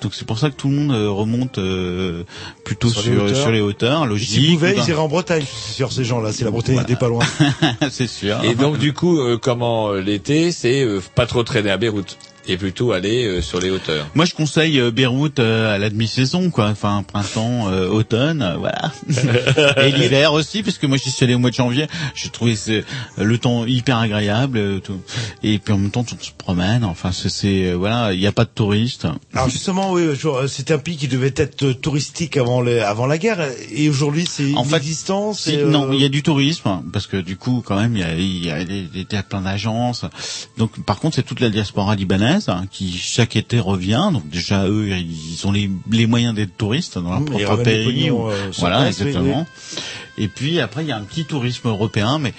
Donc c'est pour ça que tout le monde euh, remonte euh, plutôt Sur sur, les hauteurs. sur les hauteurs, logique. S'ils pouvaient, ils iraient en Bretagne, c'est sûr, ces gens-là, si la Bretagne n'était pas loin. c'est sûr. Et donc du coup, euh, comment euh, l'été, c'est euh, pas trop traîner à Beyrouth? Et plutôt aller euh, sur les hauteurs. Moi, je conseille euh, Beyrouth euh, à la demi-saison, quoi. Enfin, printemps, euh, automne, euh, voilà. et l'hiver aussi, parce que moi, j'y suis allé au mois de janvier. J'ai trouvé le temps hyper agréable. euh, tout. Et puis en même temps, on se promène. Enfin, c'est, c'est, euh, voilà, il n'y a pas de touristes. Alors justement, oui, euh, c'était un pays qui devait être euh, touristique avant, les, avant la guerre, et aujourd'hui c'est En fait, c'est, euh, Non, il y a du tourisme parce que du coup, quand même, il y a, il y a, des- il y a plein d'agences. Donc, par contre, c'est toute la diaspora libanaise hein, qui chaque été revient. Donc déjà, eux, ils ont les, les moyens d'être touristes dans leur Mmh, propre pays. pognons, ou- euh, voilà, exactement. Et puis après, il y a un petit tourisme européen, mais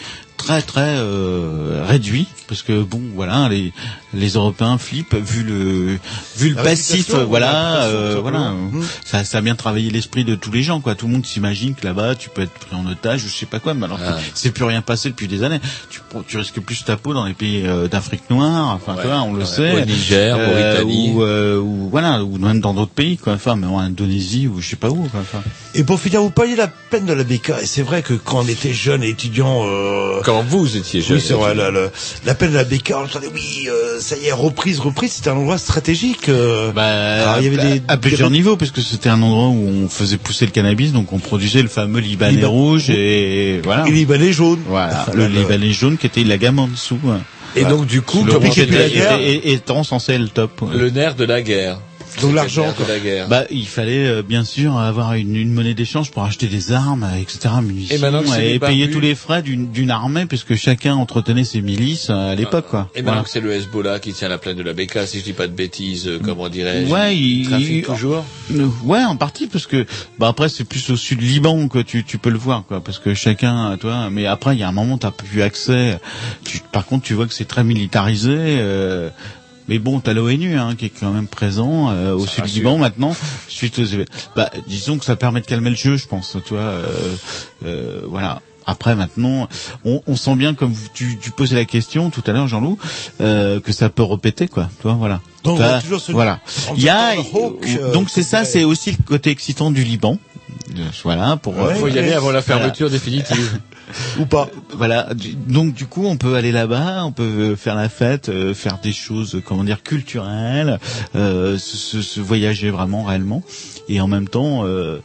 très très euh, réduit parce que bon, voilà, les les Européens flippent vu le vu le La passif, voilà, euh, voilà. Mmh. Ça, ça a bien travaillé l'esprit de tous les gens, quoi. Tout le monde s'imagine que là-bas, tu peux être pris en otage, je sais pas quoi, mais alors Ah. que c'est plus rien passé depuis des années. Tu, tu risques plus ta peau dans les pays euh, d'Afrique noire, enfin, Ouais. tu vois, on le Ouais. sait. Au Niger, Mauritanie. ou, euh, ou voilà, ou même dans d'autres pays, quoi. Enfin, mais en Indonésie ou je sais pas où, quoi. Enfin. Et pour finir, vous de la peine de la béca. Et c'est vrai que quand on était jeune et étudiant, euh... Quand vous étiez jeune. oui, c'est vrai, la, la, la peine de la béca, on entendait, oui, euh, ça y est, reprise, reprise, c'était un endroit stratégique. euh. Alors, il y avait à, des à plusieurs des- niveaux, parce que c'était un endroit où on faisait pousser le cannabis, donc on produisait le fameux Libanais Liban- rouge et voilà. Et Libanais jaune. Voilà, Enfin, le le- Libanais jaune qui était la gamme en dessous. hein. Et donc du coup, le c'était était, était- était- étant censé être le top. ouais. le nerf de la guerre Donc l'argent, la guerre. Bah, il fallait euh, bien sûr avoir une, une monnaie d'échange pour acheter des armes, etc., munitions, Et maintenant payer tous les frais d'une d'une armée, puisque chacun entretenait ses milices euh, à l'époque, quoi. Et maintenant Voilà. que c'est le Hezbollah qui tient la plaine de la Beka, si je dis pas de bêtises, euh, comment dirais-je Ouais, il, trafique il- toujours. Euh, Ouais, en partie parce que bah après c'est plus au sud Liban que tu tu peux le voir quoi parce que chacun toi mais après il y a un moment t'as plus accès tu, par contre tu vois que c'est très militarisé euh, mais bon, t'as l'ONU hein, qui est quand même présent euh, au sud rassure. Liban maintenant, suite aux bah disons que ça permet de calmer le jeu, je pense, tu vois, euh, euh, voilà. Après maintenant, on, on sent bien comme vous- tu, tu posais la question tout à l'heure, Jean-Loup, euh, que ça peut répéter quoi, tu vois, voilà. Donc, T'as- on voilà. Il y a Hawk, euh, donc c'est ça, c'est aussi le côté excitant du Liban. Euh, Voilà pour. Ouais, Faut y aller avant la Voilà. fermeture définitive. Ou pas. Voilà. Du- Donc du coup, on peut aller là-bas, on peut euh, faire la fête, euh, faire des choses, euh, comment dire, culturelles, euh, se, se- se voyager vraiment réellement, et en même temps. Euh,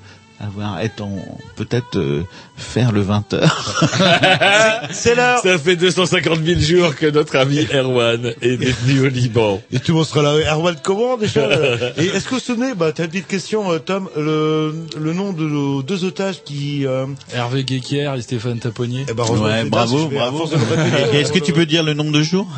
avoir être en peut-être euh, faire le 20 heures C'est l'heure. Ça fait 250 000 jours que notre ami Erwan est détenu au Liban. Et tout le monde sera là. Erwan, comment déjà euh, Et est-ce que vous vous souvenez, bah, t'as une petite question, euh, Tom, le, le nom de nos deux otages qui... Euh, Hervé Guéquier et Stéphane Taponnier. eh ben, Ouais, bravo, à bravo. Est-ce que tu peux dire le nombre de jours?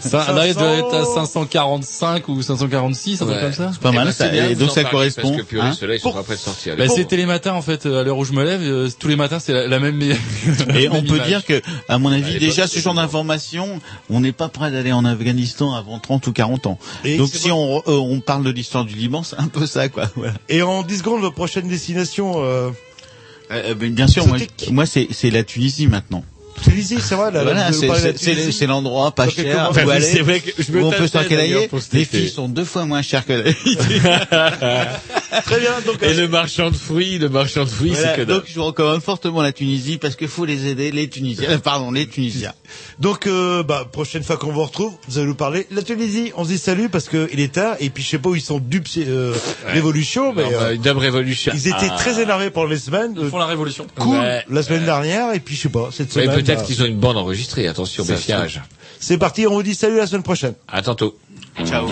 Ça, là, il doit être à 500. 545 ou 546, un truc Ouais. comme ça. C'est pas mal, ça, et donc ça correspond. Parce que purée, hein. ceux-là, ils sont pas prêts de sortir. Bah, c'est Télématin en fait, à l'heure où je me lève, euh, tous les matins c'est la, la même. Et on peut dire que, à mon avis, déjà ce c'était genre d'information, on n'est pas prêt d'aller en Afghanistan avant 30 ou 40 ans. Et Donc si on, euh, on parle de l'histoire du Liban, c'est un peu ça, quoi. Voilà. Et en 10 secondes, votre prochaine destination, euh, Euh, bien sûr, moi, moi c'est c'est la Tunisie maintenant. Tunisie, c'est vrai, là, Voilà, c'est l'endroit pas cher où aller. C'est vrai que je me où on peut s'encanailler. Les filles sont deux fois moins chères que la Très bien, donc... Et euh, le marchand de fruits, le marchand de fruits, Voilà, c'est que donc je vous recommande fortement la Tunisie parce qu'il faut les aider, les Tunisiens. Euh, Pardon, les Tunisiens. Donc, euh, bah, prochaine fois qu'on vous retrouve, vous allez nous parler de la Tunisie. On se dit salut parce que il est tard et puis je sais pas où ils sont dupes euh, révolution, mais euh, Dub Revolution. ils étaient Ah. très énervés pendant les semaines. Ils Euh, font la révolution. cool Ouais. la semaine dernière et puis je sais pas cette semaine. Peut-être qu'ils ont une bande enregistrée, attention, méfiage. C'est parti, on vous dit salut la semaine prochaine. À tantôt. Ciao.